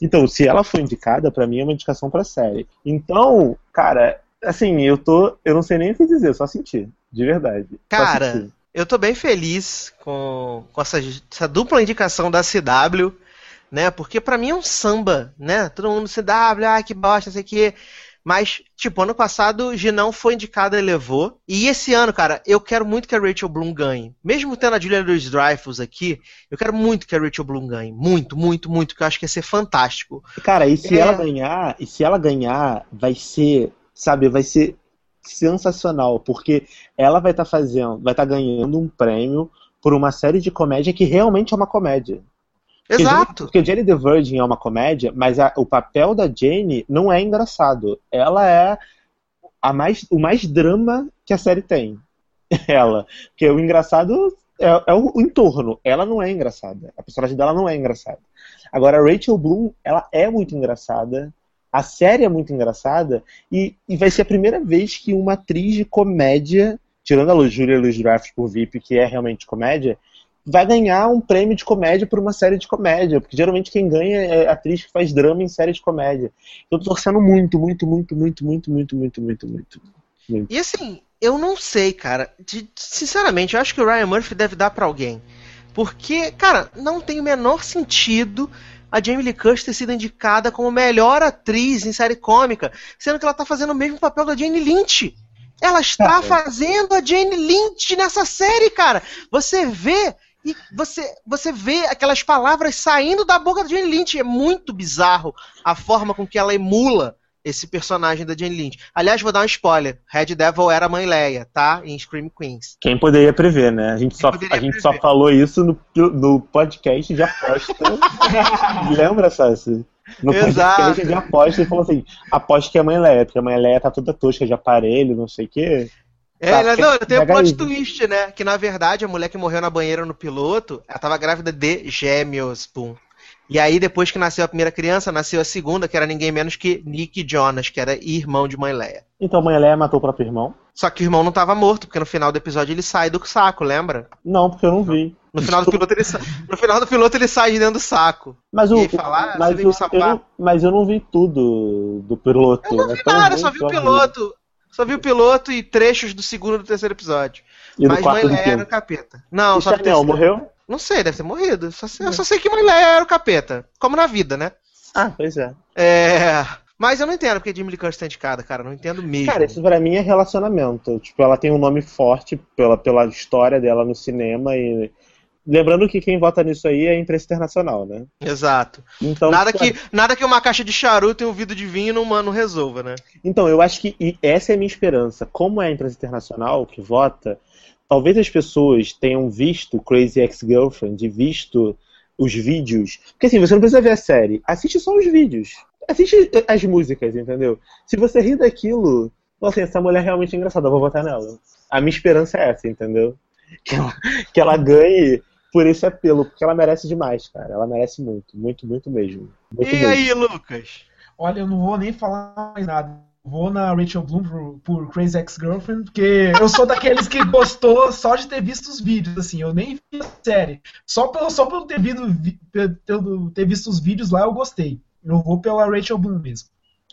Então, se ela for indicada, para mim é uma indicação pra série. Então, cara, assim, eu tô. Eu não sei nem o que dizer, só sentir. De verdade. Cara, eu tô bem feliz com, com essa, essa dupla indicação da CW né? Porque para mim é um samba, né? Todo mundo CW, ah, que bosta, sei o quê. Mas, tipo, ano passado, Ginão foi indicada e levou. E esse ano, cara, eu quero muito que a Rachel Bloom ganhe. Mesmo tendo a Julia Louis Dreyfus aqui, eu quero muito que a Rachel Bloom ganhe. Muito, muito, muito, que eu acho que ia ser fantástico. Cara, e se é... ela ganhar, e se ela ganhar, vai ser, sabe, vai ser sensacional, porque ela vai estar tá fazendo, vai estar tá ganhando um prêmio por uma série de comédia que realmente é uma comédia. Exato. Porque Jane the Virgin é uma comédia, mas a, o papel da Jane não é engraçado. Ela é a mais, o mais drama que a série tem. *laughs* Ela. Porque o engraçado é, é o, o, entorno. Ela não é engraçada. A personagem dela não é engraçada. Agora, a Rachel Bloom, ela é muito engraçada. A série é muito engraçada. E, e vai ser a primeira vez que uma atriz de comédia, tirando a Julia Louis Dreyfus por VIP, que é realmente comédia, vai ganhar um prêmio de comédia por uma série de comédia, porque geralmente quem ganha é a atriz que faz drama em série de comédia. Eu tô torcendo muito, muito, muito, muito, muito, muito, muito, muito, muito. muito. E assim, eu não sei, cara. De, sinceramente, eu acho que o Ryan Murphy deve dar para alguém. Porque, cara, não tem o menor sentido a Jamie Lee Curtis ter sido indicada como melhor atriz em série cômica, sendo que ela tá fazendo o mesmo papel da Jane Lynch. Ela está fazendo a Jane Lynch nessa série, cara. Você vê e você, você vê aquelas palavras saindo da boca da Jane Lynch. É muito bizarro a forma com que ela emula esse personagem da Jane Lynch. Aliás, vou dar um spoiler. Red Devil era a mãe Leia, tá? Em Scream Queens. Quem poderia prever, né? A gente, Quem só, a gente só falou isso no, no podcast de aposta. *laughs* Lembra, Sassi? No Exato. podcast de aposta, ele falou assim: aposto que é a mãe Leia, porque a mãe Leia tá toda tosca de aparelho, não sei o quê. É, Tá, né, não, tem um plot twist, né? Que na verdade a mulher que morreu na banheira no piloto, ela tava grávida de gêmeos, pum. E aí, depois que nasceu a primeira criança, nasceu a segunda, que era ninguém menos que Nick Jonas, que era irmão de mãe Leia. Então a mãe Leia matou o próprio irmão? Só que o irmão não tava morto, porque no final do episódio ele sai do saco, lembra? Não, porque eu não vi. No final do piloto ele, sa... no final do piloto ele sai de dentro do saco. Mas, o, fala, ah, mas, o- eu não, mas eu não vi tudo do piloto. Eu não É vi tão nada, só vi o piloto. Só vi o piloto e trechos do segundo e do terceiro episódio. E Mas Mãe Leia era o capeta. Não, E só Chanel morreu? Não sei, deve ter morrido. Só sei- eu só sei que Mãe Leia era o capeta. Como na vida, né? Ah, pois é. É. Mas eu não entendo porque Jimmy Lee Curtis tá indicada, cara. Não entendo mesmo. Cara, isso pra mim é relacionamento. Tipo, ela tem um nome forte pela, pela história dela no cinema e. Lembrando que quem vota nisso aí é a imprensa internacional, né? Exato. Então, nada, que, nada que uma caixa de charuto e um vidro de vinho não, não resolva, né? Então, eu acho que essa é a minha esperança. Como é a imprensa internacional que vota, talvez as pessoas tenham visto Crazy Ex-Girlfriend visto os vídeos. Porque assim, você não precisa ver a série, assiste só os vídeos. Assiste as músicas, entendeu? Se você rir daquilo, assim, essa mulher é realmente engraçada, eu vou votar nela. A minha esperança é essa, entendeu? Que ela, que ela ganhe por esse apelo, porque ela merece demais, cara. Ela merece muito, muito, muito mesmo. Muito E mesmo. aí, Lucas? Olha, eu não vou nem falar mais nada. Vou na Rachel Bloom por, por Crazy Ex-Girlfriend, porque eu sou daqueles que gostou só de ter visto os vídeos, assim, eu nem vi a série. Só pelo, só pelo ter, visto, vi- ter, visto os vídeos lá, eu gostei. Eu vou pela Rachel Bloom mesmo.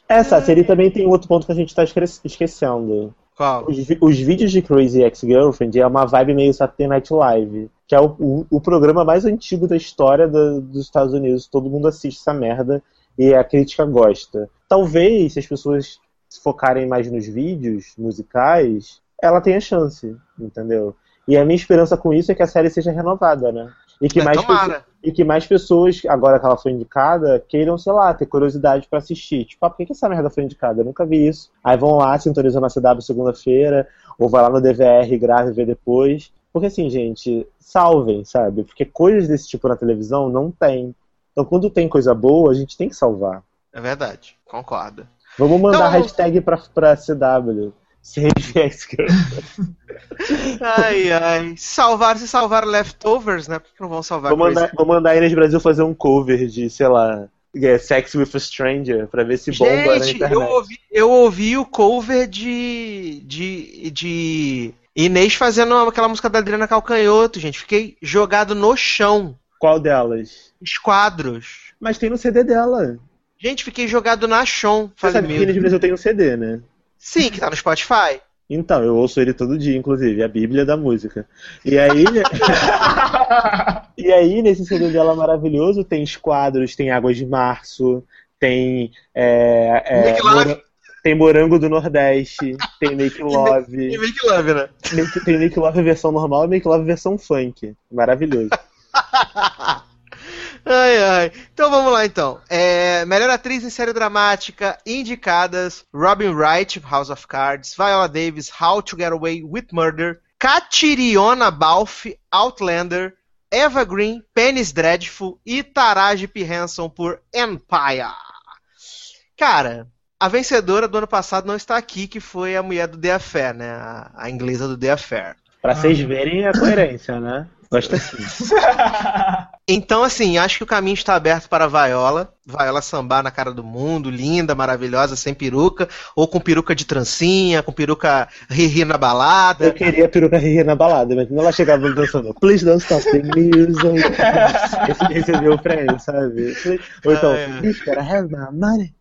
Essa série também tem outro ponto que a gente tá esque- esquecendo. Qual? Os, os vídeos de Crazy Ex-Girlfriend é uma vibe meio Saturday Night Live, que é o, o, o programa mais antigo da história da- dos Estados Unidos. Todo mundo assiste essa merda e a crítica gosta. Talvez, se as pessoas se focarem mais nos vídeos musicais, ela tenha chance, entendeu? E a minha esperança com isso é que a série seja renovada, né? E que É, mais tomara. E que mais pessoas, agora que ela foi indicada, queiram, sei lá, ter curiosidade pra assistir. Tipo, ah, por que, que essa merda foi indicada? Eu nunca vi isso. Aí vão lá, sintonizam na CW segunda-feira, ou vai lá no DVR, grava e vê depois. Porque assim, gente, salvem, sabe? Porque coisas desse tipo na televisão não tem. Então quando tem coisa boa, a gente tem que salvar. É verdade, concordo. Vamos mandar Então- hashtag pra, pra CW. Save Ex-Girlfriend. Ai, ai. Salvar, se salvar leftovers, né? Por que não vão salvar Vou mandar, vou mandar a Inês Brasil fazer um cover de, sei lá, é, Sex with a Stranger, pra ver se bomba na Gente, internet. eu ouvi, eu ouvi o cover de, de, de Inês fazendo aquela música da Adriana Calcanhoto, gente. Fiquei jogado no chão. Qual delas? Esquadros. Mas tem no CD dela. Gente, fiquei jogado na chão. Você sabe que meu Inês Brasil tem um CD, né? Sim, que tá no Spotify. Então, eu ouço ele todo dia, inclusive, a Bíblia da música. E aí, *laughs* e aí, nesse CD dela maravilhoso, tem esquadros, tem Águas de Março, tem. é, é, Make Love. Mora- Tem Morango do Nordeste, tem Make *laughs* E Love. Make Love, né? Make- Tem Make Love versão normal e Make Love versão funk. Maravilhoso. *laughs* Ai, ai. Então vamos lá, então. É, melhor atriz em série dramática, indicadas Robin Wright, House of Cards, Viola Davis, How to Get Away with Murder, Kateriona Balfe, Outlander, Eva Green, Penis Dreadful e Taraji P. Henson por Empire. Cara, a vencedora do ano passado não está aqui, que foi a mulher do The Affair, né? A, a inglesa do The Affair. Pra vocês verem a coerência, né? Gosta assim. *laughs* Então, assim, acho que o caminho está aberto para a Viola. Viola sambar na cara do mundo, linda, maravilhosa, sem peruca, ou com peruca de trancinha, com peruca ri-ri na Eu balada. queria a peruca rir na balada, mas quando ela chegava dançando, please don't stop the music. *laughs* Esse recebeu o prêmio, sabe? Ou então, Ah, é. gotta have my money.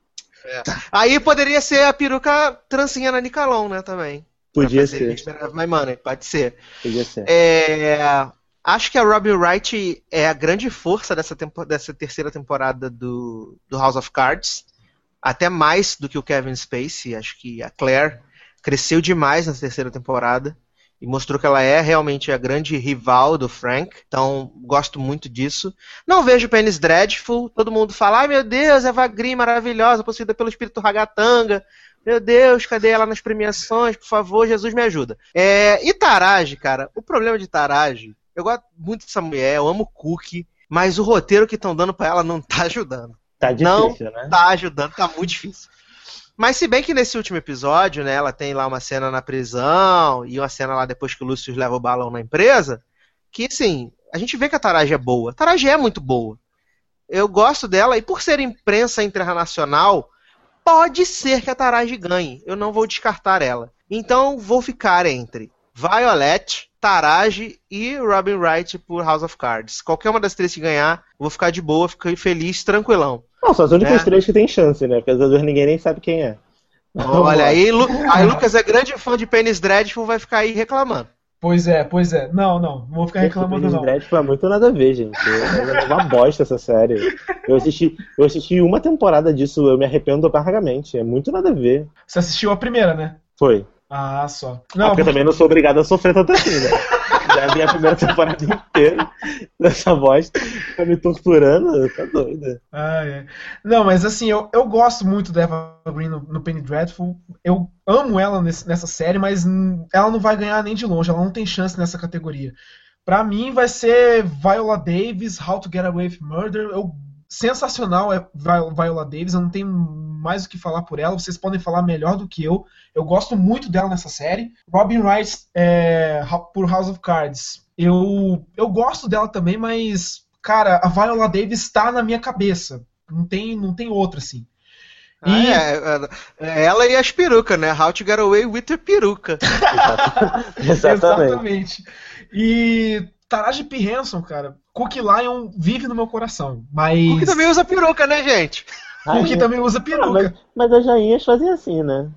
Aí poderia ser a peruca trancinha na Nicalon, né, também. Podia ser, My Money, pode ser. podia ser. É, acho que a Robin Wright é a grande força dessa, tempo- dessa terceira temporada do, do House of Cards. Até mais do que o Kevin Spacey. Acho que a Claire cresceu demais na terceira temporada. e mostrou que ela é realmente a grande rival do Frank. Então, gosto muito disso. Não vejo Penis Dreadful. Todo mundo fala, ai meu Deus, Eva Green maravilhosa, possuída pelo espírito Ragatanga. Meu Deus, cadê ela nas premiações? Por favor, Jesus me ajuda. É, e Taraji, cara, o problema de Taraji, eu gosto muito dessa mulher, eu amo Cookie, mas o roteiro que estão dando pra ela não tá ajudando. Tá difícil, não né? tá ajudando, tá muito difícil. Mas se bem que nesse último episódio, né, ela tem lá uma cena na prisão e uma cena lá depois que o Lucius leva o balão na empresa, que assim, a gente vê que a Taraji é boa. A Taraji é muito boa. Eu gosto dela e por ser imprensa internacional, pode ser que a Taraji ganhe. Eu não vou descartar ela. Então vou ficar entre Violet, Taraji e Robin Wright por House of Cards. Qualquer uma das três que ganhar, vou ficar de boa, ficar feliz, tranquilão. Não, são as únicas É. três que tem chance, né? Porque as outras ninguém nem sabe quem é. Olha aí, Lu... aí Lucas é grande fã de Penis Dreadful, vai ficar aí reclamando. Pois é, pois é. Não, não, não vou ficar reclamando Penis não. Dreadful é muito nada a ver, gente. É uma bosta essa série. Eu assisti, eu assisti uma temporada disso, eu me arrependo amargamente. É muito nada a ver. Você assistiu a primeira, né? Foi. Ah, só. Ah, Não, porque eu também não sou obrigado a sofrer tanto assim, né? Já vi a primeira temporada inteira dessa bosta. Tá me torturando, tá doida. Ah, é. Não, mas assim, eu, eu gosto muito da Eva Green no, no Penny Dreadful. Eu amo ela nesse- nessa série, mas ela não vai ganhar nem de longe. Ela não tem chance nessa categoria. Pra mim vai ser Viola Davis, How to Get Away with Murder. Eu, sensacional é Vi- Viola Davis. Eu não tenho mais o que falar por ela. Vocês podem falar melhor do que eu. Eu gosto muito dela nessa série. Robin Wright é, por House of Cards. Eu, eu gosto dela também, mas, cara, a Viola Davis está na minha cabeça. Não tem, não tem outra, assim. Ah, E- é, é, é ela e as perucas, né? How to get away with a peruca. *laughs* Exatamente. E Taraji P. Henson, cara, Cookie Lion vive no meu coração. Mas. Porque também usa peruca, né, gente? Ai, também usa não, peruca. mas, mas as jainhas fazem assim, né?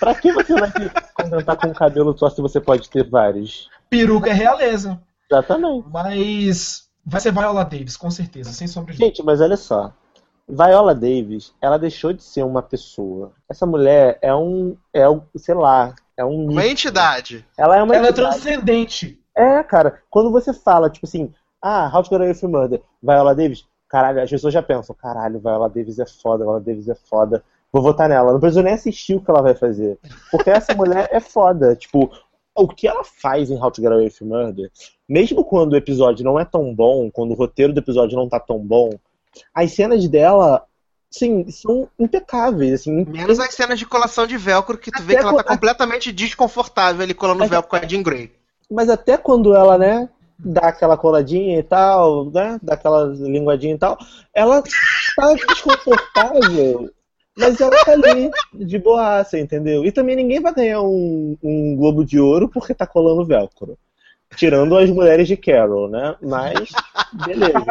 Pra que você vai se contentar com um cabelo só se você pode ter vários? Peruca é realeza. Exatamente. Mas vai ser Viola Davis, com certeza, sem sombra de dúvida. Gente, mas olha só. Viola Davis, ela deixou de ser uma pessoa. Essa mulher é um, é um, sei lá, é um Uma mito. entidade. Ela é uma Ela é entidade. transcendente. É, cara, quando você fala, tipo assim, ah, How to Get Away with Murder, Viola Davis, caralho, as pessoas já pensam, caralho, Viola Davis é foda, Viola Davis é foda, vou votar nela. Não preciso nem assistir o que ela vai fazer. Porque essa *laughs* mulher é foda. Tipo, o que ela faz em How to Get Away with Murder, mesmo quando o episódio não é tão bom, quando o roteiro do episódio não tá tão bom, as cenas dela, sim, são impecáveis, assim. Menos as cenas de colação de velcro, que tu vê Até que ela tá co- completamente desconfortável ele colando Mas- velcro com a Jean Grey. Mas até quando ela, né, dá aquela coladinha e tal, né, dá aquela linguadinha e tal, ela tá desconfortável, mas ela tá ali, de boaça, entendeu? E também ninguém vai ganhar um, um Globo de Ouro porque tá colando velcro. Tirando as mulheres de Carol, né? Mas, beleza.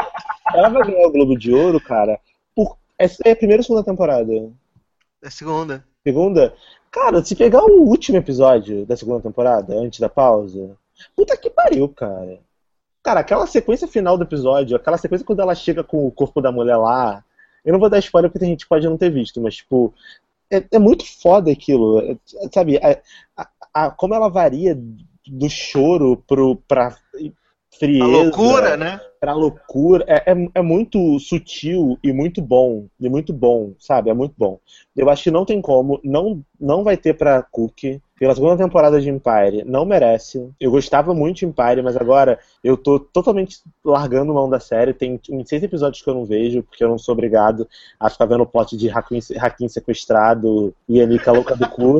Ela vai ganhar o Globo de Ouro, cara, por... Essa é a primeira ou segunda temporada? É a segunda. Segunda? Cara, se pegar o último episódio da segunda temporada, antes da pausa, puta que pariu, cara. Cara, aquela sequência final do episódio, aquela sequência quando ela chega com o corpo da mulher lá, eu não vou dar spoiler porque a gente pode não ter visto, mas, tipo, é, é muito foda aquilo. é- sabe, a, a- a- como ela varia do choro pro, pra frieza. A loucura, né? Pra loucura. É, é, é muito sutil e muito bom. E muito bom, sabe? É muito bom. Eu acho que não tem como. Não, não vai ter pra Cook. Pela segunda temporada de Empire, não merece. Eu gostava muito de Empire, mas agora eu tô totalmente largando mão da série. Tem uns seis episódios que eu não vejo, porque eu não sou obrigado a ficar vendo o plot de Hakim, sequestrado e Anika louca do cu.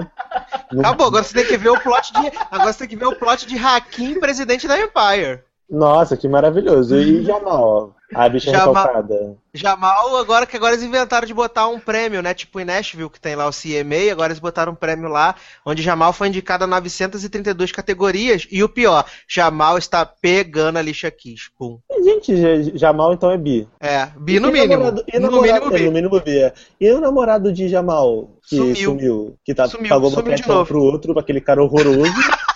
Não- *laughs* Acabou, agora você tem que ver o plot de. Agora você tem que ver o plot de Hakim, presidente da Empire. Nossa, que maravilhoso. E Jamal, *laughs* a bicha Jamal- recalcada. Jamal, agora que agora eles inventaram de botar um prêmio, né? Tipo em Nashville, que tem lá o CMA, agora eles botaram um prêmio lá, onde Jamal foi indicado a 932 categorias. E o pior, Jamal está pegando a lixa Kiss. Pum. Gente, Ja- Jamal então é bi. É, bi no mínimo. namorado- e no namorado- mínimo é, bi. no mínimo bi. é. E o namorado de Jamal, que Sumiu. sumiu, que tá, Sumiu, pagou uma sumiu de pensão novo. pro outro, aquele cara horroroso. *laughs*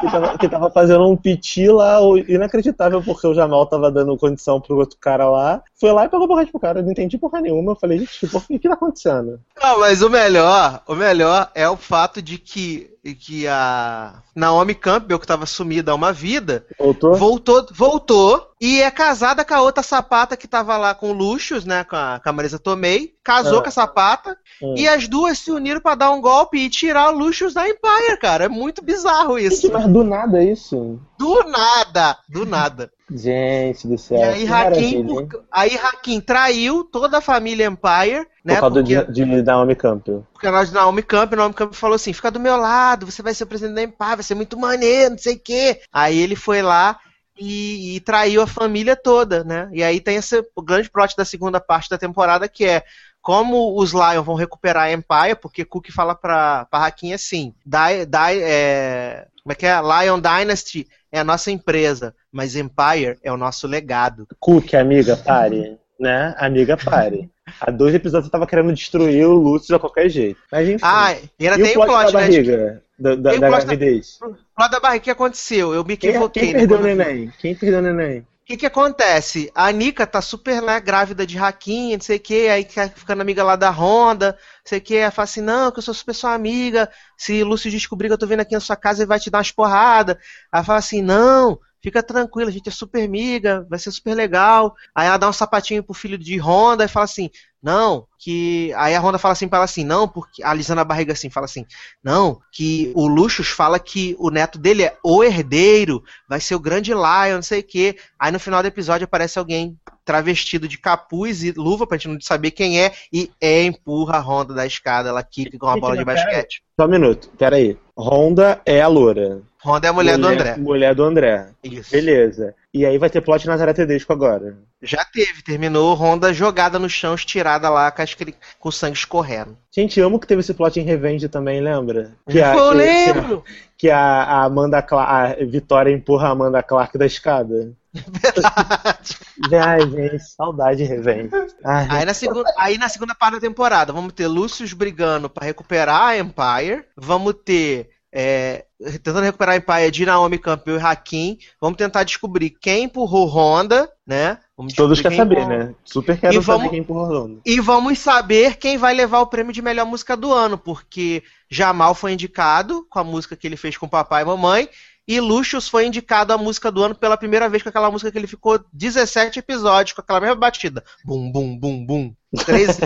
que, tava, que tava fazendo um piti lá, o- inacreditável, porque o Jamal tava dando condição pro outro cara lá. Foi lá e pagou porra pro cara. Eu não entendi porra nenhuma. Eu falei, gente, por que que tá acontecendo? Não, mas o melhor, o melhor é o fato de que que a Naomi Campbell, que tava sumida há uma vida, Voltou? voltou, voltou e é casada com a outra sapata que tava lá com o Luxus, né, com a, com a Marisa Tomei, casou Ah. com a sapata Hum. e as duas se uniram pra dar um golpe e tirar o Luxus da Empire, cara. É muito bizarro isso. Mas do nada isso. Do nada, do nada. Gente do céu. E aí Hakim, por- aí Hakim traiu toda a família Empire, né? Por causa porque, de, de Naomi Campbell. porque nós Naomi Camp, Naomi Camp falou assim: fica do meu lado, você vai ser o presidente da Empire, vai ser muito maneiro, não sei o quê. Aí ele foi lá e, e traiu a família toda, né? E aí tem esse grande plot da segunda parte da temporada que é como os Lion vão recuperar a Empire, porque Cook fala pra, pra Hakim assim: é, como é que é? Lion Dynasty é a nossa empresa, mas Empire é o nosso legado. Cook, amiga, pare. Né? Amiga, pare. Há dois episódios eu tava querendo destruir o Lúcio de qualquer jeito. Mas enfim. Ah, e ainda e tem o plot plot, né? barriga? Da, da, da gravidez. Plot da barriga, o que aconteceu? Eu me Quem, equivoquei. quem né, perdeu o neném? Quem perdeu o neném? O que que acontece? A Nika tá super, né, grávida de Hakim, não sei o que, aí ficando amiga lá da Honda, não sei o que, ela fala assim, não, que eu sou super sua amiga, se Lúcio descobrir que eu tô vindo aqui na sua casa, ele vai te dar umas porradas. Ela fala assim, não, fica tranquila, a gente é super amiga, vai ser super legal. Aí ela dá um sapatinho pro filho de Honda e fala assim, não, que. Aí a Honda fala assim pra ela assim, não, porque. Alisando a barriga assim, fala assim, não, que o Luxus fala que o neto dele é o herdeiro, vai ser o grande Lion, não sei o quê. Aí no final do episódio aparece alguém travestido de capuz e luva pra gente não saber quem é e é, empurra a Honda da escada, ela quica com uma bola de basquete. Só um minuto, peraí. Honda é a loura. Honda é a mulher, do André. Mulher do André. Isso. Beleza. E aí vai ter plot Nazaré Tedesco agora. Já teve, terminou Honda jogada no chão, estirada lá com, as com o sangue escorrendo. Gente, amo que teve esse plot em Revenge também, lembra? Que Pô, eu que- lembro! Que a, a Amanda Cla- a Vitória empurra a Amanda Clark da escada. Verdade. Ai, gente, saudade de Revenge. Ai, Aí na, segunda, aí na segunda parte da temporada, vamos ter Lucius brigando pra recuperar a Empire. Vamos ter. é, tentando recuperar a Empire de Naomi Campbell e Hakim. Vamos tentar descobrir quem empurrou Honda, né? Vamos todos querem saber, empurrou- né? Super quero E saber quem empurrou Honda. E vamos saber quem vai levar o prêmio de melhor música do ano, porque Jamal foi indicado com a música que ele fez com papai e mamãe, e Luxus foi indicado a música do ano pela primeira vez com aquela música que ele ficou 17 episódios, com aquela mesma batida. Bum, bum, bum, bum. 13.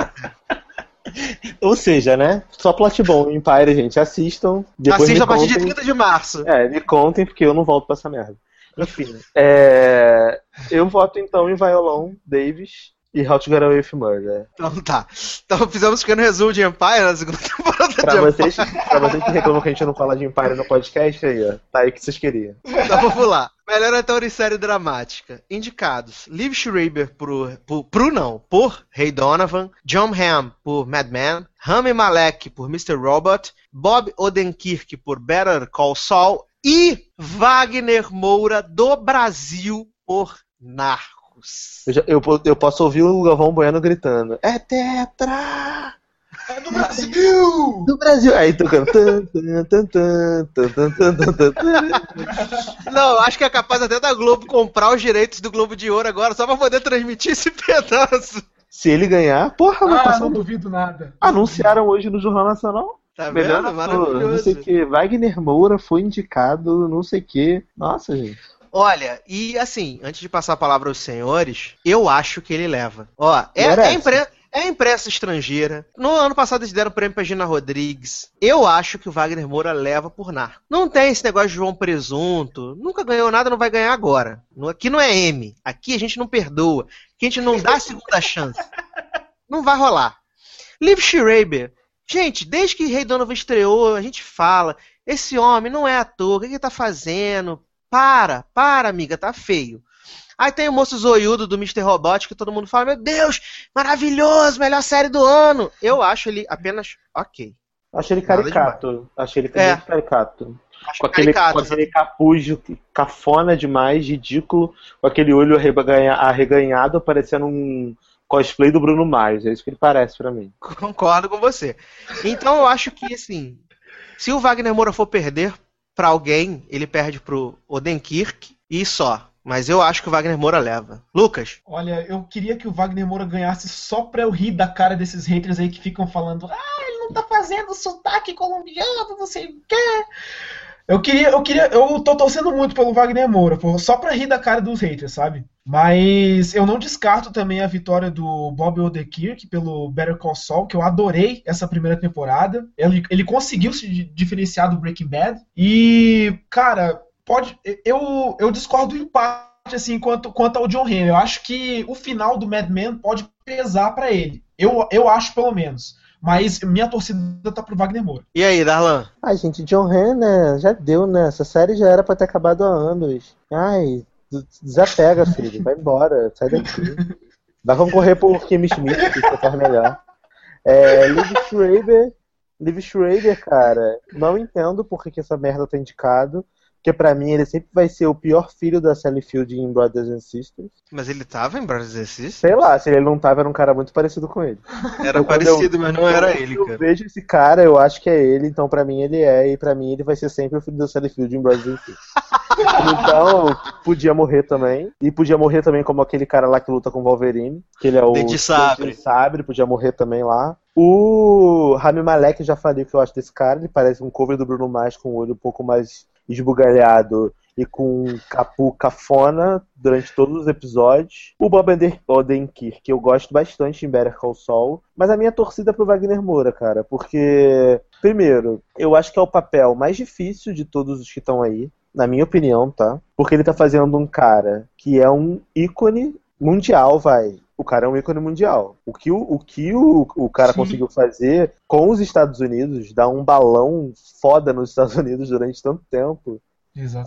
*laughs* Ou seja, né? Só plot bom, Empire, gente. Assistam. Depois Assista me a partir de contem. 30 de março. É, me contem, porque eu não volto pra essa merda. Enfim. é, Eu voto então em Violon, Davis e How to Get Away with Murder. Então tá. Então fizemos um pequeno resumo de Empire na segunda *laughs* temporada Pra de vocês, pra vocês que reclamam que a gente não fala de Empire no podcast, aí, ó. Tá aí o que vocês queriam. Então vamos lá. Melhor ator em série dramática. Indicados: Liv Schreiber por, por, pro não, por Ray Donovan, John Hamm por Mad Men, Rami Malek por Mr. Robot, Bob Odenkirk por Better Call Saul e Wagner Moura do Brasil por Narcos. Eu, já, eu, eu, posso ouvir o Galvão Bueno gritando: É Tetra! É do Brasil! Do Brasil! Aí tocando. Não, acho que é capaz até da Globo comprar os direitos do Globo de Ouro agora só pra poder transmitir esse pedaço. Se ele ganhar, porra, vai ah, passar. Não duvido nada. Anunciaram hoje no Jornal Nacional. Tá Melhor vendo? Maravilhoso. Não sei o que. Wagner Moura foi indicado, não sei o que. Nossa, gente. Olha, e assim, antes de passar a palavra aos senhores, eu acho que ele leva. Ó, é, é, impre- é imprensa estrangeira. No ano passado eles deram prêmio pra Gina Rodrigues. Eu acho que o Wagner Moura leva por narco. Não tem esse negócio de João Presunto. Nunca ganhou nada, não vai ganhar agora. Aqui não é M. Aqui a gente não perdoa. Aqui a gente não dá a segunda chance. Não vai rolar. Liv Schreiber. Gente, desde que Rei Donovan estreou, a gente fala. Esse homem não é ator, o que ele tá fazendo? Para, para, amiga, tá feio. Aí tem o moço zoiudo do Mr. Robot que todo mundo fala: Meu Deus, maravilhoso, melhor série do ano. Eu acho ele apenas ok. Achei ele caricato. Achei ele É. caricato. Acho Com aquele, caricato, com aquele capuz cafona demais, ridículo, com aquele olho arreganha- arreganhado, parecendo um cosplay do Bruno Mars. É isso que ele parece pra mim. Concordo com você. Então eu acho que, assim, se o Wagner Moura for perder pra alguém, ele perde pro Odenkirk e só. Mas eu acho que o Wagner Moura leva. Lucas, Olha, eu queria que o Wagner Moura ganhasse só pra eu rir da cara desses haters aí que ficam falando: ah, ele não tá fazendo sotaque colombiano, não sei o quê. Eu queria, eu queria, eu tô torcendo muito pelo Wagner Moura, só pra rir da cara dos haters, sabe? Mas eu não descarto também a vitória do Bob Odenkirk pelo Better Call Saul, que eu adorei essa primeira temporada. Ele, ele conseguiu se diferenciar do Breaking Bad. E, cara, pode. Eu, eu discordo em parte, assim, quanto, quanto ao John Henry. Eu acho que o final do Mad Men pode pesar para ele. Eu, eu acho, pelo menos. Mas minha torcida tá pro Wagner Moura. E aí, Darlan? Ai, gente, John Ren, né? Já deu, né? Essa série já era pra ter acabado há anos. Ai, desapega, filho. Vai embora. Sai daqui. Vai concorrer por Kim Schmidt, que você faz melhor. É, Liv Schreiber. Liv Schreiber, cara. Não entendo por que, que essa merda tá indicado. Porque pra mim ele sempre vai ser o pior filho da Sally Field em Brothers and Sisters. Mas ele tava em Brothers and Sisters? Sei lá, se ele não tava, era um cara muito parecido com ele. Era Então, parecido, eu- mas não era ele, Eu cara. vejo esse cara, eu acho que é ele, então pra mim ele é, e pra mim ele vai ser sempre o filho da Sally Field em Brothers and Sisters. *laughs* Então, podia morrer também. E podia morrer também como aquele cara lá que luta com o Wolverine, que ele é o Dente de sabre. Sabre, podia morrer também lá. O Rami Malek, já falei o que eu acho desse cara, ele parece um cover do Bruno Mars com o olho um pouco mais esbugalhado e com um capu cafona durante todos os episódios. O Bob Odenkirk, que eu gosto bastante em Better Call Saul, mas a minha torcida é pro Wagner Moura, cara, porque primeiro, eu acho que é o papel mais difícil de todos os que estão aí, na minha opinião, tá? Porque ele tá fazendo um cara que é um ícone mundial, vai. O cara é um ícone mundial. O que o, o, que o, o cara Sim. conseguiu fazer com os Estados Unidos, dar um balão foda nos Estados Unidos durante tanto tempo,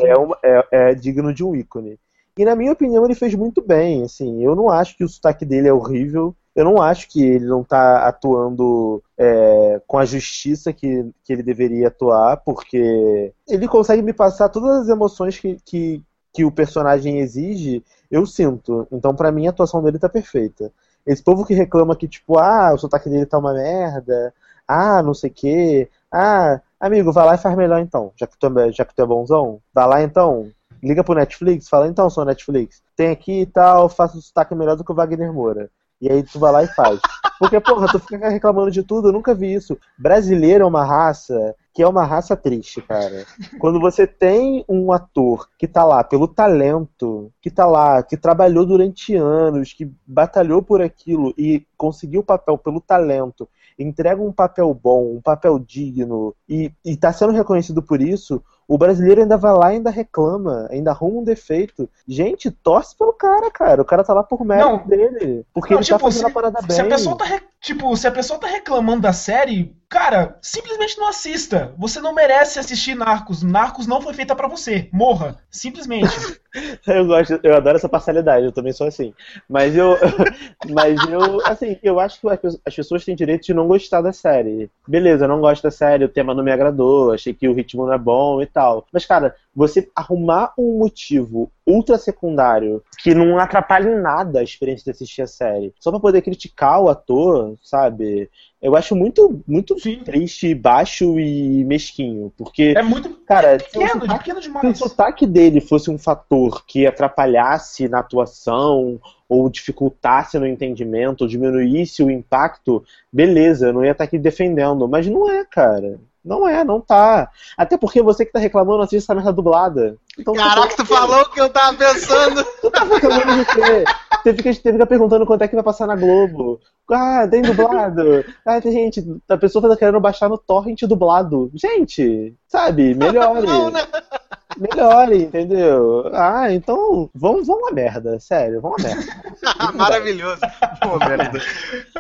é, uma- é- é digno de um ícone. E na minha opinião ele fez muito bem, assim, eu não acho que o sotaque dele é horrível, eu não acho que ele não tá atuando é, com a justiça que, que ele deveria atuar, porque ele consegue me passar todas as emoções que, que, que o personagem exige, eu sinto. Então pra mim a atuação dele tá perfeita. Esse povo que reclama que, tipo, ah, o sotaque dele tá uma merda, ah, não sei o quê, ah, amigo, vai lá e faz melhor então, já que tu é, já que tu é bonzão, vai lá então, liga pro Netflix, fala então, sou Netflix, tem aqui e tal, faço o sotaque melhor do que o Wagner Moura. E aí tu vai lá e faz. Porque, porra, tu fica reclamando de tudo, eu nunca vi isso. Brasileiro é uma raça que é uma raça triste, cara. Quando você tem um ator que tá lá pelo talento, que tá lá, que trabalhou durante anos, que batalhou por aquilo e conseguiu o papel pelo talento, entrega um papel bom, um papel digno e, e tá sendo reconhecido por isso, o brasileiro ainda vai lá e ainda reclama, ainda arruma um defeito. Gente, torce pelo cara, cara. O cara tá lá por mérito Não. dele. Porque Não, ele tá tipo, fazendo se, a parada bem. se a pessoa tá, tipo, se a pessoa tá reclamando da série, cara, simplesmente não assista. Você não merece assistir Narcos. Narcos não foi feita pra você. Morra, simplesmente. *laughs* Eu gosto, eu adoro essa parcialidade, eu também sou assim. Mas eu, *laughs* mas eu, assim, eu acho que as pessoas têm direito de não gostar da série. Beleza, eu não gosto da série, o tema não me agradou, achei que o ritmo não é bom e tal. Mas, cara, você arrumar um motivo ultra secundário que não atrapalha em nada a experiência de assistir a série, só pra poder criticar o ator, sabe? Eu acho muito, muito Sim. triste, baixo e mesquinho. Porque, É muito cara, se o pequeno, sotaque- pequeno se o demais. sotaque dele fosse um fator que atrapalhasse na atuação, ou dificultasse no entendimento, ou diminuísse o impacto, beleza, eu não ia estar aqui defendendo. Mas não é, cara. Não é, não tá. Até porque você que tá reclamando assiste essa merda dublada. Então, Caraca, tu falou o que eu tava pensando. Tu tá reclamando de quê? Você fica, você fica perguntando quanto é que vai passar na Globo. Ah, tem dublado. Ah, tem gente, a pessoa tá querendo baixar no torrent dublado. Gente, sabe, melhore. Não, né? Melhore, entendeu? Ah, então, vamos, vamos a merda, sério, vamos a merda. *laughs* Maravilhoso. Pô, merda.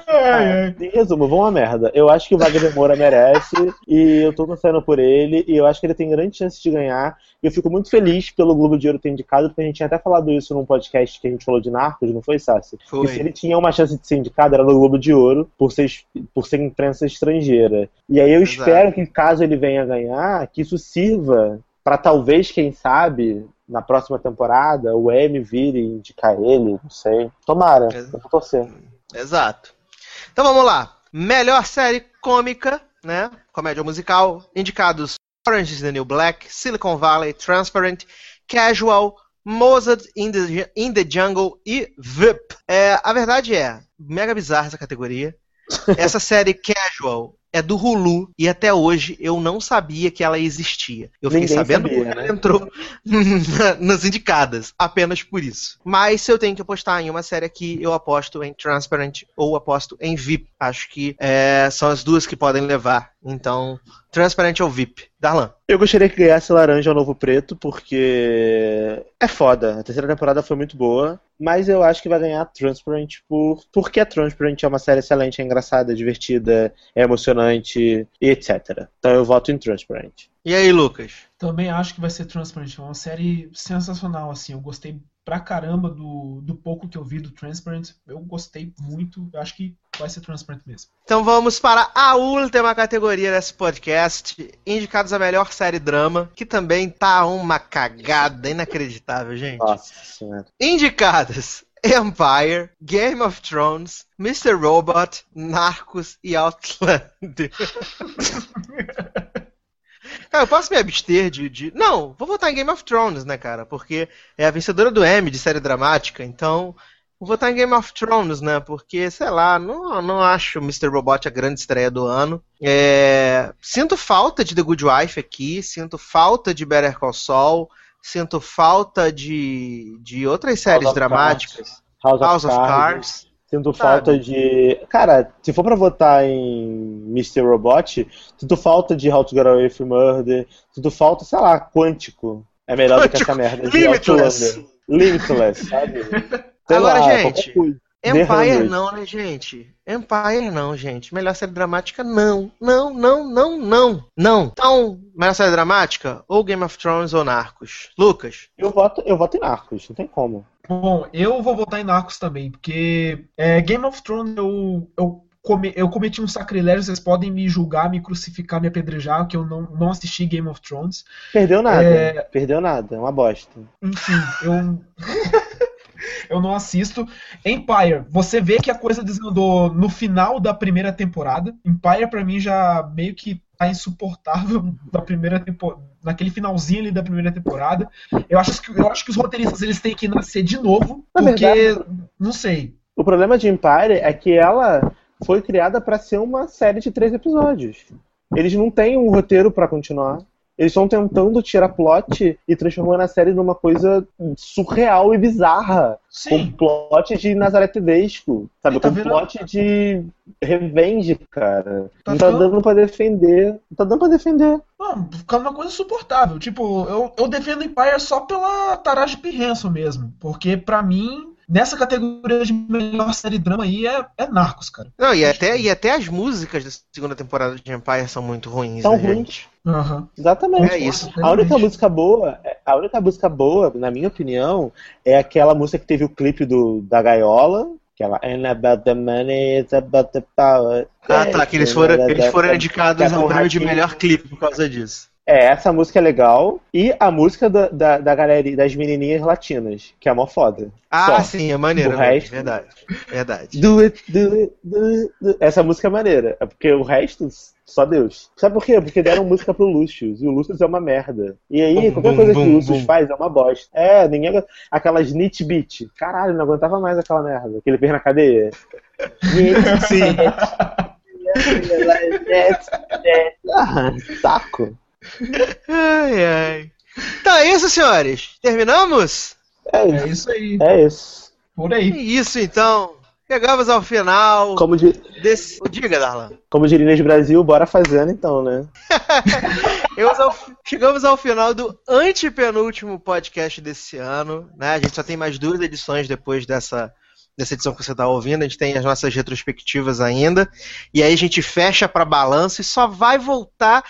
Ai, ai. Em resumo, vamos a merda. Eu acho que o Wagner Moura merece e eu tô torcendo por ele e eu acho que ele tem grande chance de ganhar. E eu fico muito feliz pelo Globo de Ouro ter indicado, porque a gente tinha até falado isso num podcast que a gente falou de Narcos, não foi, Sassi? Foi. E se ele tinha uma chance de ser indicado, era no Globo de Ouro, por ser, por ser imprensa estrangeira. E aí eu Exato. espero que, caso ele venha ganhar, que isso sirva pra talvez, quem sabe, na próxima temporada, o M vire e indicar ele, não sei. Tomara, eu vou torcer. Exato. Então vamos lá. Melhor série cômica, né? Comédia musical. Indicados Orange is the New Black, Silicon Valley, Transparent, Casual, Mozart in the, in the Jungle e VIP. É, a verdade é, mega bizarra essa categoria. *laughs* Essa série Casual é do Hulu e até hoje eu não sabia que ela existia. Eu fiquei Ninguém sabendo sabia, porque ela né? entrou *laughs* na- nas indicadas, apenas por isso. Mas se eu tenho que apostar em uma série aqui, eu aposto em Transparent ou aposto em VIP. Acho que é, são as duas que podem levar. Então, Transparent ou VIP. Darlan. Eu gostaria que ganhasse Laranja ao Novo Preto, porque é foda. A terceira temporada foi muito boa, mas eu acho que vai ganhar Transparent por porque a Transparent é uma série excelente, é engraçada, é divertida, é emocionante e etc. Então eu voto em Transparent. E aí, Lucas? Também acho que vai ser Transparent. É uma série sensacional, assim. Eu gostei pra caramba do, do pouco que eu vi do Transparent. Eu gostei muito. Eu acho que vai ser Transparent mesmo. Então vamos para a última categoria desse podcast, indicados a melhor série drama, que também tá uma cagada inacreditável, gente. Nossa senhora. Indicadas *laughs* Empire, Game of Thrones, Mr. Robot, Narcos e Outlander. *laughs* Cara, eu posso me abster de, de- Não, vou votar em Game of Thrones, né, cara? Porque é a vencedora do Emmy de série dramática, então. Vou votar em Game of Thrones, né? Porque, sei lá, não, não acho Mr. Robot a grande estreia do ano. É, Sinto falta de The Good Wife aqui, sinto falta de Better Call Saul, sinto falta de, de outras séries of dramáticas. House of, House of Cards. Cards. Sinto Sabe? falta de. Cara, se for pra votar em Mr. Robot, sinto falta de How to Get Away with Murder, sinto falta, sei lá, Quântico. É melhor do que essa Quântico, merda. de Limitless. Limitless, sabe? Sei Agora, lá, gente, Empire não, né, gente? Empire não, gente. Melhor série dramática, não. Não, não, não, não. Não. Então, melhor série dramática? Ou Game of Thrones ou Narcos? Lucas? Eu voto, eu voto em Narcos, não tem como. Bom, eu vou votar em Narcos também, porque é, Game of Thrones eu, eu, eu cometi um sacrilégio, vocês podem me julgar, me crucificar, me apedrejar, que eu não, não assisti Game of Thrones. Perdeu nada. É. Perdeu nada, é uma bosta. Enfim, eu. *laughs* eu não assisto. Empire, você vê que a coisa desandou no final da primeira temporada. Empire, pra mim, já meio que tá insuportável da primeira temporada. Naquele finalzinho ali da primeira temporada. Eu acho que, eu acho que os roteiristas eles têm que nascer de novo, Na porque. verdade- Não sei. O problema de Empire é que ela foi criada pra ser uma série de três episódios. Eles não têm um roteiro pra continuar. Eles estão tentando tirar plot e transformando a série numa coisa surreal e bizarra. Com Sim. plot de Nazaré Tedesco, sabe? Tá com vendo? plot de Revenge, cara. Tá não tá ficando- dando pra defender. Não tá dando pra defender. Não, ficando uma coisa insuportável. Tipo, eu, eu defendo Empire só pela Taraji P. Henson mesmo. Porque, pra mim, nessa categoria de melhor série drama aí é, é Narcos, cara. Não, e até, e até as músicas da segunda temporada de Empire são muito ruins, São né, ruins. gente? Aham. Exatamente. É isso. A única música boa, a única música boa, na minha opinião, é aquela música que teve o clipe do, da Gaiola, aquela Ain't about the money, it's about the power. Ah, tá, que eles foram, eles foram indicados é ao prêmio de melhor clipe por causa disso. É, essa música é legal. E a música da, da, da galera, das menininhas latinas, que é mó foda. Ah, Só. sim, é né? resto- Verdade. Verdade. Do it, do it, do it, do it. Essa música é maneira. É porque o resto, só Deus. Sabe por quê? Porque deram música pro Lucius. E o Lucius é uma merda. E aí, Bum, qualquer bum, coisa que bum, o Lucius bum. faz é uma bosta. É, ninguém. Aquelas Nit Beat. Caralho, não aguentava mais aquela merda. Que ele fez na cadeia. *laughs* Sim. *laughs* *laughs* ah, saco. Ai, ai. Então é isso, senhores. Terminamos? É É isso. isso aí. É isso. Por É aí. isso, então. Chegamos ao final Como, di- desse. Diga, Darlan. como diria Inês Brasil, bora fazendo então, né? *laughs* Chegamos ao, chegamos ao final do antepenúltimo podcast desse ano. Né? A gente só tem mais duas edições depois dessa, dessa edição que você está ouvindo. A gente tem as nossas retrospectivas ainda. E aí a gente fecha para balanço e só vai voltar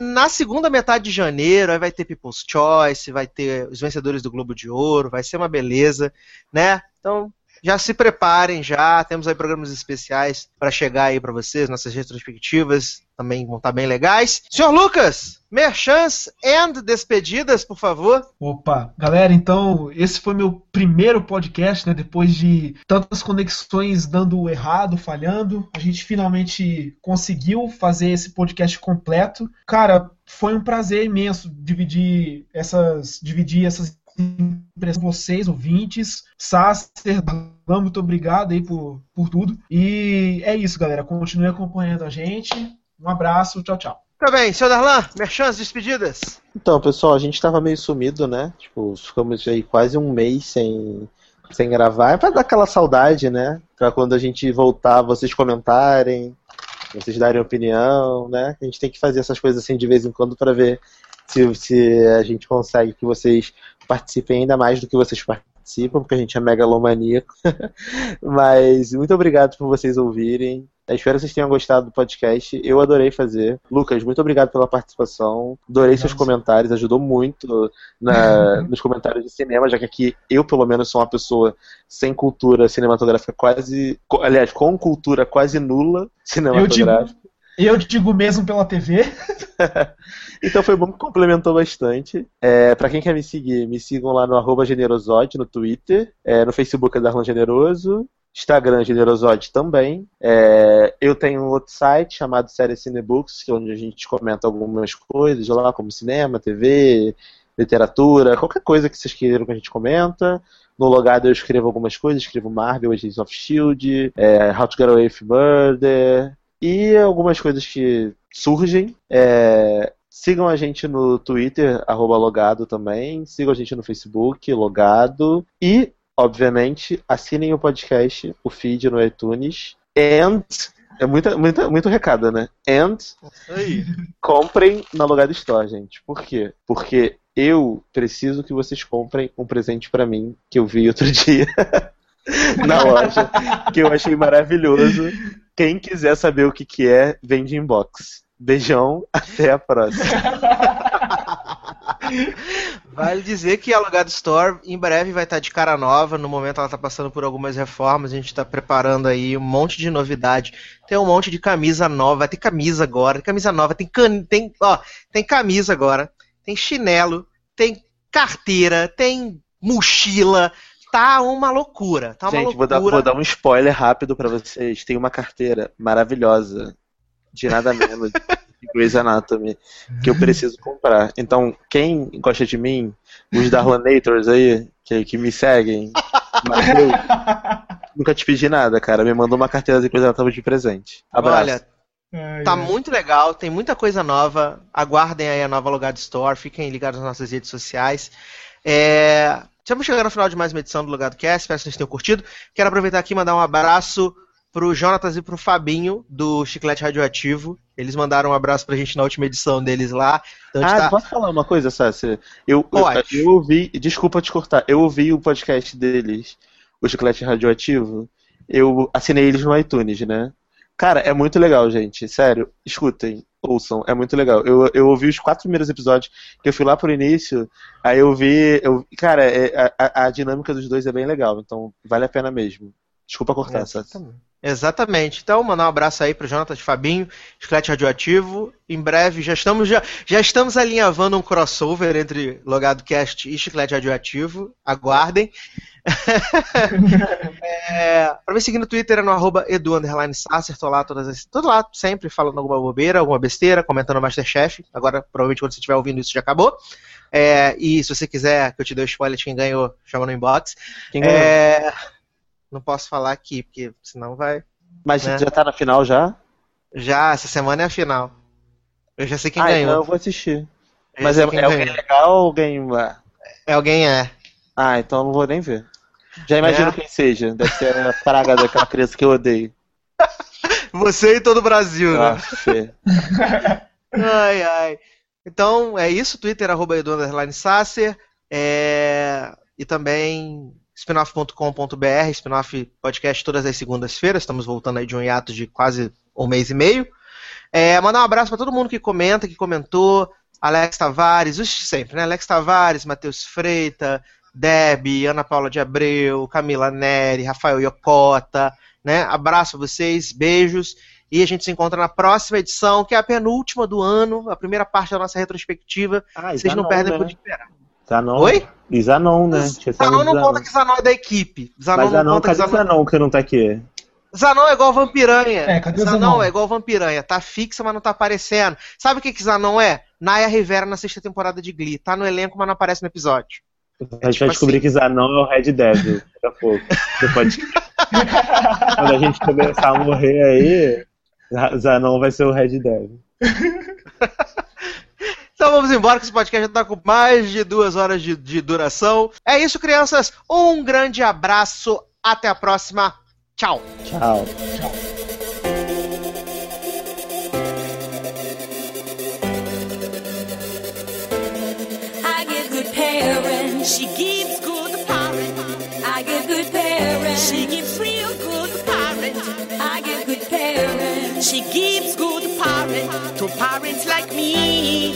na segunda metade de janeiro. Aí vai ter People's Choice, vai ter os vencedores do Globo de Ouro, vai ser uma beleza, né? Então. Já se preparem já, temos aí programas especiais para chegar aí para vocês, nossas retrospectivas também vão estar bem legais. Senhor Lucas, merchants and despedidas, por favor. Opa, galera, então esse foi meu primeiro podcast, né? Depois de tantas conexões dando errado, falhando, a gente finalmente conseguiu fazer esse podcast completo. Cara, foi um prazer imenso dividir essas, dividir essas impressões com vocês, ouvintes. Sasser, muito obrigado aí por, por tudo. E é isso, galera. Continue acompanhando a gente. Um abraço, tchau, tchau. Tá bem, seu Darlan, merchans, despedidas. Então, pessoal, a gente tava meio sumido, né? Tipo, ficamos aí quase um mês sem, sem gravar. É pra dar aquela saudade, né? Pra quando a gente voltar, vocês comentarem, vocês darem opinião, né? A gente tem que fazer essas coisas assim de vez em quando pra ver se, se a gente consegue que vocês participem ainda mais do que vocês participam, porque a gente é megalomaníaco. *laughs* Mas muito obrigado por vocês ouvirem. Espero que vocês tenham gostado do podcast. Eu adorei fazer. Lucas, muito obrigado pela participação. Adorei seus comentários, ajudou muito na- *laughs* nos comentários de cinema, já que aqui eu, pelo menos, sou uma pessoa sem cultura cinematográfica quase. Aliás, com cultura quase nula Eu digo, cinematográfica. eu digo mesmo pela TV. *laughs* Então foi bom que complementou bastante. É, para quem quer me seguir, me sigam lá no arroba generosode no Twitter, é, no Facebook é Darlan Generoso, Instagram Generosode também. É, eu tenho um outro site chamado Série Cinebooks, que é onde a gente comenta algumas coisas lá, como cinema, TV, literatura, qualquer coisa que vocês queiram que a gente comenta. No logado eu escrevo algumas coisas, escrevo Marvel, Agents of S.H.I.E.L.D., é, How to Get Away with Murder, e algumas coisas que surgem. É, sigam a gente no Twitter, logado também. Sigam a gente no Facebook, logado. E, obviamente, assinem o podcast, o feed no iTunes. And. É muita, muita, muito recado, né? And Aí. comprem na Logado Store, gente. Por quê? Porque eu preciso que vocês comprem um presente pra mim que eu vi outro *laughs* dia *laughs* na loja, que eu achei maravilhoso. Quem quiser saber o que, que é, vende inbox. Beijão, até a próxima. *laughs* Vale dizer que a Alugado Store em breve vai estar de cara nova. No momento ela está passando por algumas reformas. A gente está preparando aí um monte de novidade. Tem um monte de camisa nova. Ter camisa agora. Tem camisa nova. Tem, can... tem, ó, tem camisa agora. Tem chinelo. Tem carteira. Tem mochila. Tá uma loucura. Tá uma Gente, vou loucura. dar, vou dar um spoiler rápido pra vocês. Tem uma carteira maravilhosa, de nada menos *laughs* de Grey's Anatomy, que eu preciso comprar. Então, quem gosta de mim, os Darlanators aí, que, que me seguem, mas eu nunca te pedi nada, cara. Me mandou uma carteira de Grey's Anatomy de presente. Abraço. Olha, Tá muito legal, tem muita coisa nova. Aguardem aí a nova Logado Store, fiquem ligados nas nossas redes sociais. É... Estamos chegando ao final de mais uma edição do Logado Cast, espero que vocês tenham curtido. Quero aproveitar aqui e mandar um abraço pro Jonatas e pro Fabinho, do Chiclete Radioativo. Eles mandaram um abraço pra gente na última edição deles lá. Então Ah, tá- posso falar uma coisa, Sassi? Eu, eu, eu ouvi, desculpa te cortar, eu ouvi o podcast deles, o Chiclete Radioativo, eu assinei eles no iTunes, né? Cara, é muito legal, gente, sério, escutem, ouçam, é muito legal. Eu, eu ouvi os quatro primeiros episódios, que eu fui lá pro início, aí eu vi, eu, cara, é- a, a- dinâmica dos dois é bem legal, então vale a pena mesmo. Desculpa cortar, Sassi. Exatamente. Exatamente. Então, mandar um abraço aí pro Jonatas Fabinho, Chiclete Radioativo. Em breve já estamos já, já estamos alinhavando um crossover entre Logado Cast e Chiclete Radioativo. Aguardem. *laughs* é, pra me seguir no Twitter é no arroba edu tô lá todas as, tô lá sempre falando alguma bobeira, alguma besteira, comentando Masterchef. Agora, provavelmente quando você estiver ouvindo isso já acabou. É, e se você quiser que eu te dê o spoiler de quem ganhou, chama no inbox. Quem ganhou? É, não posso falar aqui, porque senão vai. Mas né? já tá na final já? Já, essa semana é a final. Eu já sei quem ah, ganhou. então eu vou assistir. Eu Mas é, é alguém legal ou alguém... ah, É alguém é. Ah, então eu não vou nem ver. Já imagino É? quem seja. Deve ser a praga daquela criança que eu odeio. *laughs* Você e todo o Brasil, né? Aff. *laughs* Ai, ai. Então, é isso. Twitter, arroba Edu. É... E também spinoff.com.br, spinoff podcast todas as segundas-feiras. Estamos voltando aí de um hiato de quase um mês e meio. É, mandar um abraço para todo mundo que comenta, que comentou. Alex Tavares, os sempre, né? Alex Tavares, Matheus Freita, Deb, Ana Paula de Abreu, Camila Neri, Rafael Yokota, né? Abraço a vocês, beijos. E a gente se encontra na próxima edição, que é a penúltima do ano, a primeira parte da nossa retrospectiva. Ah, Vocês não perdem né? por esperar. Zanon. Oi? E Zanon, né? Zanon não conta que Zanon é da equipe. Zanon Mas não Zanon, que cadê Zanon... Zanon que não tá aqui? Zanon é igual Vampiranha. É, cadê Zanon, Zanon? é igual Vampiranha. Tá fixa, mas não tá aparecendo. Sabe o que que Zanon é? Naya Rivera na sexta temporada de Glee. Tá no elenco, mas não aparece no episódio. A gente tipo vai descobrir assim. que Zanon é o Red Devil daqui a pouco. Pode... *laughs* Quando a gente começar a morrer aí, Zanon vai ser o Red Devil. *laughs* Então vamos embora, que esse podcast já tá com mais de duas horas de, de duração. É isso, crianças. Um grande abraço. Até a próxima. Tchau. Tchau. Parents. She gives good parent. I get good parents. She gives real good parent. I get good parents. She gives good parent to parents like me.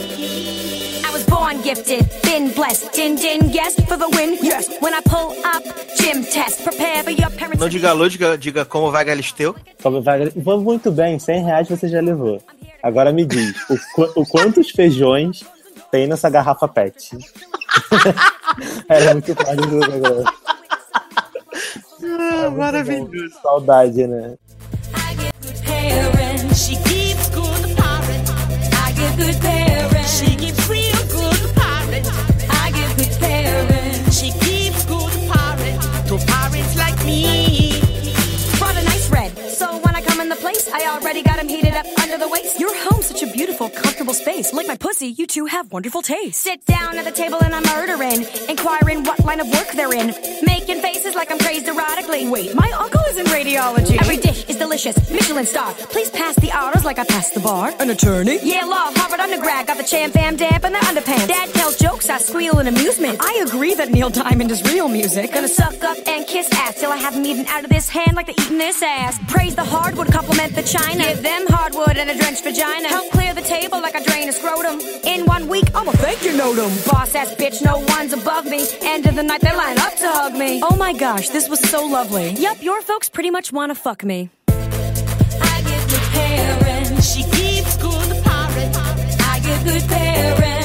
I was born gifted, been blessed, din din yes for the win. Yes, when I pull up, gym test, prepare for your parents. Não diga alô, diga, diga como vai Galisteu. Como vai- Vou muito bem, 100 reais você já levou. Agora me diz, o, qu- o quantos feijões tem nessa garrafa PET? Era *laughs* muito fácil do negócio. Ah, maravilhoso. Saudade, né? parents. She gives good. I get good parents. She real good. I get good parents. She gives good to parents like me. Brought a nice red. So when I come in the place, I already got 'em heated up under the waist. Your home's such a beautiful, comfortable space. Like my pussy, you two have wonderful taste. Sit down at the table and I'm murdering, inquiring what line of work they're in, making faces like I'm crazed erotically. Wait, my uncle is in radiology. Every dish is delicious, Michelin star. Please pass the autos like I passed the bar. An attorney? Yeah, law, Harvard undergrad, got the champ fam damp in the underpants. Dad tells jokes, I squeal in amusement. I agree that Neil Diamond is real music. Gonna suck up and kiss ass till I have them eaten out of this hand like they're eating this ass. Praise the hardwood, compliment the china. Give them hardwood and a drenched vagina. Clear the table like I drain a scrotum. In one week, I'ma thank you, note 'em. boss ass bitch, no one's above me. End of the night, they line up to hug me. Oh my gosh, this was so lovely. Yup, your folks pretty much wanna fuck me. I get good parents. She gives good parent I get good parents.